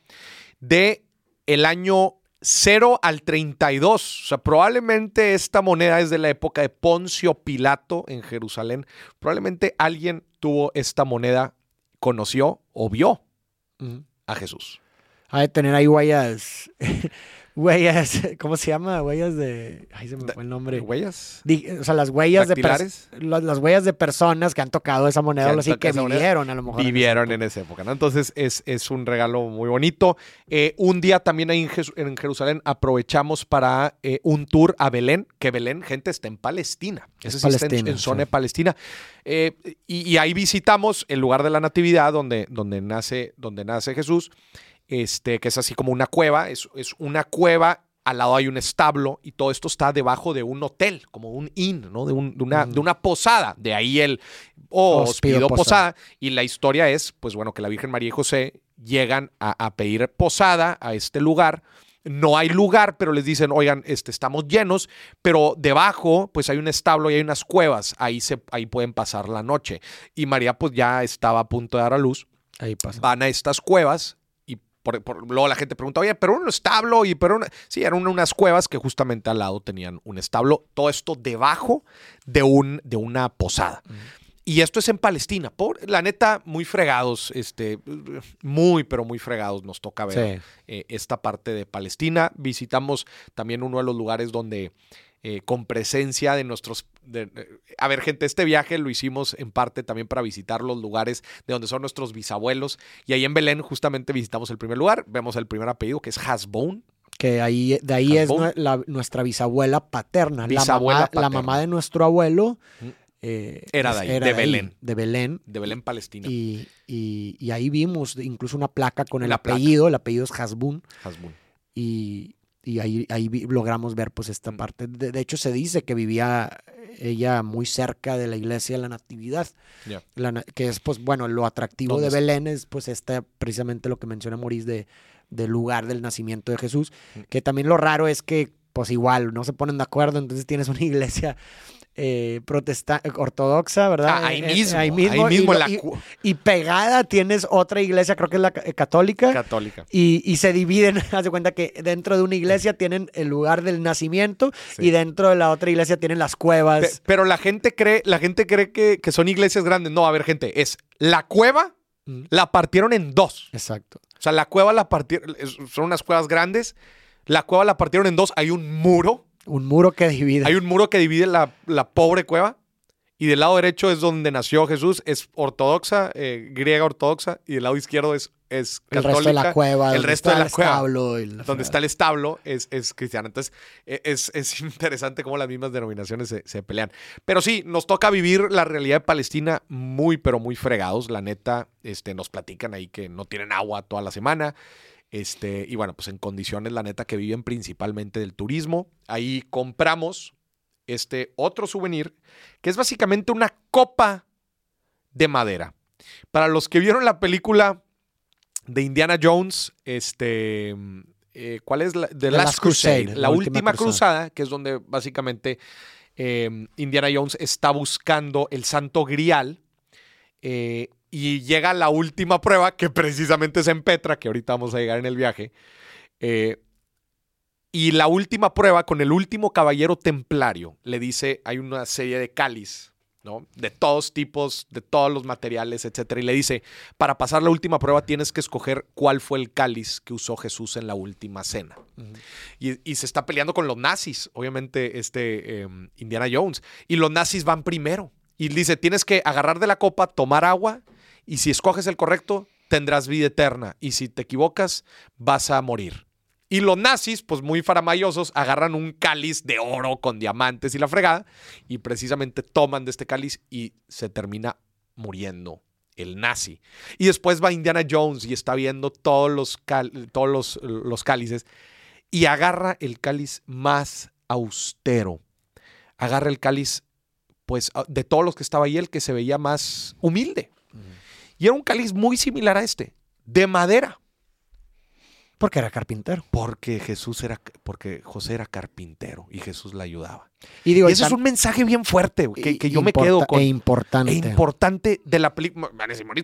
de el año 0 al 32. O sea, probablemente esta moneda es de la época de Poncio Pilato en Jerusalén. Probablemente alguien tuvo esta moneda, conoció o vio a Jesús. Ha de tener ahí huellas, huellas, ¿cómo se llama? Huellas de, ay, se me fue el nombre. ¿Huellas? Di- o sea, las huellas de las, las huellas de personas que han tocado esa moneda, o así, que vivieron a lo mejor. en esa Vivieron época. en esa época, ¿no? Entonces es, es un regalo muy bonito. Eh, un día también ahí en, Jerusalén aprovechamos para eh, un tour a Belén, que Belén, gente, está en Palestina. Es sí está en- Palestina, en, zona sí. de Palestina. Eh, y, y ahí visitamos el lugar de la Natividad donde, donde, nace, donde nace Jesús, este, que es así como una cueva. Es, es una cueva, al lado hay un establo y todo esto está debajo de un hotel, como un inn, ¿no? De, un- de una, Mm. de una posada. De ahí el oh, posada. posada. Y la historia es, pues bueno, que la Virgen María y José llegan a, a pedir posada a este lugar. No hay lugar, pero les dicen, oigan, este, estamos llenos, pero debajo, pues hay un establo y hay unas cuevas. Ahí, se, ahí pueden pasar la noche. Y María, pues ya estaba a punto de dar a luz. Ahí pasa. Van a estas cuevas por- por- luego la gente pregunta, oye, pero un establo y pero una... Sí, eran unas cuevas que justamente al lado tenían un establo. Todo esto debajo de, un, de una posada. Y esto es en Palestina. Por, la neta, muy fregados, este, muy, pero muy fregados nos toca ver Sí. eh, esta parte de Palestina. Visitamos también uno de los lugares donde, eh, con presencia de nuestros... de- a ver, gente, este viaje lo hicimos en parte también para visitar los lugares de donde son nuestros bisabuelos. Y ahí en Belén justamente visitamos el primer lugar. Vemos el primer apellido, que es Hasbon. Que ahí, de ahí es la- nuestra bisabuela paterna. Bisabuela la, mamá, la paterna. mamá de nuestro abuelo. Eh, Era de ahí, de Belén. De Belén. de Belén, Palestina. Y, y- y ahí vimos incluso una placa con el La placa. apellido. El apellido es Hasbun. Hasbun. y, y ahí, ahí logramos ver pues esta Mm. parte. De, de hecho se dice que vivía ella muy cerca de la iglesia de la Natividad, la que es pues bueno, lo atractivo ¿Dónde de? Belén es pues este, precisamente lo que menciona Maurice de, del lugar del nacimiento de Jesús, Mm. que también lo raro es que pues igual no se ponen de acuerdo, entonces tienes una iglesia eh, protestante, ortodoxa, ¿verdad? Ah, ahí Eh, eh, mismo, ahí ahí mismo, y, la pegada tienes otra iglesia, creo que es la ca- católica. católica. Y, y se dividen, haz de cuenta que dentro de una iglesia tienen el lugar del nacimiento Sí. y dentro de la otra iglesia tienen las Pe- cuevas. pero la gente cree, la gente cree que, que son iglesias grandes. No, a ver, gente, es la cueva Mm, la partieron en dos. Exacto. O sea, la cueva la partieron, son unas cuevas grandes. La cueva la partieron en dos. Hay un muro. Un muro que divide. Hay un muro que divide la, la pobre cueva. Y del lado derecho es donde nació Jesús. Es ortodoxa, eh, griega ortodoxa. Y del lado izquierdo es es El católica. resto de la cueva, el resto de la el cueva, establo y la donde está el establo es, es cristiana. Entonces, e- es, es interesante cómo las mismas denominaciones se, se pelean. Pero sí, nos toca vivir la realidad de Palestina muy, pero muy fregados. La neta, este, nos platican ahí que no tienen agua toda la semana. Este, y bueno, pues en condiciones, la neta, que viven principalmente del turismo. Ahí compramos este otro souvenir, que es básicamente una copa de madera. Para los que vieron la película de Indiana Jones, este, eh, ¿cuál es la? The The Last, Last Crusade, Crusade, la, última, última cruzada. cruzada. que es donde básicamente eh, Indiana Jones está buscando el Santo Grial. eh, y llega la última prueba, que precisamente es en Petra, que ahorita vamos a llegar en el viaje. eh, y la última prueba con el último caballero templario le dice, hay una serie de cáliz, ¿no? De todos tipos, de todos los materiales, etcétera. Y le dice, para pasar la última prueba tienes que escoger cuál fue el cáliz que usó Jesús en la última cena. y, y se está peleando con los nazis, obviamente, este eh, Indiana Jones. Y los nazis van primero. Y dice, tienes que agarrar de la copa, tomar agua, y si escoges el correcto, tendrás vida eterna. Y si te equivocas, vas a morir. Y los nazis, pues muy faramayosos, agarran un cáliz de oro con diamantes y la fregada, y precisamente toman de este cáliz y se termina muriendo el nazi. Y después va Indiana Jones y está viendo todos los, todos los, los cálices y agarra el cáliz más austero. Agarra el cáliz, pues, de todos los que estaba ahí, el que se veía más humilde. Y era un cáliz muy similar a este, de madera. Porque era carpintero. Porque Jesús era, porque José era carpintero y Jesús le ayudaba. Y digo, Y eso tan- es un mensaje bien fuerte que, que yo me quedo con. E importante. e importante de la película.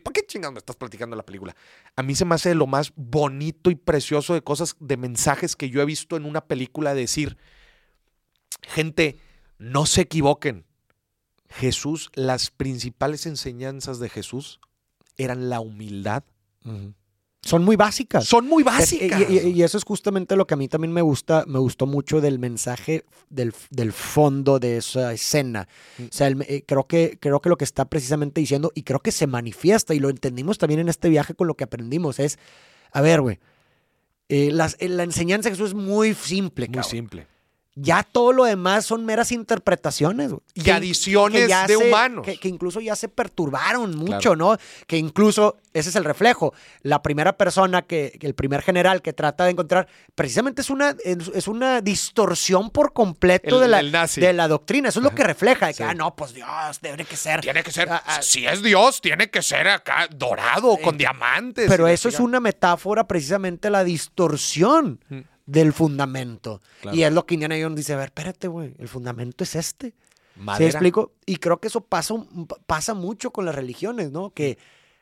¿por qué chingados me estás platicando la película? A mí se me hace lo más bonito y precioso de cosas, de mensajes que yo he visto en una película decir, gente, no se equivoquen. Jesús, las principales enseñanzas de Jesús eran la humildad. Son muy básicas. Son muy Es- básicas. Y, y- y eso es justamente lo que a mí también me gusta, me gustó mucho del mensaje del, del fondo de esa escena. Mm. O sea, el- eh, creo, que, creo que lo que está precisamente diciendo, y creo que se manifiesta, y lo entendimos también en este viaje con lo que aprendimos, es, a ver, güey, eh, eh, la enseñanza de Jesús es muy simple, muy cabrón. simple. Ya todo lo demás son meras interpretaciones. Y Que- adiciones ya de se- humanos. Que, que incluso ya se perturbaron mucho, Claro. ¿no? Que incluso, ese es el reflejo. La primera persona, que, el primer general que trata de encontrar, precisamente es una, es una distorsión por completo El- de, la, el nazi. de la doctrina. Eso es lo que refleja. De que, Sí. ah, no, pues Dios, debe que ser. Tiene que ser, Ah, ah, si es Dios, tiene que ser acá dorado, con diamantes. Pero eso es una metáfora precisamente la distorsión Mm. Del fundamento. Claro. Y es lo que Indiana Jones dice, a ver, espérate, güey, el fundamento es este. ¿Sí Madera. explico? Y creo que eso pasa, pasa mucho con las religiones, ¿no? Que,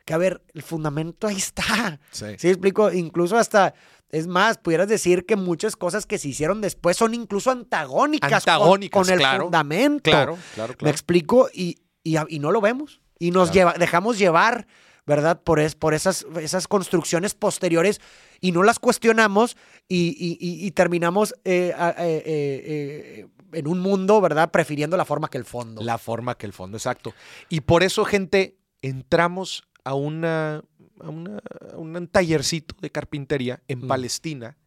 que, a ver, el fundamento ahí está. Sí. ¿Sí explico? Incluso hasta, es más, pudieras decir que muchas cosas que se hicieron después son incluso antagónicas, con- Antagónicas, con, el claro. fundamento. Claro, claro, ¿Me claro. explico? Y, y, y no lo vemos. Y nos Claro. lleva, dejamos llevar, ¿verdad? Por, es, por esas, esas construcciones posteriores y no las cuestionamos y, y- y- y terminamos eh, eh, eh, en un mundo, ¿verdad? Prefiriendo la forma que el fondo. La forma que el fondo, exacto. Y por eso, gente, entramos a una, a una- a un tallercito de carpintería en Mm. Palestina.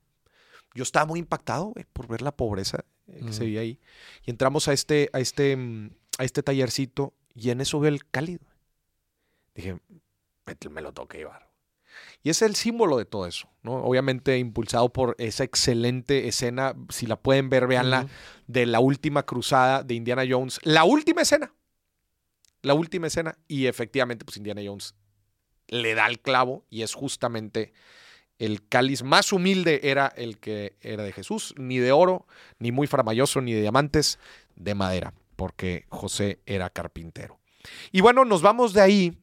Yo estaba muy impactado, por ver la pobreza que Mm. se veía ahí. Y entramos a este, a este, mm, a este tallercito y en eso veo el cálido. Dije, me, lo que llevar. Y es el símbolo de todo eso, ¿no? Obviamente impulsado por esa excelente escena, si la pueden ver, véanla, Ujú. de la última cruzada de Indiana Jones. La última escena. La última escena. Y efectivamente, pues Indiana Jones le da el clavo y es justamente el cáliz más humilde era el que era de Jesús, ni de oro, ni muy faramayoso, ni de diamantes, de madera, porque José era carpintero. Y bueno, nos vamos de ahí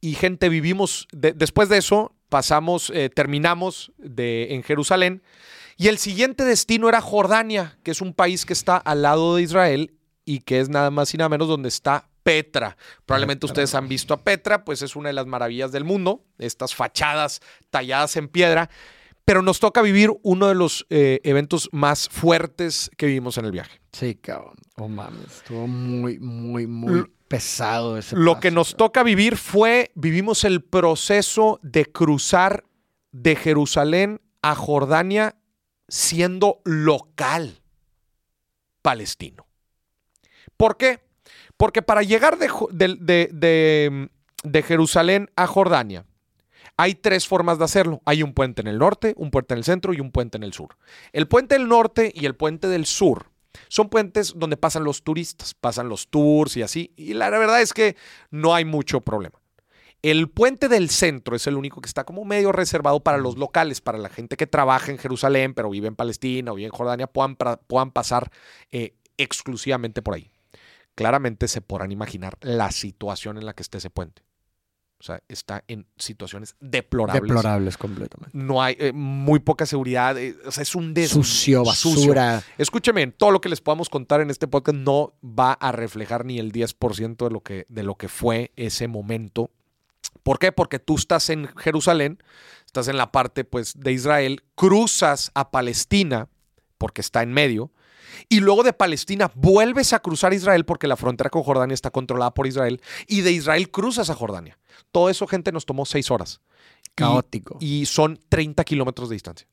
y gente, vivimos, de- después de eso, pasamos, eh, terminamos de, en Jerusalén y el siguiente destino era Jordania, que es un país que está al lado de Israel y que es nada más y nada menos donde está Petra. Probablemente ustedes han visto a Petra, pues es una de las maravillas del mundo, estas fachadas talladas en piedra, pero nos toca vivir uno de los eh, eventos más fuertes que vivimos en el viaje. Sí, cabrón. Oh, mames. Estuvo muy, muy, muy pesado ese Lo paso, que nos toca vivir fue, vivimos el proceso de cruzar de Jerusalén a Jordania siendo local palestino. ¿Por qué? Porque para llegar de, de- de- de- de Jerusalén a Jordania, hay tres formas de hacerlo. Hay un puente en el norte, un puente en el centro y un puente en el sur. El puente del norte y el puente del sur son puentes donde pasan los turistas, pasan los tours y así. Y la verdad es que no hay mucho problema. El puente del centro es el único que está como medio reservado para los locales, para la gente que trabaja en Jerusalén, pero vive en Palestina o vive en Jordania, puedan, puedan pasar eh, exclusivamente por ahí. Claramente se podrán imaginar la situación en la que esté ese puente. O sea, está en situaciones deplorables. Deplorables completamente. No hay eh, muy poca seguridad. eh, o sea, es un des Sucio, sucio. basura. Escúcheme, todo lo que les podamos contar en este podcast no va a reflejar ni el 10% de lo, que, de lo que fue ese momento. ¿Por qué? Porque tú estás en Jerusalén, estás en la parte pues, de Israel, cruzas a Palestina, porque está en medio, y luego de Palestina vuelves a cruzar Israel porque la frontera con Jordania está controlada por Israel, y de Israel cruzas a Jordania. Todo eso, gente, nos tomó seis horas. Caótico. y son 30 kilómetros de distancia.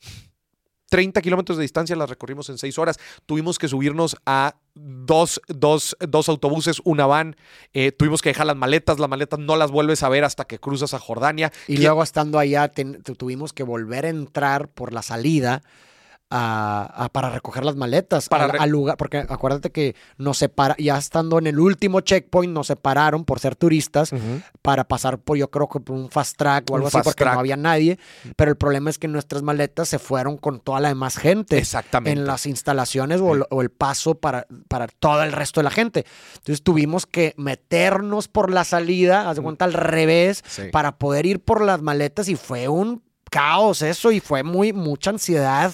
30 kilómetros de distancia las recorrimos en 6 horas. Tuvimos que subirnos a dos, dos- dos autobuses, una van. Eh, tuvimos que dejar las maletas. Las maletas no las vuelves a ver hasta que cruzas a Jordania. Y luego estando allá ten- tuvimos que volver a entrar por la salida a- a- para recoger las maletas Para al, al lugar, porque acuérdate que nos separa, ya estando en el último checkpoint nos separaron por ser turistas Ujú. para pasar por yo creo que por un fast track o algo así porque track. no había nadie, pero el problema es que nuestras maletas se fueron con toda la demás gente Exactamente. en las instalaciones o, o el paso para, para todo el resto de la gente. Entonces tuvimos que meternos por la salida, haz de cuenta al revés, Sí. para poder ir por las maletas y fue un caos eso y fue muy mucha ansiedad.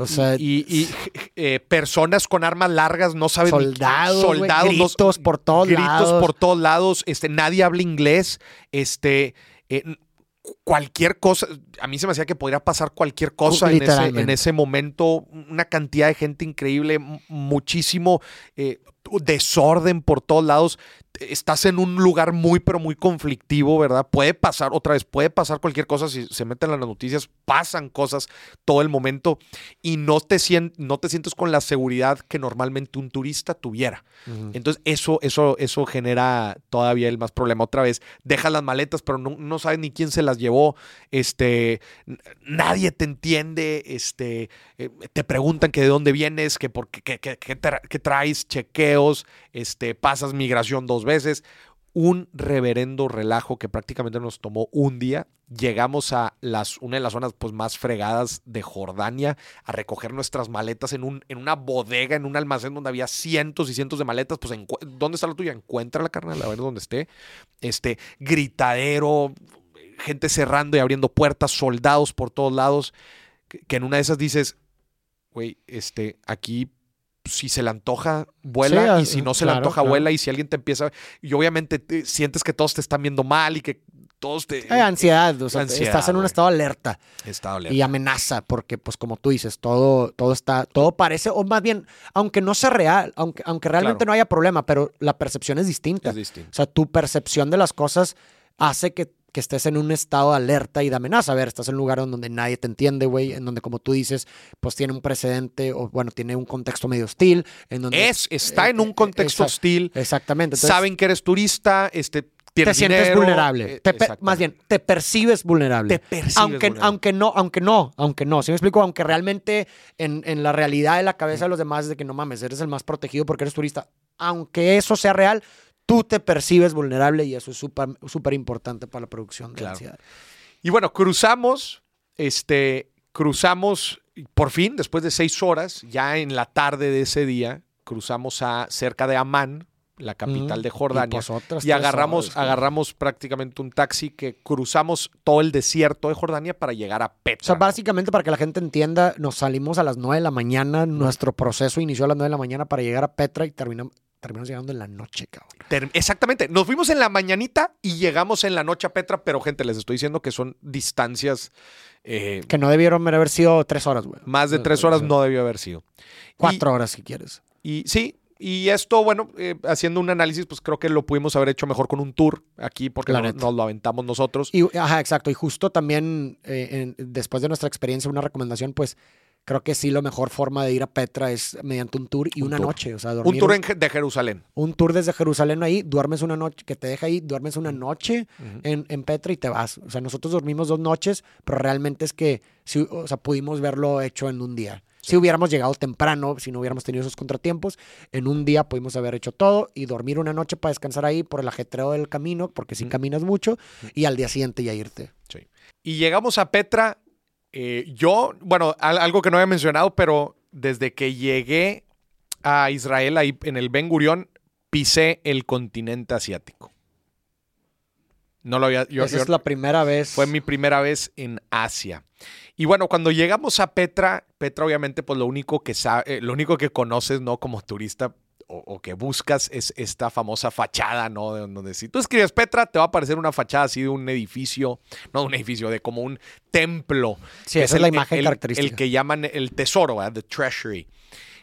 O sea, y, y, eh, personas con armas largas no saben ni- soldados, no- gritos por todos gritos lados. por todos lados, este, nadie habla inglés, este, eh, cualquier cosa, a mí se me hacía que podría pasar cualquier cosa en ese, en ese momento, una cantidad de gente increíble, muchísimo eh, desorden por todos lados, estás en un lugar muy, pero muy conflictivo, ¿verdad? Puede pasar, otra vez, puede pasar cualquier cosa, si se meten en las noticias, pasan cosas todo el momento y no te, sien- no te sientes con la seguridad que normalmente un turista tuviera. Entonces, eso, eso, eso genera todavía el más problema. Otra vez, dejas las maletas, pero no, no sabes ni quién se las llevó. Este, nadie te entiende. Este, eh, te preguntan que de dónde vienes, que por qué, que tra- que traes, chequeos, este, pasas migración dos veces. Un reverendo relajo que prácticamente nos tomó un día. Llegamos a las, una de las zonas pues, más fregadas de Jordania a recoger nuestras maletas en, un, en una bodega, en un almacén donde había cientos y cientos de maletas. Pues, ¿dónde está la tuya? Encuentra la carnal, a ver dónde esté. Este, gritadero, gente cerrando y abriendo puertas, soldados por todos lados. Que, que en una de esas dices, güey, este, aquí si se le antoja, vuela, Sí, y si no se le claro, antoja, claro. vuela, y si alguien te empieza, y obviamente te- sientes que todos te están viendo mal y que todos te... Eh, ansiedad, o sea, Ansiedad, estás en un estado de alerta Está y doliendo. amenaza, porque pues como tú dices, todo, todo está, todo parece, o más bien, aunque no sea real, aunque, aunque realmente Claro. no haya problema, pero la percepción es distinta. Es distinto. O sea, tu percepción de las cosas hace que, que estés en un estado de alerta y de amenaza. A ver, estás en un lugar donde nadie te entiende, güey, en donde, como tú dices, pues tiene un precedente o, bueno, tiene un contexto medio hostil. En donde, Es, está eh, en un eh, contexto hostil, Exactamente. Entonces, saben que eres turista, este, te tienes sientes dinero, vulnerable. eh, Te más bien, te percibes vulnerable. Te percibes aunque, vulnerable. aunque no, aunque no, aunque no. ¿Sí me explico? Aunque realmente en, en la realidad de la cabeza de los demás es de que no mames, eres el más protegido porque eres turista. Aunque eso sea real, tú te percibes vulnerable y eso es súper importante para la producción de Claro. ansiedad. Y bueno, cruzamos, este, cruzamos, y por fin, después de seis horas, ya en la tarde de ese día, cruzamos a cerca de Amán, la capital Ujú. de Jordania. Y, pues, Y tres agarramos, horas, agarramos prácticamente un taxi que cruzamos todo el desierto de Jordania para llegar a O Petra. sea, ¿no? básicamente para que la gente entienda, nos salimos a las 9 de la mañana, nuestro proceso inició a las 9 de la mañana para llegar a Petra y terminamos, terminamos llegando en la noche, cabrón. Ter- Exactamente. Nos fuimos en la mañanita y llegamos en la noche a Petra, pero gente, les estoy diciendo que son distancias eh, Que no debieron haber sido tres horas, güey. más de tres horas, no debió haber sido. Cuatro horas si quieres. Y, sí, y esto, bueno, eh, haciendo un análisis, pues creo que lo pudimos haber hecho mejor con un tour aquí porque nos lo aventamos nosotros. Y, ajá, exacto. Y justo también, eh, en- después de nuestra experiencia, una recomendación, pues creo que sí, la mejor forma de ir a Petra es mediante un tour y Un una tour. noche. O sea, dormir un tour en de Jerusalén. un tour desde Jerusalén ahí, duermes una noche, que te deja ahí, duermes una noche en, en Petra y te vas. O sea, nosotros dormimos dos noches, pero realmente es que sí, o sea, pudimos verlo hecho en un día. Si hubiéramos llegado temprano, si no hubiéramos tenido esos contratiempos, en un día pudimos haber hecho todo y dormir una noche para descansar ahí por el ajetreo del camino, porque si Ujú. caminas mucho, y al día siguiente ya irte. Sí. Y llegamos a Petra. Eh, yo, bueno, al- algo que no había mencionado, pero desde que llegué a Israel, ahí en el Ben Gurión, pisé el continente asiático. No lo había. Yo, Esa yo- es la primera vez. Fue mi primera vez en Asia. Y bueno, cuando llegamos a Petra, Petra obviamente pues lo único que sabe, lo único que conoces, ¿no? Como turista o, o que buscas es esta famosa fachada, ¿no? De donde si tú escribes Petra, te va a aparecer una fachada así de un edificio, no de un edificio, de como un templo. Sí, que esa es la imagen el- característica. El que llaman el tesoro, ¿verdad? The treasury.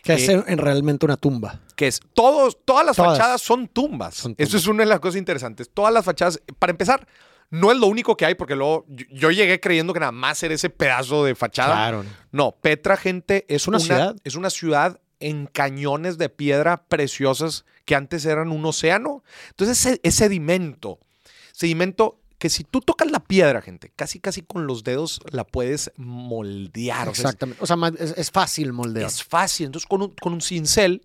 que es eh, en, en realmente una tumba. Que es, todos, todas las Todas. fachadas son tumbas. Son Eso es una de las cosas interesantes. Todas las fachadas, para empezar, no es lo único que hay, porque luego yo, yo llegué creyendo que nada más era ese pedazo de fachada. Claro. No, Petra, gente, es Una una, ciudad. Es una ciudad en cañones de piedra preciosas que antes eran un océano. Entonces, es sedimento. Sedimento que si tú tocas la piedra, gente, casi casi con los dedos la puedes moldear. Exactamente. O sea, es, es fácil moldear. es fácil. Entonces, con un, con un cincel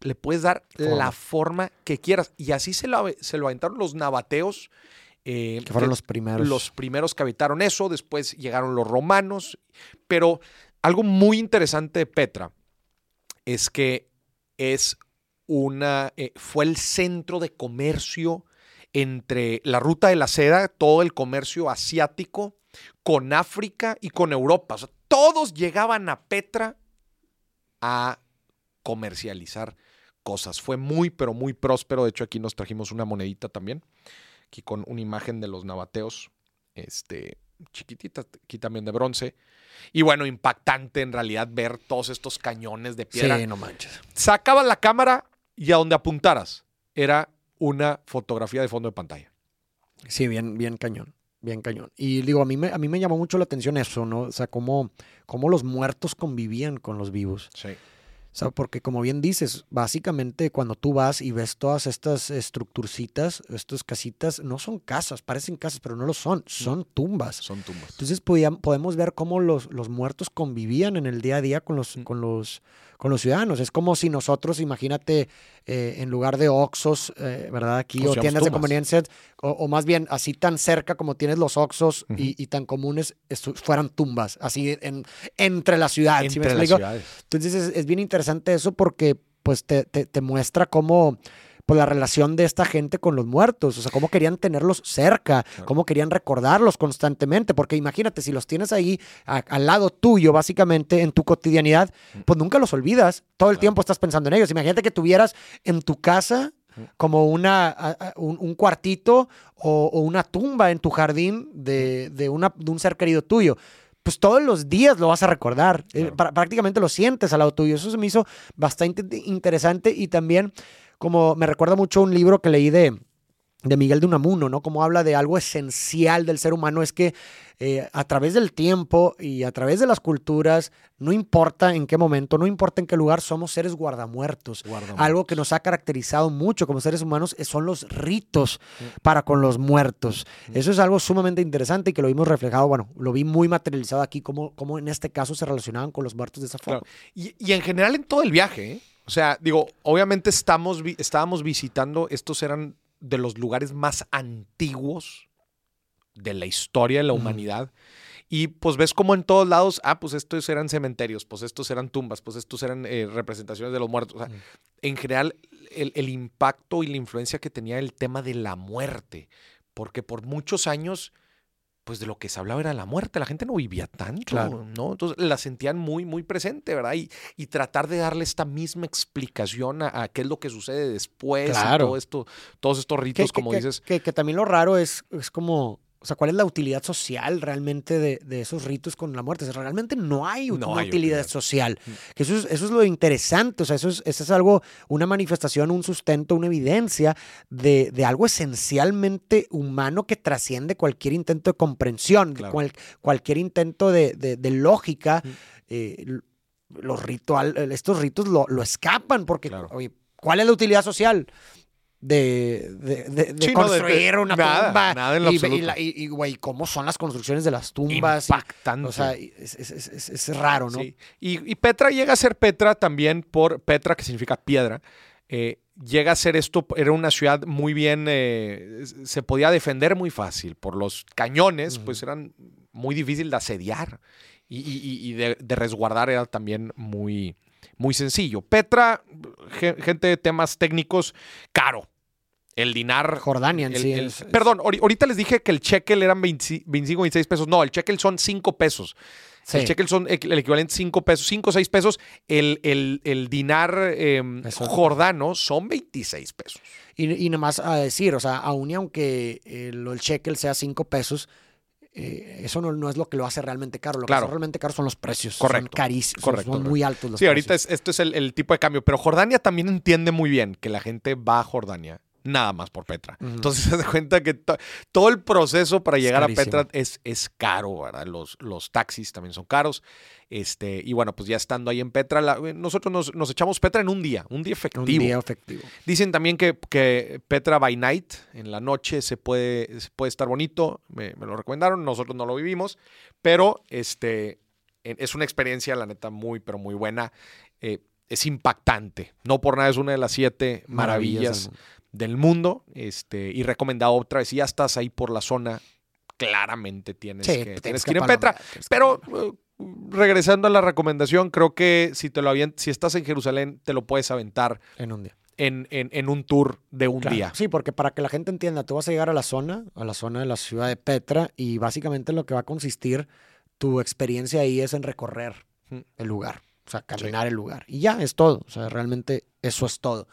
le puedes dar Forma. la forma que quieras. Y así se lo, se lo aventaron los nabateos. eh, que fueron los primeros. los primeros que habitaron eso, después llegaron los romanos, pero algo muy interesante de Petra es que es una, eh, fue el centro de comercio entre la ruta de la seda, todo el comercio asiático, con África y con Europa. O sea, todos llegaban a Petra a comercializar cosas. Fue muy, pero muy próspero. De hecho, aquí nos trajimos una monedita también aquí con una imagen de los nabateos, este, chiquitita, aquí también de bronce. Y bueno, impactante en realidad ver todos estos cañones de piedra. Sí, no manches. Sacabas la cámara y a donde apuntaras era una fotografía de fondo de pantalla. Sí, bien, bien cañón. Bien cañón. Y digo, a mí me, a mí me llamó mucho la atención eso, ¿no? O sea, cómo, cómo los muertos convivían con los vivos. Sí. O sea, porque como bien dices, básicamente cuando tú vas y ves todas estas estructurcitas, estas casitas, no son casas, parecen casas, pero no lo son, son tumbas. Son tumbas. Entonces podían- podemos ver cómo los, los muertos convivían en el día a día con los, Mm. con los, con los ciudadanos. Es como si nosotros, imagínate, eh, en lugar de Oxos, eh, ¿verdad? Aquí, o tiendas de conveniencia, o, o más bien así tan cerca como tienes los Oxos y, y tan comunes, fueran tumbas, así en, entre la ciudad. ¿sí me Entre las ciudades. Entonces es, es bien interesante eso porque pues te, te- te muestra cómo pues, la relación de esta gente con los muertos, o sea, cómo querían tenerlos cerca, cómo querían recordarlos constantemente, porque imagínate, si los tienes ahí a- al lado tuyo, básicamente, en tu cotidianidad, pues nunca los olvidas, todo el tiempo estás pensando en ellos. Imagínate que tuvieras en tu casa como una, un, un cuartito o, o una tumba en tu jardín de, de una, de un ser querido tuyo pues todos los días lo vas a recordar. Eh, Claro. prácticamente lo sientes al lado tuyo. Eso se me hizo bastante interesante y también como me recuerda mucho un libro que leí de, de Miguel de Unamuno, ¿no? Como habla de algo esencial del ser humano es que eh, a través del tiempo y a través de las culturas, no importa en qué momento, no importa en qué lugar, somos seres guardamuertos. Algo que nos ha caracterizado mucho como seres humanos son los ritos para con los muertos. Eso es algo sumamente interesante y que lo vimos reflejado, bueno, lo vi muy materializado aquí, como, como en este caso se relacionaban con los muertos de esa forma. Claro. Y, y en general en todo el viaje, ¿eh? O sea, digo, obviamente estamos, estábamos visitando, estos eran de los lugares más antiguos de la historia de la humanidad. Y pues ves como en todos lados, ah, pues estos eran cementerios, pues estos eran tumbas, pues estos eran eh, representaciones de los muertos. O sea, Mm. en general, el, el impacto y la influencia que tenía el tema de la muerte, porque por muchos años, pues de lo que se hablaba era la muerte, la gente no vivía tanto, Claro. ¿no? Entonces la sentían muy, muy presente, ¿verdad? Y, y tratar de darle esta misma explicación a, a qué es lo que sucede después, y Claro. todo esto, todos estos ritos, que- como que- dices. Que, que también lo raro es, es como, o sea, ¿cuál es la utilidad social realmente de, de esos ritos con la muerte? O sea, realmente no hay No una hay utilidad, utilidad. social. Que eso, es, eso es lo interesante, o sea, eso es, eso es algo, una manifestación, un sustento, una evidencia de, de algo esencialmente humano que trasciende cualquier intento de comprensión, Claro. cual- cualquier intento de, de- lógica. Mm. eh, los ritual, estos ritos lo, lo escapan porque, Claro. oye, ¿cuál es la utilidad social? De, de, de- de Sí, no, de- de- construir una nada, tumba nada en lo y, güey, cómo son las construcciones de las tumbas. y- Impactante. o sea, es, es- es- es- es raro, ¿no? Sí. Y, y Petra llega a ser Petra también por Petra, que significa piedra. eh, llega a ser esto, era una ciudad muy bien, eh, se podía defender muy fácil por los cañones, pues eran muy difícil de asediar y, y- y- y de, de resguardar era también muy, muy sencillo. Petra, ge- gente de temas técnicos, caro. El dinar. Jordania sí el- es- perdón, ahori- ahorita les dije que el shekel eran 20 25, 26 pesos. No, el shekel son 5 pesos. Sí. El shekel son el equivalente 5 pesos, 5 o 6 pesos. El, el- el dinar eh, jordano son 26 pesos. Y, y nada más a decir, o sea, aun y aunque el, el shekel sea 5 pesos, eh, eso no, no es lo que lo hace realmente caro. Lo que Claro. hace realmente caro son los precios. Correcto. Son carísimos. Correcto, Son muy altos los Sí, ahorita precios. es, esto es el, el tipo de cambio. Pero Jordania también entiende muy bien que la gente va a Jordania nada más por Petra. Entonces se da cuenta que to- todo el proceso para Es llegar a. Petra es, es caro, ¿verdad? Los, los taxis también son caros. Este, y bueno, pues ya estando ahí en Petra, la- nosotros nos, nos echamos Petra en un día, un día efectivo. Un día efectivo. Dicen también que, que Petra by night, en la noche, se puede, se puede estar bonito. Me, me lo recomendaron, nosotros no lo vivimos, pero este, es una experiencia, la neta, muy, pero muy buena. Eh, es impactante. No por nada es una de las siete maravillas. Del mundo. Este, y recomendado otra vez. Si ya estás ahí por la zona, claramente tienes, Sí, que, tienes tienes que ir en Petra. Pero eh, regresando a la recomendación, creo que si te lo si estás en Jerusalén, te lo puedes aventar En un día. en, en- en un tour de un Claro. día. Sí, porque para que la gente entienda, tú vas a llegar a la zona, a la zona de la ciudad de Petra, y básicamente lo que va a consistir tu experiencia ahí es en recorrer el lugar, o sea, caminar el lugar. Y ya, es todo. O sea, realmente eso es todo.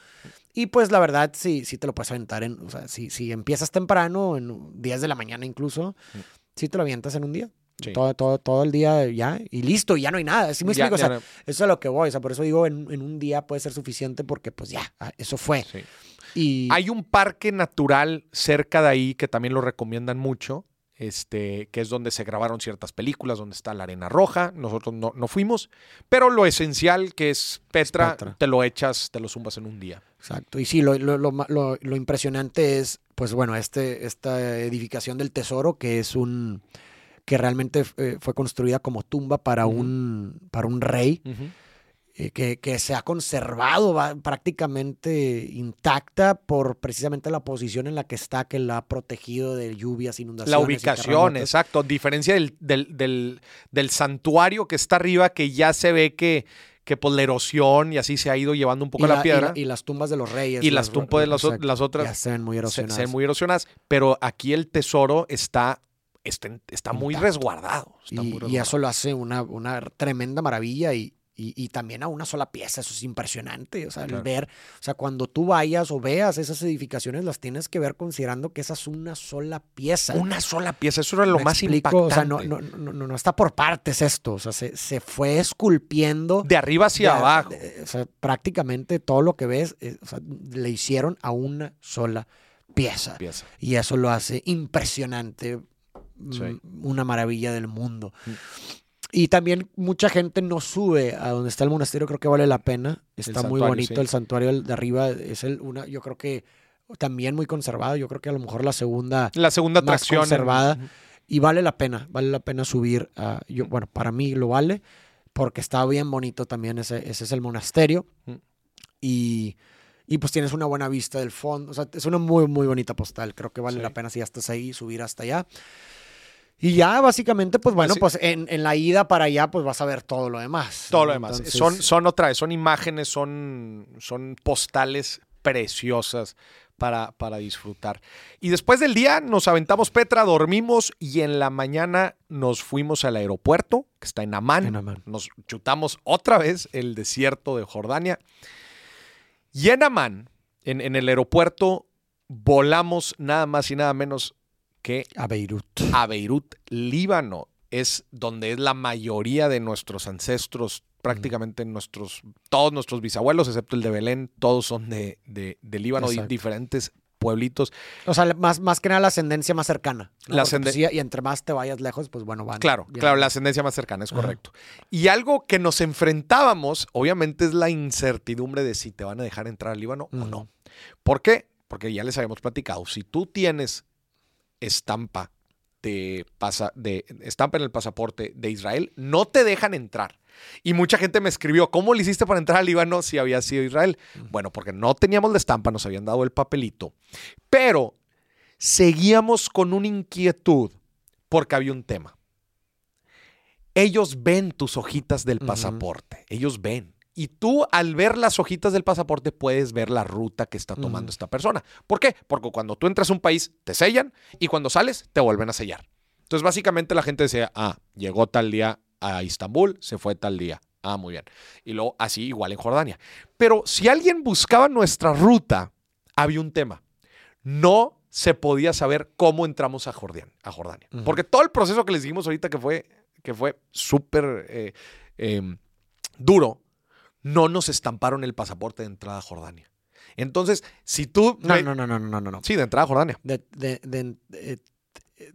Y pues la verdad, sí, sí te lo puedes aventar en, o sea, si, si empiezas temprano, en 10 de la mañana incluso, Mm. sí te lo avientas en un día. Sí. Todo, todo, todo el día ya, y listo, y ya no hay nada. ¿Sí me Ya- explico? O sea, no- eso es lo que voy. O sea, por eso digo, en, en un día puede ser suficiente porque pues ya, ah, eso fue. sí. Y Hay un parque natural cerca de ahí que también lo recomiendan mucho, este, que es donde se grabaron ciertas películas, donde está la arena roja. Nosotros no, no fuimos, pero lo esencial que es Petra, Petra. te lo echas, te lo zumbas en un día. Exacto. Y sí, lo, lo, lo lo- impresionante es, pues bueno, este, esta edificación del tesoro, que es un que realmente eh, fue construida como tumba para Ujú. un para un rey, eh, que, que se ha conservado va- prácticamente intacta por precisamente la posición en la que está, que la ha protegido de lluvias, inundaciones. La ubicación, exacto. A diferencia del, del, del- del santuario que está arriba, que ya se ve que, que por la erosión y así se ha ido llevando un poco la, piedra. y las tumbas de los reyes. Y las tumbas de las exacto, las otras Ya se ven muy erosionadas. se ven muy erosionadas, pero aquí el tesoro está, está, está muy resguardado. está muy Y, y eso lo hace una, una tremenda maravilla y, y, y también a una sola pieza, eso es impresionante. O sea, Claro. el ver, o sea, cuando tú vayas o veas esas edificaciones, las tienes que ver considerando que esa es una sola pieza. Una sola pieza, eso era lo ¿Me más explico? impactante. O sea, no, no, no, no- no está por partes esto, o sea, se, se fue esculpiendo. de arriba hacia de- abajo. de- o sea, prácticamente todo lo que ves, eh, o sea, le hicieron a una sola pieza. pieza. Y eso lo hace impresionante, Sí. mm, una maravilla del mundo. Mm. Y también mucha gente no sube a donde está el monasterio, creo que vale la pena. Está muy bonito sí. el santuario de arriba, es el una, yo creo que también muy conservado, yo creo que a lo mejor la segunda La segunda más atracción. en- conservada. y vale la pena, vale la pena subir a, yo, bueno, para mí lo vale porque está bien bonito también ese, ese es el monasterio y, y pues tienes una buena vista del fondo, o sea, es una muy, muy bonita postal, creo que vale Sí. la pena si ya estás ahí, subir hasta allá. Y ya básicamente, pues bueno, pues en, en la ida para allá, pues vas a ver todo lo demás. Todo ¿no? lo demás. Entonces, Son, son otra vez, son imágenes, son, son postales preciosas para, para disfrutar. Y después del día nos aventamos Petra, dormimos y en la mañana nos fuimos al aeropuerto, que está en Amán. En Amán. Nos chutamos otra vez el desierto de Jordania. Y en Amán, en, en el aeropuerto, volamos nada más y nada menos que A Beirut. a Beirut, Líbano, es donde es la mayoría de nuestros ancestros, prácticamente nuestros, todos nuestros bisabuelos, excepto el de Belén, todos son de, de, de Líbano, diferentes pueblitos. O sea, más, más que nada la ascendencia más cercana. ¿no? La pues, sí, y entre más te vayas lejos, pues bueno, van. Claro, claro, la ascendencia más cercana, es Ajá. correcto. Y algo que nos enfrentábamos, obviamente, es la incertidumbre de si te van a dejar entrar al Líbano o no. ¿Por qué? Porque ya les habíamos platicado, si tú tienes estampa de, pasa, de estampa en el pasaporte de Israel, no te dejan entrar. Y mucha gente me escribió, ¿cómo le hiciste para entrar al Líbano si había sido Israel? Bueno, porque no teníamos la estampa, nos habían dado el papelito, pero seguíamos con una inquietud porque había un tema. Ellos ven tus hojitas del pasaporte, ellos ven. Y tú al ver las hojitas del pasaporte puedes ver la ruta que está tomando esta persona. ¿Por qué? Porque cuando tú entras a un país te sellan y cuando sales te vuelven a sellar. Entonces básicamente la gente decía, ah, llegó tal día a Istambul, se fue tal día. Ah, muy bien. Y luego así igual en Jordania. Pero si alguien buscaba nuestra ruta, había un tema. No se podía saber cómo entramos a Jordania. A Jordania. Ujú. Porque todo el proceso que les dijimos ahorita que fue, que fue súper eh, eh, duro, no nos estamparon el pasaporte de entrada a Jordania. Entonces, si tú... No, no, no, no, no, no, no. Sí, de entrada a Jordania. De, de, de- de- eh,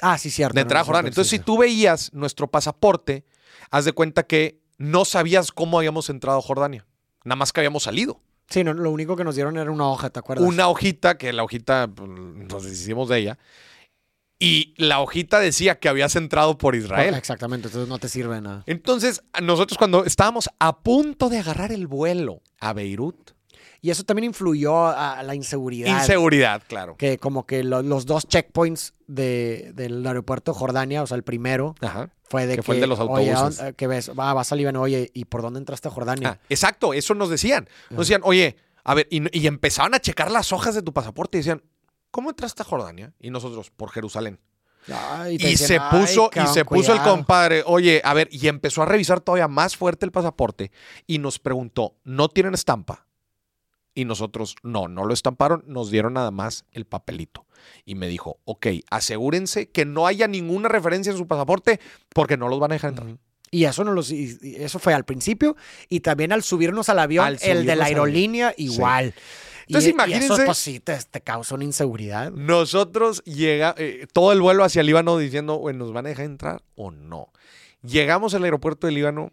ah, sí, cierto. De no, entrada a Jordania. Entonces, sí, si tú veías nuestro pasaporte, haz de cuenta que no sabías cómo habíamos entrado a Jordania. Nada más que habíamos salido. Sí, no, lo único que nos dieron era una hoja, ¿te acuerdas? Una hojita, que la hojita pues, nos deshicimos de ella. Y la hojita decía que habías entrado por Israel. Exactamente, entonces no te sirve nada. Entonces, nosotros cuando estábamos a punto de agarrar el vuelo a Beirut, Y eso también influyó a, la inseguridad. inseguridad, claro. que como que lo- los dos checkpoints de- del aeropuerto de Jordania, o sea, el primero Ajá. fue de Que que, fue el de los oye, ¿a autobuses. que ves, va, vas a Líbano, oye, ¿y por dónde entraste a Jordania? Ah, exacto, eso nos decían. Nos decían, oye, a ver, y, y empezaban a checar las hojas de tu pasaporte y decían, ¿cómo entraste a Jordania? Y nosotros, por Jerusalén. Ay, Y dicen, se "Ay, puso, y se puso el cuidado". compadre, oye, a ver, y empezó a revisar todavía más fuerte el pasaporte y nos preguntó, ¿no tienen estampa? Y nosotros, no, no lo estamparon, nos dieron nada más el papelito. Y me dijo, ok, asegúrense que no haya ninguna referencia en su pasaporte porque no los van a dejar entrar. Y eso no los, y- eso fue al principio y también al subirnos al avión, Al el de la aerolínea igual. Entonces, y, imagínense- eso pues sí te, te causa una inseguridad. Nosotros llega eh, todo el vuelo hacia Líbano diciendo, bueno, ¿nos van a dejar entrar o no? Llegamos al aeropuerto de Líbano,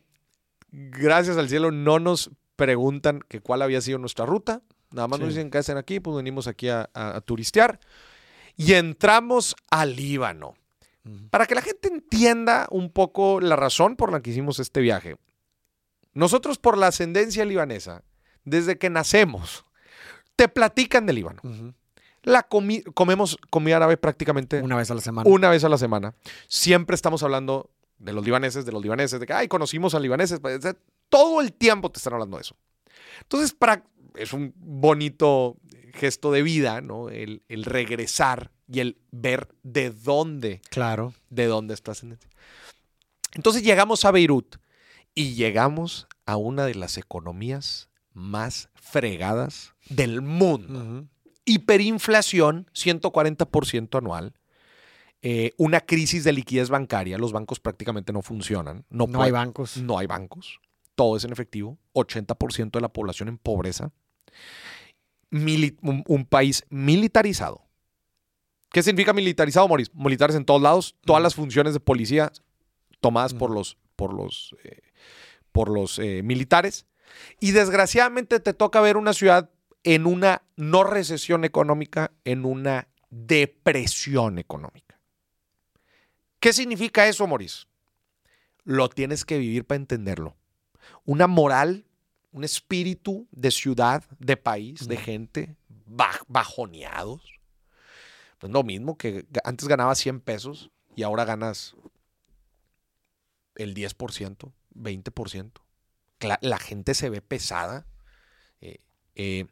gracias al cielo no nos preguntan que cuál había sido nuestra ruta, nada más nos dicen que hacen aquí, pues venimos aquí a, a- a turistear y entramos a Líbano. Para que la gente entienda un poco la razón por la que hicimos este viaje. Nosotros por la ascendencia libanesa, desde que nacemos, te platican de Líbano. La comi- comemos comida árabe prácticamente Una vez a la semana. una vez a la semana. Siempre estamos hablando de los libaneses, de los libaneses, de que, ay, conocimos a libaneses. pues, eh, Todo el tiempo te están hablando de eso. Entonces, para, es un bonito gesto de vida, ¿no? El, el regresar y el ver de dónde, Claro. de dónde es tu ascendencia. Entonces llegamos a Beirut y llegamos a una de las economías más fregadas del mundo. Hiperinflación, 140% anual, eh, una crisis de liquidez bancaria, los bancos prácticamente no funcionan, no, No hay bancos. no hay bancos, todo es en efectivo, 80% de la población en pobreza, Mili- un, un país militarizado. ¿Qué significa militarizado, Maurice? Militares en todos lados, todas las funciones de policía tomadas por los, por los, eh, por los eh, militares. Y desgraciadamente te toca ver una ciudad en una no recesión económica, en una depresión económica. ¿Qué significa eso, Maurice? Lo tienes que vivir para entenderlo. Una moral, un espíritu de ciudad, de país, de gente baj- bajoneados. Pues lo mismo que antes ganabas 100 pesos y ahora ganas el 10%, 20%. La, gente se ve pesada. Eh, eh,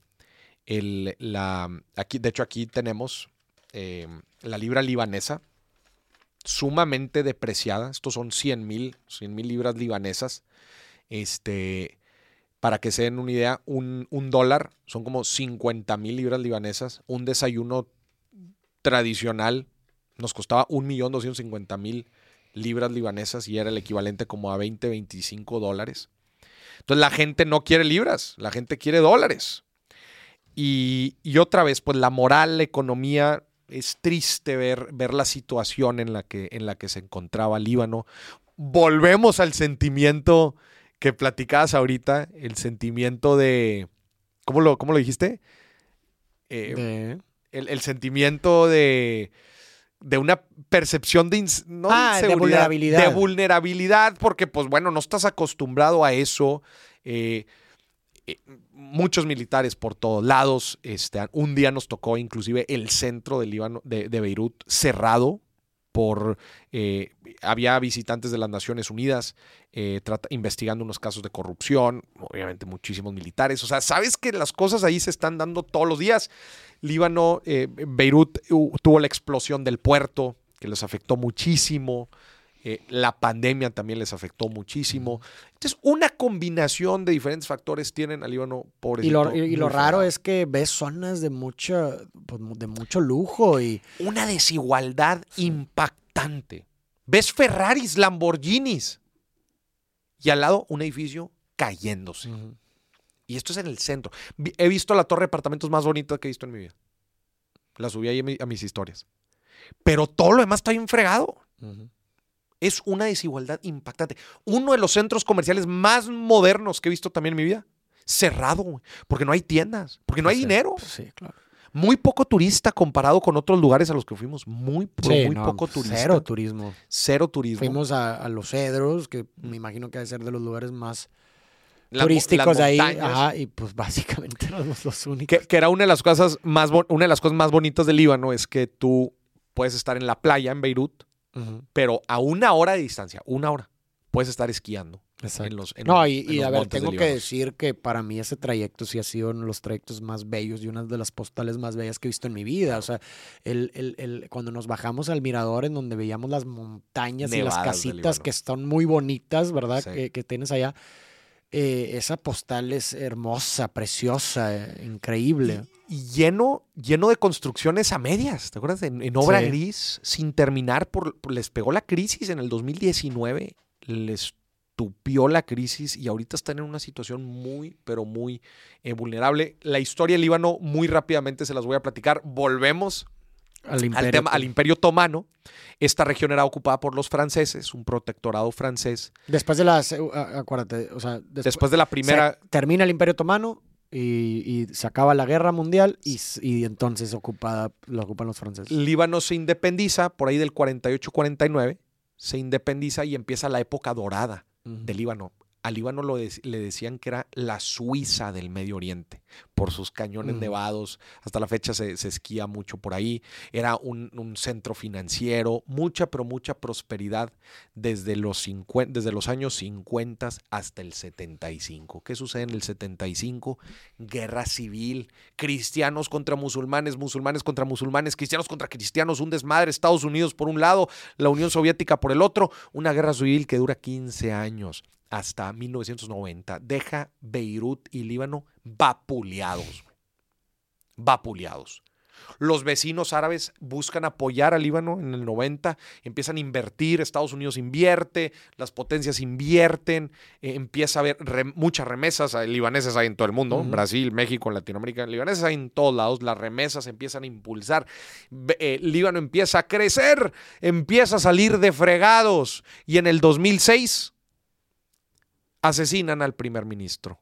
el- la, aquí, de hecho, aquí tenemos eh, la libra libanesa sumamente depreciada. Estos son 100 mil libras libanesas. Este, para que se den una idea, un, un dólar son como 50 mil libras libanesas. Un desayuno tradicional nos costaba 1.250.000 libras libanesas y era el equivalente como a 20, 25 dólares. Entonces la gente no quiere libras, la gente quiere dólares. Y, y otra vez, pues la moral, la economía, es triste ver, ver la situación en la, que, en la que se encontraba Líbano. Volvemos al sentimiento que platicabas ahorita, el sentimiento de... ¿Cómo lo, cómo lo dijiste? Eh, De- el, el sentimiento de, de una percepción de, no Ah, de inseguridad, vulnerabilidad. de vulnerabilidad, porque pues bueno, no estás acostumbrado a eso. eh, eh, muchos militares por todos lados. Este, un día nos tocó inclusive el centro del Líbano, de, de Beirut cerrado por eh, había visitantes de las Naciones Unidas eh, investigando unos casos de corrupción, obviamente muchísimos militares. O sea, sabes que las cosas ahí se están dando todos los días. Líbano, eh, Beirut uh, tuvo la explosión del puerto que les afectó muchísimo. Eh, la pandemia también les afectó muchísimo. Entonces, una combinación de diferentes factores tienen al Líbano Y lo, y- y lo raro es que ves zonas de mucha, pues, de mucho lujo y una desigualdad impactante. Ves Ferraris, Lamborghinis y al lado un edificio cayéndose. Y esto es en el centro. He visto la torre de apartamentos más bonita que he visto en mi vida. La subí ahí a, mi- a mis historias. Pero todo lo demás está bien fregado. Es una desigualdad impactante. Uno de los centros comerciales más modernos que he visto también en mi vida. Cerrado, porque no hay tiendas, porque no hay Sí, dinero. pues Sí, claro. Muy poco turista comparado con otros lugares a los que fuimos. Muy, Sí, muy no, poco turista. Cero turismo. Cero turismo. Fuimos a, a Los Cedros, que me imagino que debe ser de los lugares más turísticos de ahí. Ajá, y pues básicamente éramos los únicos. Que, que era una de las cosas más una de las cosas más bonitas del Líbano es que tú puedes estar en la playa en Beirut, Pero a una hora de distancia, una hora, puedes estar esquiando Exacto. en los en No, los- y, en y los a ver, tengo que decir que para mí ese trayecto sí ha sido uno de los trayectos más bellos y una de las postales más bellas que he visto en mi vida. O sea, el, el- el- cuando nos bajamos al mirador en donde veíamos las montañas y las casitas que están muy bonitas, ¿verdad? Sí. Que, que tienes allá. Eh, esa postal es hermosa, preciosa, eh, increíble. y lleno, lleno de construcciones a medias, ¿te acuerdas? En, en obra Sí. gris, sin terminar, por, por- les pegó la crisis en el 2019, les tupió la crisis y ahorita están en una situación muy, pero muy eh, vulnerable. La historia del Líbano, muy rápidamente se las voy a platicar. Volvemos Al al, imperio. tema, al Imperio Otomano. Esta región era ocupada por los franceses, un protectorado francés. Después de las, eh, acuérdate, o sea, despu- Después de la primera, termina el Imperio Otomano y, y se acaba la guerra mundial y, entonces ocupada, lo ocupan los franceses. Líbano se independiza por ahí del 48-49, se independiza y empieza la época dorada Ujú. de Líbano. A Líbano lo de- le decían que era la Suiza del Medio Oriente, por sus cañones Mm. nevados. Hasta la fecha se, se esquía mucho por ahí. Era un, un centro financiero, mucha, pero mucha prosperidad desde los, 50 desde los años 50 hasta el 75. ¿Qué sucede en el 75? Guerra civil, cristianos contra musulmanes, musulmanes contra musulmanes, cristianos contra cristianos, un desmadre, Estados Unidos por un lado, la Unión Soviética por el otro, una guerra civil que dura 15 años hasta 1990. Deja Beirut y Líbano vapuleados. Vapuleados. Los vecinos árabes buscan apoyar a Líbano en el 90, empiezan a invertir, Estados Unidos invierte, las potencias invierten, eh, empieza a haber re- muchas remesas, libaneses hay en todo el mundo. Brasil, México, Latinoamérica, libaneses hay en todos lados, las remesas empiezan a impulsar, eh, Líbano empieza a crecer, empieza a salir de fregados y en el 2006 asesinan al primer ministro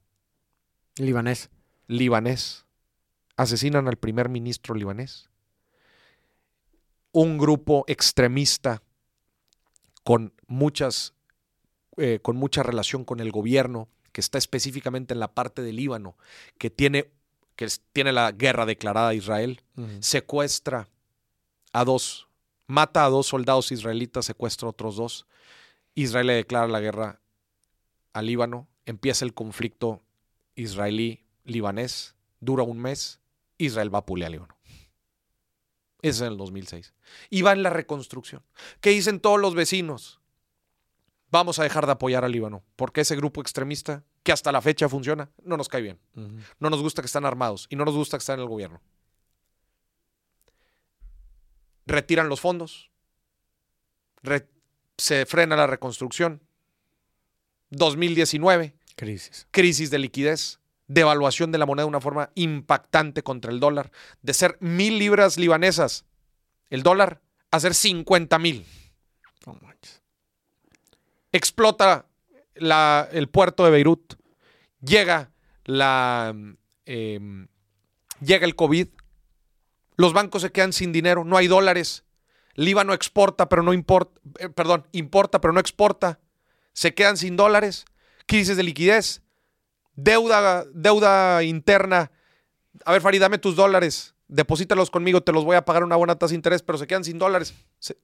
Libanés. libanés. Asesinan al primer ministro libanés. Un grupo extremista con muchas eh, con mucha relación con el gobierno, que está específicamente en la parte del Líbano, que tiene, que tiene la guerra declarada a Israel, secuestra a dos, mata a dos soldados israelitas, secuestra a otros dos. Israel le declara la guerra al Líbano, empieza el conflicto israelí-libanés, dura un mes, Israel vapulea al Líbano. Ese es en el 2006. Y va en la reconstrucción. ¿Qué dicen todos los vecinos? Vamos a dejar de apoyar al Líbano, porque ese grupo extremista, que hasta la fecha funciona, no nos cae bien. No nos gusta que están armados y no nos gusta que están en el gobierno. retiran los fondos, re- se frena la reconstrucción. 2019, Crisis. crisis de liquidez, devaluación de la moneda de una forma impactante contra el dólar, de ser mil libras libanesas el dólar a ser 50 mil. Explota la- el puerto de Beirut, llega la eh, llega el COVID, los bancos se quedan sin dinero, no hay dólares, Líbano exporta pero no importa, eh, perdón, importa pero no exporta, se quedan sin dólares, crisis de liquidez, deuda, deuda interna. A ver, Farid, dame tus dólares, deposítalos conmigo, te los voy a pagar una buena tasa de interés, pero se quedan sin dólares. Se,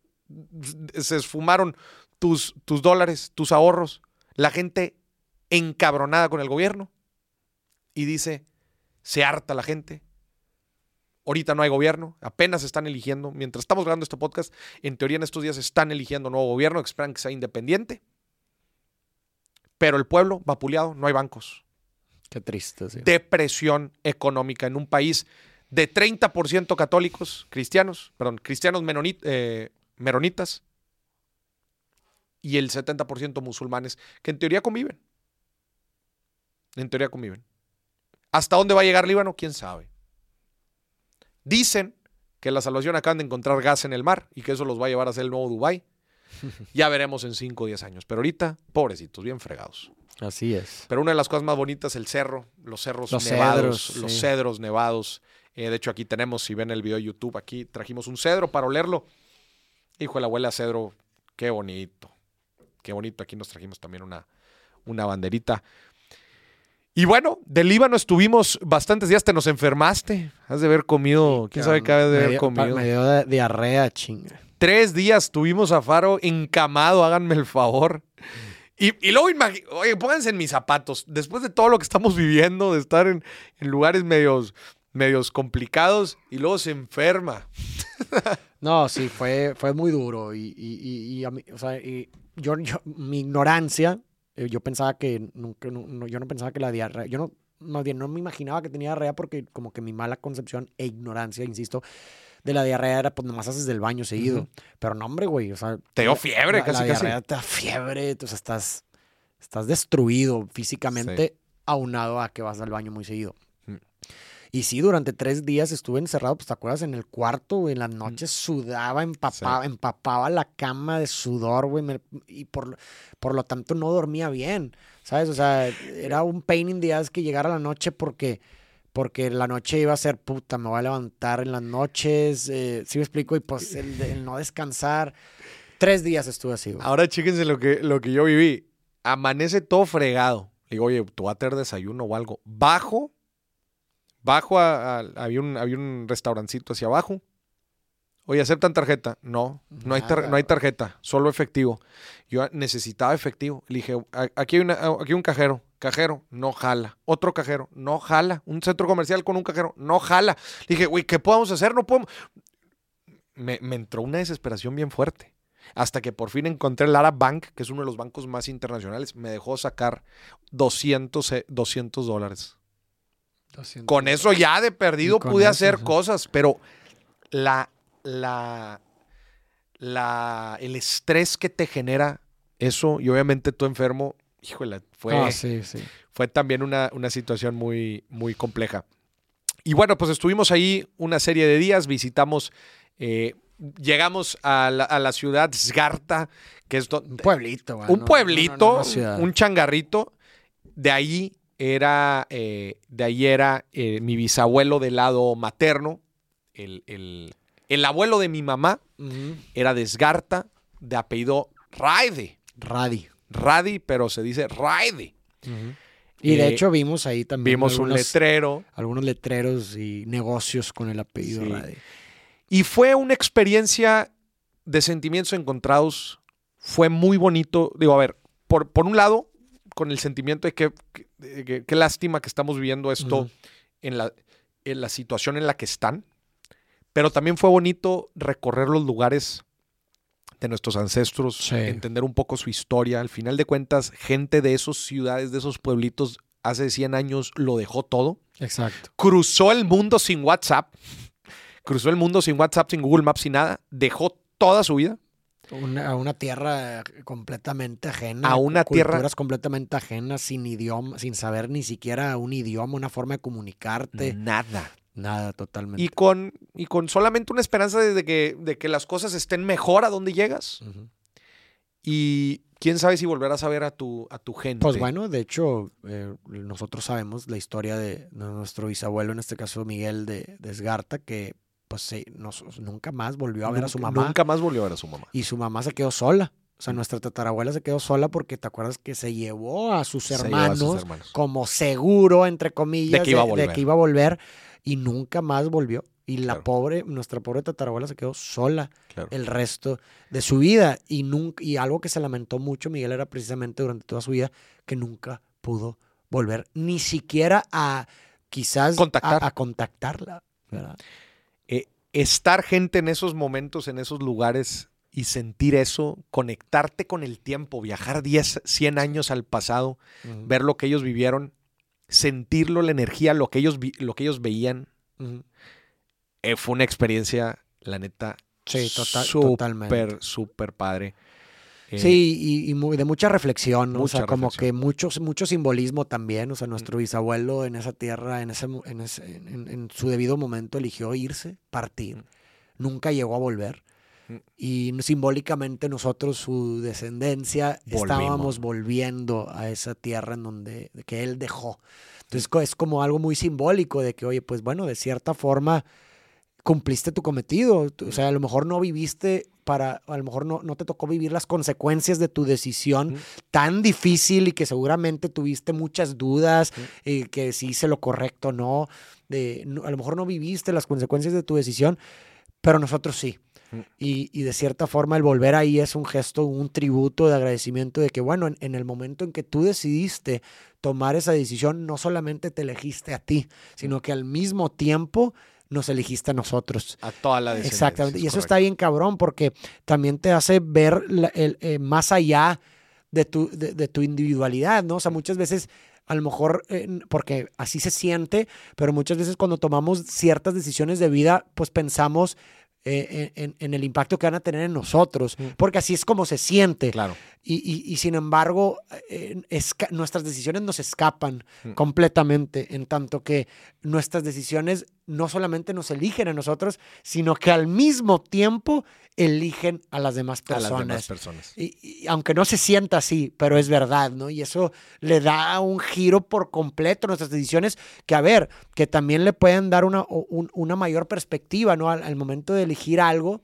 esfumaron tus, tus dólares, tus ahorros. La gente encabronada con el gobierno y dice, se harta la gente. Ahorita no hay gobierno, apenas están eligiendo. Mientras estamos grabando este podcast, en teoría en estos días están eligiendo nuevo gobierno, esperan que sea independiente. Pero el pueblo vapuleado, no hay bancos. Qué triste, sí. Depresión económica en un país de 30% católicos, cristianos, perdón, cristianos menonit- eh, meronitas y el 70% musulmanes, que en teoría conviven. En teoría conviven. ¿Hasta dónde va a llegar Líbano? ¿Quién sabe? Dicen que la salvación acaban de encontrar gas en el mar y que eso los va a llevar a ser el nuevo Dubái. Ya veremos en 5 o 10 años. Pero ahorita, pobrecitos, bien fregados. Así es. Pero una de las cosas más bonitas, el cerro, los cerros Los nevados, cedros, los sí. cedros nevados. Eh, de hecho, aquí tenemos, si ven el video de YouTube, aquí trajimos un cedro para olerlo. Hijo de la abuela cedro, qué bonito. Qué bonito. Aquí nos trajimos también una, una banderita. Y bueno, del Líbano estuvimos bastantes días. Te nos enfermaste. Has de haber comido, quién sabe qué has de haber comido. Me dio diarrea, chinga. Tres días tuvimos a Faro encamado, háganme el favor. Y, luego, oye, pónganse en mis zapatos. Después de todo lo que estamos viviendo, de estar en, lugares medios, medios complicados, y luego se enferma. No, sí, fue, fue muy duro. Y, y, y- a mí, o sea, yo, yo- mi ignorancia, eh, yo pensaba que nunca, no- yo no pensaba que la diarrea, yo no, no me imaginaba que tenía diarrea porque como que mi mala concepción e ignorancia, insisto, de la diarrea era pues nomás haces del baño seguido. Pero no, hombre, güey, o sea. Te dio fiebre, la- casi, La casi. diarrea te da fiebre, entonces estás, estás destruido físicamente aunado a que vas al baño muy seguido. Mm. Y sí, durante tres días estuve encerrado, pues te acuerdas, en el cuarto, güey, en las noches sudaba, empapaba, empapaba la cama de sudor, güey, me- y por, lo- por lo tanto no dormía bien, ¿sabes? O sea, era un pain in the ass que llegara la noche porque, porque la noche iba a ser puta, me voy a levantar en las noches, eh, ¿sí me explico? Y pues el, el no descansar. Tres días estuve así, güey. Ahora chéquense lo que, lo que yo viví. Amanece todo fregado. Digo, oye, tú vas a tener desayuno o algo. Bajo, bajo, a- a- había, un, había un restaurancito hacia abajo. Oye, ¿aceptan tarjeta? No, no hay, tar- no hay tarjeta, solo efectivo. Yo necesitaba efectivo. Le dije, "A- aquí hay, una- aquí hay un cajero. Cajero, no jala. Otro cajero, no jala. Un centro comercial con un cajero, no jala. Le dije, güey, ¿qué podemos hacer? No podemos. Me, me entró una desesperación bien fuerte. Hasta que por fin encontré el Arab Bank, que es uno de los bancos más internacionales. Me dejó sacar 200, eh, 200 dólares. Con eso ya de perdido pude eso, hacer sí. cosas, pero la, la, la, el estrés que te genera eso, y obviamente tú enfermo, híjole, fue, Ah, sí, sí. fue también una, una situación muy, muy compleja. Y bueno, pues estuvimos ahí una serie de días, visitamos, eh, llegamos a la, a la ciudad Sgarta, que es Un donde, pueblito, un no- pueblito, no- no una ciudad. un changarrito. De ahí era, eh, de ahí era eh, mi bisabuelo del lado materno, el, el- el abuelo de mi mamá era de Sgarta, de apellido Raide. Radi. Radi, pero se dice Raide. Y de Eh, hecho vimos ahí también Vimos un algunos, letrero. algunos letreros y negocios con el apellido Sí. Radi. Y fue una experiencia de sentimientos encontrados. Fue muy bonito. Digo, a ver, por, por un lado, con el sentimiento de que qué lástima que estamos viviendo esto en, la, en la situación en la que están. Pero también fue bonito recorrer los lugares de nuestros ancestros, Sí. entender un poco su historia. Al final de cuentas, gente de esas ciudades, de esos pueblitos, hace 100 años lo dejó todo Exacto. cruzó el mundo sin WhatsApp, cruzó el mundo sin WhatsApp, sin Google Maps, sin nada, dejó toda su vida Una, a una tierra completamente ajena. A una tierra- Culturas completamente ajenas, sin idioma, sin saber ni siquiera un idioma, una forma de comunicarte. nada. Nada, totalmente. Y con, y con solamente una esperanza de que, de que las cosas estén mejor a donde llegas. Y quién sabe si volverás a ver a tu, a tu gente. Pues bueno, de hecho, eh, nosotros sabemos la historia de, nuestro bisabuelo, en este caso Miguel de, de Esgarta, que pues sí, nos- nunca más volvió a ver a su mamá. Nunca más volvió a ver a su mamá. Y su mamá se quedó sola. O Mm. sea, nuestra tatarabuela se quedó sola porque te acuerdas que se llevó a sus Se llevó a hermanos, sus hermanos. como seguro, entre comillas, De que iba a de que iba a volver y nunca más volvió. Y la Claro. pobre, nuestra pobre tatarabuela se quedó sola Claro. el resto de su vida. Y, nunca, y algo que se lamentó mucho Miguel era precisamente durante toda su vida que nunca pudo volver ni siquiera a quizás a- Contactar. A, contactarla. Eh, estar gente en esos momentos, en esos lugares y sentir eso, conectarte con el tiempo, viajar 10, 100 años al pasado, ver lo que ellos vivieron, sentirlo, la energía, lo que ellos, vi- lo que ellos veían, eh, fue una experiencia, la neta, Sí, total- súper, totalmente. súper padre. Eh, Sí, y, y muy- de mucha reflexión, ¿no? o sea, como que mucho, mucho simbolismo también. O sea, nuestro bisabuelo en esa tierra, en, ese, mo- en, ese- en- en su debido momento, eligió irse, partir. Mm. Nunca llegó a volver. Y simbólicamente nosotros, su descendencia, estábamos Volvimos. volviendo a esa tierra en donde que él dejó. Entonces es como algo muy simbólico de que, oye, pues bueno, de cierta forma cumpliste tu cometido. O sea, a lo mejor no viviste para, a lo mejor no, no te tocó vivir las consecuencias de tu decisión Ujú. tan difícil y que seguramente tuviste muchas dudas, Ujú. eh, que si hice lo correcto o no. De, no- a lo mejor no viviste las consecuencias de tu decisión, pero nosotros sí. Y, y de cierta forma el volver ahí es un gesto, un tributo de agradecimiento de que, bueno, en, en el momento en que tú decidiste tomar esa decisión, no solamente te elegiste a ti, sino que al mismo tiempo nos elegiste a nosotros. A toda la descendencia. Exactamente. Y es eso está bien cabrón porque también te hace ver la- el, eh, más allá de tu, de, de tu individualidad, ¿no? O sea, muchas veces, a lo mejor, eh, porque así se siente, pero muchas veces cuando tomamos ciertas decisiones de vida, pues pensamos eh, en, el impacto que van a tener en nosotros, Mm. porque así es como se siente. Claro. Y, y- y sin embargo, eh, nuestras decisiones nos escapan Mm. completamente, en tanto que nuestras decisiones no solamente nos eligen a nosotros, sino que al mismo tiempo eligen a las demás A personas. las demás personas. Y, y aunque no se sienta así, pero es verdad, ¿no? Y eso le da un giro por completo a nuestras decisiones que, a ver, que también le pueden dar una, un- una mayor perspectiva, ¿no? Al, al momento de elegir algo,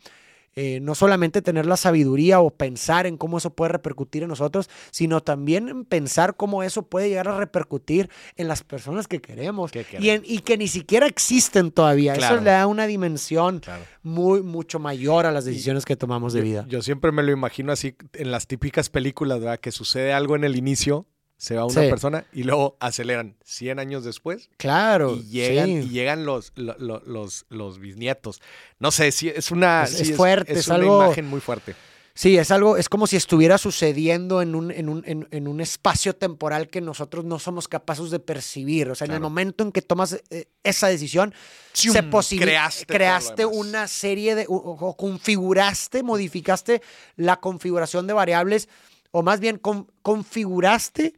eh, no solamente tener la sabiduría o pensar en cómo eso puede repercutir en nosotros, sino también en pensar cómo eso puede llegar a repercutir en las personas que queremos, Que y, en- y que ni siquiera existen todavía. Claro. Eso le da una dimensión Claro. muy, mucho mayor a las decisiones que tomamos de Yo- vida. Yo, siempre me lo imagino así en las típicas películas, ¿verdad? Que sucede algo en el inicio, se va una Sí. persona y luego aceleran 100 años después Claro. y llegan, sí. y llegan los, lo- lo- los, los bisnietos. No sé, sí, es una, Es- sí, es fuerte, es una algo- imagen muy fuerte. Sí, es algo, es como si estuviera sucediendo en un, en un, en, en un espacio temporal que nosotros no somos capaces de percibir. O sea, en el momento en que tomas eh, esa decisión, se Creaste creaste una serie de, o, o configuraste, modificaste la configuración de variables, o más bien con- configuraste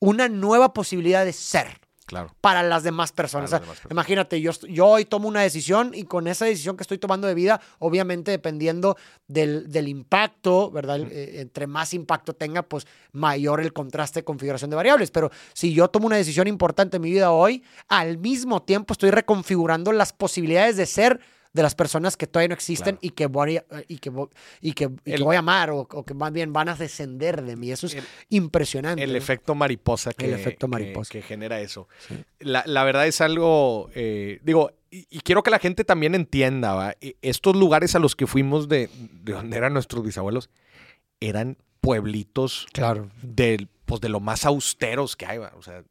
una nueva posibilidad de ser Claro. para las demás personas. Para O las sea, demás personas. Imagínate, yo, yo hoy tomo una decisión y con esa decisión que estoy tomando de vida, obviamente dependiendo del, del impacto, ¿verdad? Eh, entre más impacto tenga, pues mayor el contraste de configuración de variables. Pero si yo tomo una decisión importante en mi vida hoy, al mismo tiempo estoy reconfigurando las posibilidades de ser de las personas que todavía no existen Claro. y que voy a, y que, vo- y que, y que El- voy a amar o, o que más bien van a descender de mí. Eso es El- impresionante. El ¿no? efecto mariposa que, El efecto mariposa. que genera eso. Sí. La, la verdad es algo, eh, digo, y, y quiero que la gente también entienda, ¿va? E- estos lugares a los que fuimos de, de donde eran nuestros bisabuelos, eran pueblitos Claro. del, pues, de lo más austeros que hay, ¿va? o sea,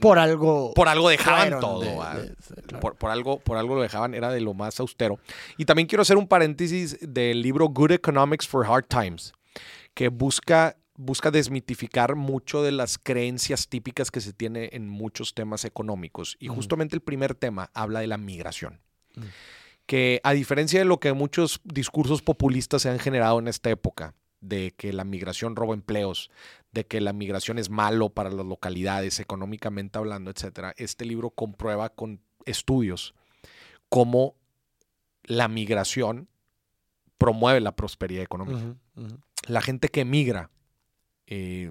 Por algo. por algo dejaban todo, de- ¿va? de- claro. por, por algo, por algo lo dejaban, era de lo más austero. Y también quiero hacer un paréntesis del libro Good Economics for Hard Times, que busca, busca desmitificar mucho de las creencias típicas que se tiene en muchos temas económicos. Y justamente el primer tema habla de la migración. Mm. que a diferencia de lo que muchos discursos populistas se han generado en esta época, de que la migración roba empleos, de que la migración es malo para las localidades, económicamente hablando, etcétera, este libro comprueba con estudios cómo la migración promueve la prosperidad económica. La gente que migra eh,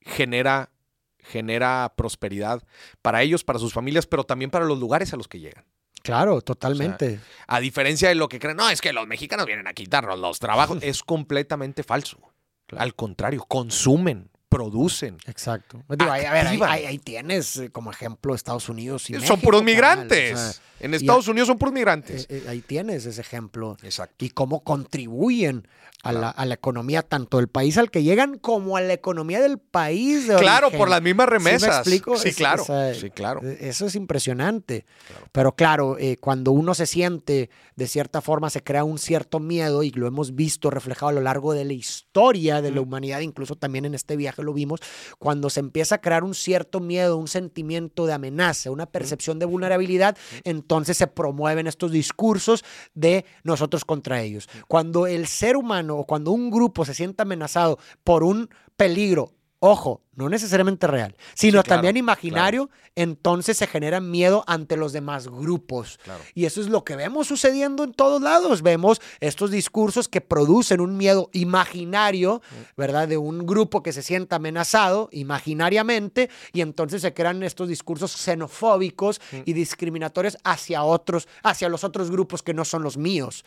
genera, genera prosperidad para ellos, para sus familias, pero también para los lugares a los que llegan. Claro, totalmente. A diferencia de lo que creen, no, es que los mexicanos vienen a quitarnos los trabajos. es completamente falso. Al contrario, consumen, producen. Exacto. Digo, ahí- a ver, ahí, Activan. ahí- ahí tienes eh, como ejemplo Estados Unidos y Son México, puros migrantes. o sea, en y Estados a- Unidos son puros migrantes. eh, eh, ahí tienes ese ejemplo. Exacto. Y cómo contribuyen a, la, Claro. a la economía, tanto del país al que llegan como a la economía del país. de Claro, origen. por las mismas ¿Sí me remesas. explico? Sí, claro. sí, claro. Eh, Eso es impresionante. Claro. Pero claro, eh, cuando uno se siente de cierta forma, se crea un cierto miedo y lo hemos visto reflejado a lo largo de la historia de la humanidad, incluso también en este viaje lo vimos, cuando se empieza a crear un cierto miedo, un sentimiento de amenaza, una percepción de vulnerabilidad, entonces se promueven estos discursos de nosotros contra ellos. Cuando el ser humano o cuando un grupo se siente amenazado por un peligro, ojo, no necesariamente real, sino claro, también imaginario, entonces se genera miedo ante los demás grupos. Claro. Y eso es lo que vemos sucediendo en todos lados. Vemos estos discursos que producen un miedo imaginario, ¿verdad? De un grupo que se sienta amenazado imaginariamente y entonces se crean estos discursos xenofóbicos y discriminatorios hacia otros, hacia los otros grupos que no son los míos.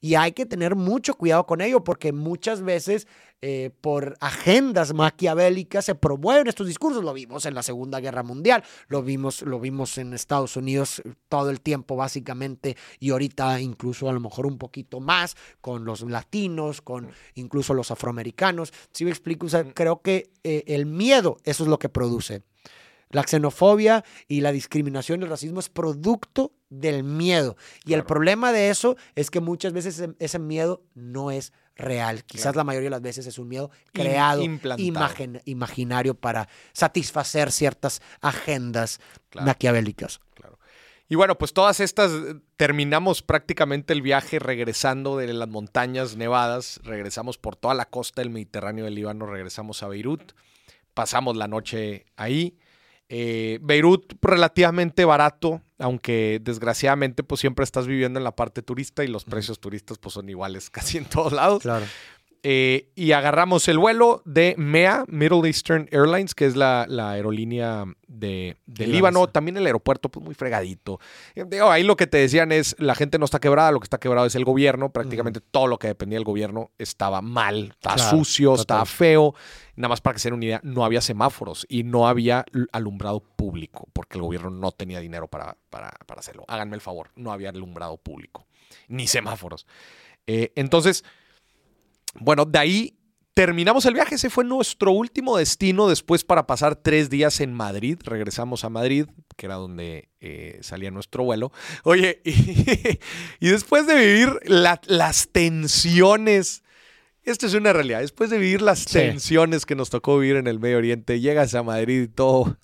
Y hay que tener mucho cuidado con ello porque muchas veces eh, por agendas maquiavélicas se promueven estos discursos. Lo vimos en la Segunda Guerra Mundial, lo vimos, lo vimos en Estados Unidos eh, todo el tiempo básicamente y ahorita incluso a lo mejor un poquito más con los latinos, con incluso los afroamericanos. Si me explico, O sea, creo que eh, el miedo, eso es lo que produce. La xenofobia y la discriminación y el racismo es producto del miedo. Y el problema de eso es que muchas veces ese, ese miedo no es real. Quizás Claro. la mayoría de las veces es un miedo creado, imagen- imaginario para satisfacer ciertas agendas Claro. maquiavélicas. Claro. Y bueno, pues todas estas, eh, terminamos prácticamente el viaje regresando de las montañas nevadas, regresamos por toda la costa del Mediterráneo del Líbano, regresamos a Beirut, pasamos la noche ahí. Eh, Beirut relativamente barato, aunque desgraciadamente pues siempre estás viviendo en la parte turista y los precios turistas pues son iguales casi en todos lados. Claro. Eh, y agarramos el vuelo de MEA, Middle Eastern Airlines, que es la, la aerolínea de. Líbano. También el aeropuerto, pues muy fregadito. Eh, digo, ahí lo que te decían es, la gente no está quebrada, lo que está quebrado es el gobierno. Prácticamente todo lo que dependía del gobierno estaba mal, estaba Claro, sucio, total. estaba feo. Nada más para que se den una idea, no había semáforos y no había alumbrado público, porque el gobierno no tenía dinero para, para, para hacerlo. Háganme el favor, no había alumbrado público, ni semáforos. Eh, entonces, bueno, de ahí terminamos el viaje. Ese fue nuestro último destino después para pasar tres días en Madrid. Regresamos a Madrid, que era donde eh, salía nuestro vuelo. Oye, y, y después de vivir la- las tensiones. Esto es una realidad. Después de vivir las Sí. tensiones que nos tocó vivir en el Medio Oriente, llegas a Madrid y todo,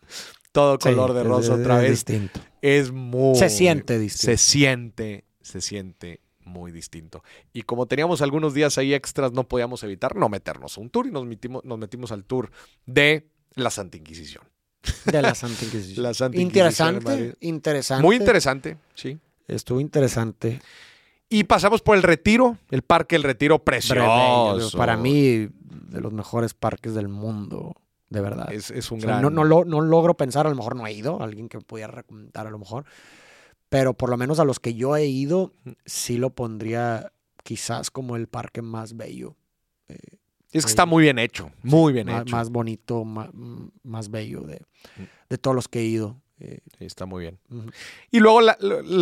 todo color de rosa es- otra es vez. distinto. Es muy. Se siente distinto. Se siente, se siente muy distinto. Y como teníamos algunos días ahí extras, no podíamos evitar no meternos a un tour y nos metimos, nos metimos al tour de la Santa Inquisición. De la Santa Inquisición. La Santa Inquisición en Madrid. interesante, interesante. Muy interesante, sí. Estuvo interesante. Y pasamos por el Retiro, el Parque El Retiro precioso. Para mí, de los mejores parques del mundo, de verdad. es, es un O sea, gran. no, no, lo- no logro pensar, a lo mejor no he ido, alguien que me pudiera recomendar a lo mejor, pero por lo menos a los que yo he ido, sí lo pondría quizás como el parque más bello, es que está muy bien hecho, muy bien más, hecho. más bonito, más, más bello de, de todos los que he ido. Eh, Sí, está muy bien. Y luego, la-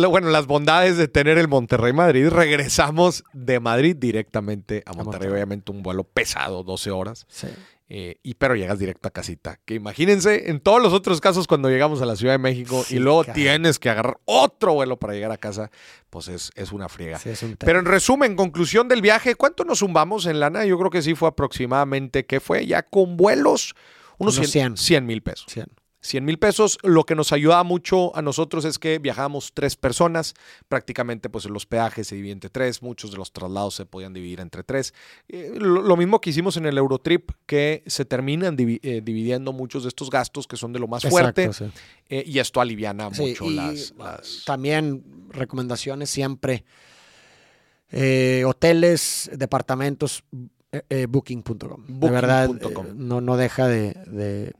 bueno, las bondades de tener el Monterrey Madrid. Regresamos de Madrid directamente a Monterrey. Monterrey. Obviamente un vuelo pesado, 12 horas. Sí. Eh, y pero llegas directo a casita. Que imagínense, en todos los otros casos, cuando llegamos a la Ciudad de México Sí, y luego tienes que agarrar otro vuelo para llegar a casa, pues es, es una friega. Sí, es un Pero en resumen, conclusión del viaje, ¿cuánto nos zumbamos en lana? Yo creo que sí fue aproximadamente, ¿qué fue? Ya con vuelos, unos Unos 100 100. mil pesos. Sí. 100 mil pesos. Lo que nos ayudaba mucho a nosotros es que viajábamos tres personas. Prácticamente, pues los peajes se dividen entre tres. Muchos de los traslados se podían dividir entre tres. Eh, lo, lo, mismo que hicimos en el Eurotrip, que se terminan divi eh, dividiendo muchos de estos gastos que son de lo más fuerte. Sí. eh, y esto aliviana sí, mucho las, las, También recomendaciones siempre. Eh, hoteles, departamentos, eh, booking.com. Booking de verdad, no, no deja de, de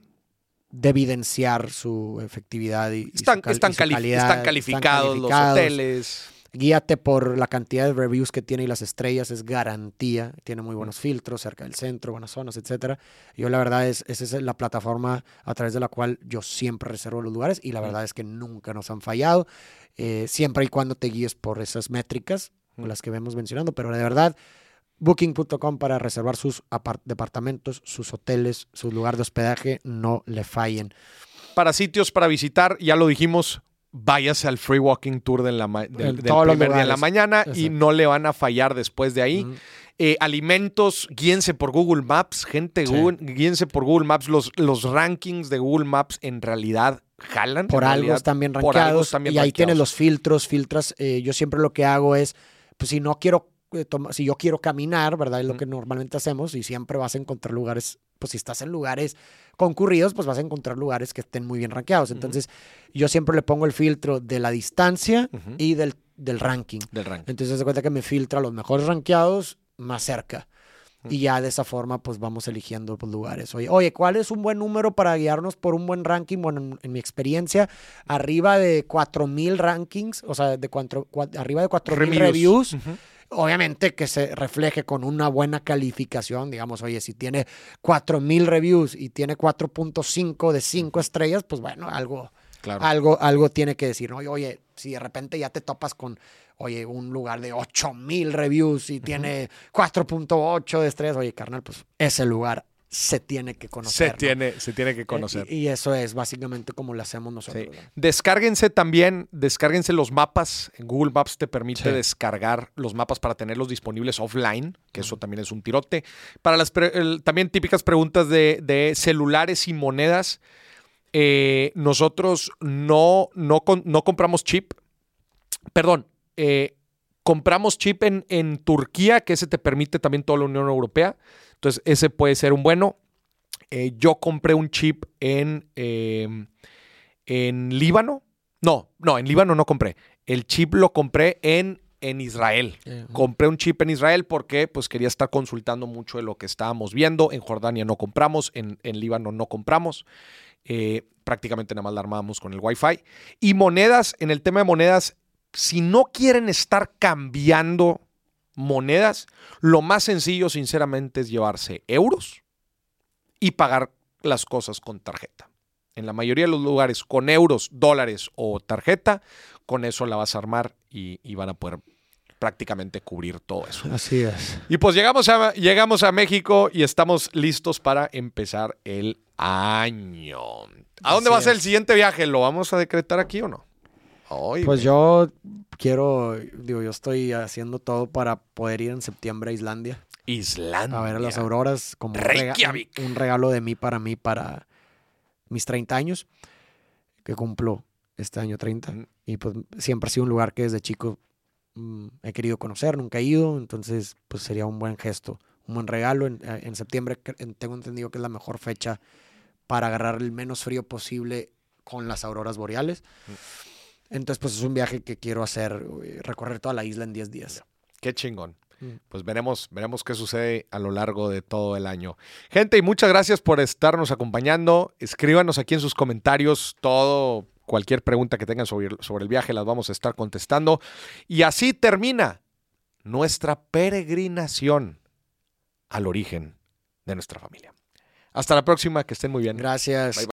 de evidenciar su efectividad y, están, y su, están, y su cali calidad, están, calificados están, calificados los hoteles. Guíate por la cantidad de reviews que tiene y las estrellas, es garantía. Tiene muy buenos filtros cerca del centro, buenas zonas, etcétera. Yo la verdad es, esa es la plataforma a través de la cual yo siempre reservo los lugares y la verdad es que nunca nos han fallado, eh, siempre y cuando te guíes por esas métricas, las que vemos mencionando, pero de verdad Booking.com para reservar sus departamentos, sus hoteles, su lugar de hospedaje, no le fallen. Para sitios para visitar, ya lo dijimos, váyase al free walking tour de la del, del primer día en la mañana Exacto. y no le van a fallar después de ahí. Eh, alimentos, guíense por Google Maps, gente, sí. Google, guíense por Google Maps. Los, los rankings de Google Maps en realidad jalan. Por algo están bien rankeados. Algo están bien y ahí tienes los filtros, filtras. Eh, yo siempre lo que hago es, pues si no quiero si yo quiero caminar, ¿verdad? Es lo que normalmente hacemos y siempre vas a encontrar lugares, pues si estás en lugares concurridos, pues vas a encontrar lugares que estén muy bien rankeados. Entonces, uh -huh. yo siempre le pongo el filtro de la distancia uh -huh. y del, del, ranking. del ranking. Entonces, se cuenta que me filtra los mejores rankeados más cerca. Y ya de esa forma, pues vamos eligiendo pues, lugares. Oye, oye, ¿cuál es un buen número para guiarnos por un buen ranking? Bueno, en, en mi experiencia, arriba de 4000 rankings, o sea, de cuatro, cuatro, arriba de 4000 reviews. reviews obviamente que se refleje con una buena calificación, digamos, oye, si tiene 4000 reviews y tiene 4.5 de 5 estrellas, pues bueno, algo, claro. algo, algo tiene que decir, ¿no? Oye, si de repente ya te topas con, oye, un lugar de 8000 reviews y uh -huh. tiene 4.8 de estrellas, oye, carnal, pues ese lugar se tiene que conocer. Se, ¿no? tiene, se tiene que conocer. Y, y, eso es básicamente como lo hacemos nosotros. Sí. Descárguense también, descárguense los mapas. Google Maps te permite sí. descargar los mapas para tenerlos disponibles offline, que uh -huh. eso también es un tirote. Para las el, también típicas preguntas de, de celulares y monedas. Eh, nosotros no, no, no compramos chip. Perdón, eh, compramos chip en, en Turquía, que ese te permite también toda la Unión Europea. Entonces, ese puede ser un bueno. Eh, yo compré un chip en, eh, en Líbano. No, no, en Líbano no compré. El chip lo compré en, en Israel. Uh -huh. Compré un chip en Israel porque pues, quería estar consultando mucho de lo que estábamos viendo. En Jordania no compramos, en, en Líbano no compramos. Eh, prácticamente nada más la armábamos con el Wi-Fi. Y monedas, en el tema de monedas, si no quieren estar cambiando monedas, lo más sencillo, sinceramente, es llevarse euros y pagar las cosas con tarjeta. En la mayoría de los lugares, con euros, dólares o tarjeta, con eso la vas a armar y, y van a poder prácticamente cubrir todo eso. Así es. Y pues llegamos a, llegamos a México y estamos listos para empezar el año. ¿A dónde Así va a ser el siguiente viaje? ¿Lo vamos a decretar aquí o no? Ay, pues yo quiero, digo, yo estoy haciendo todo para poder ir en septiembre a Islandia. Islandia. A ver las auroras como un, rega un, regalo de mí para mí, para mis 30 años, que cumplo este año 30. Mm. Y pues siempre ha sido un lugar que desde chico mmm, he querido conocer, nunca he ido, entonces pues sería un buen gesto, un buen regalo. En, en septiembre tengo entendido que es la mejor fecha para agarrar el menos frío posible con las auroras boreales. Mm. Entonces, pues es un viaje que quiero hacer, recorrer toda la isla en 10 días. Qué chingón. Mm. Pues veremos, veremos qué sucede a lo largo de todo el año. Gente, y muchas gracias por estarnos acompañando. Escríbanos aquí en sus comentarios todo, cualquier pregunta que tengan sobre, sobre el viaje, las vamos a estar contestando. Y así termina nuestra peregrinación al origen de nuestra familia. Hasta la próxima, que estén muy bien. Gracias. Bye, bye.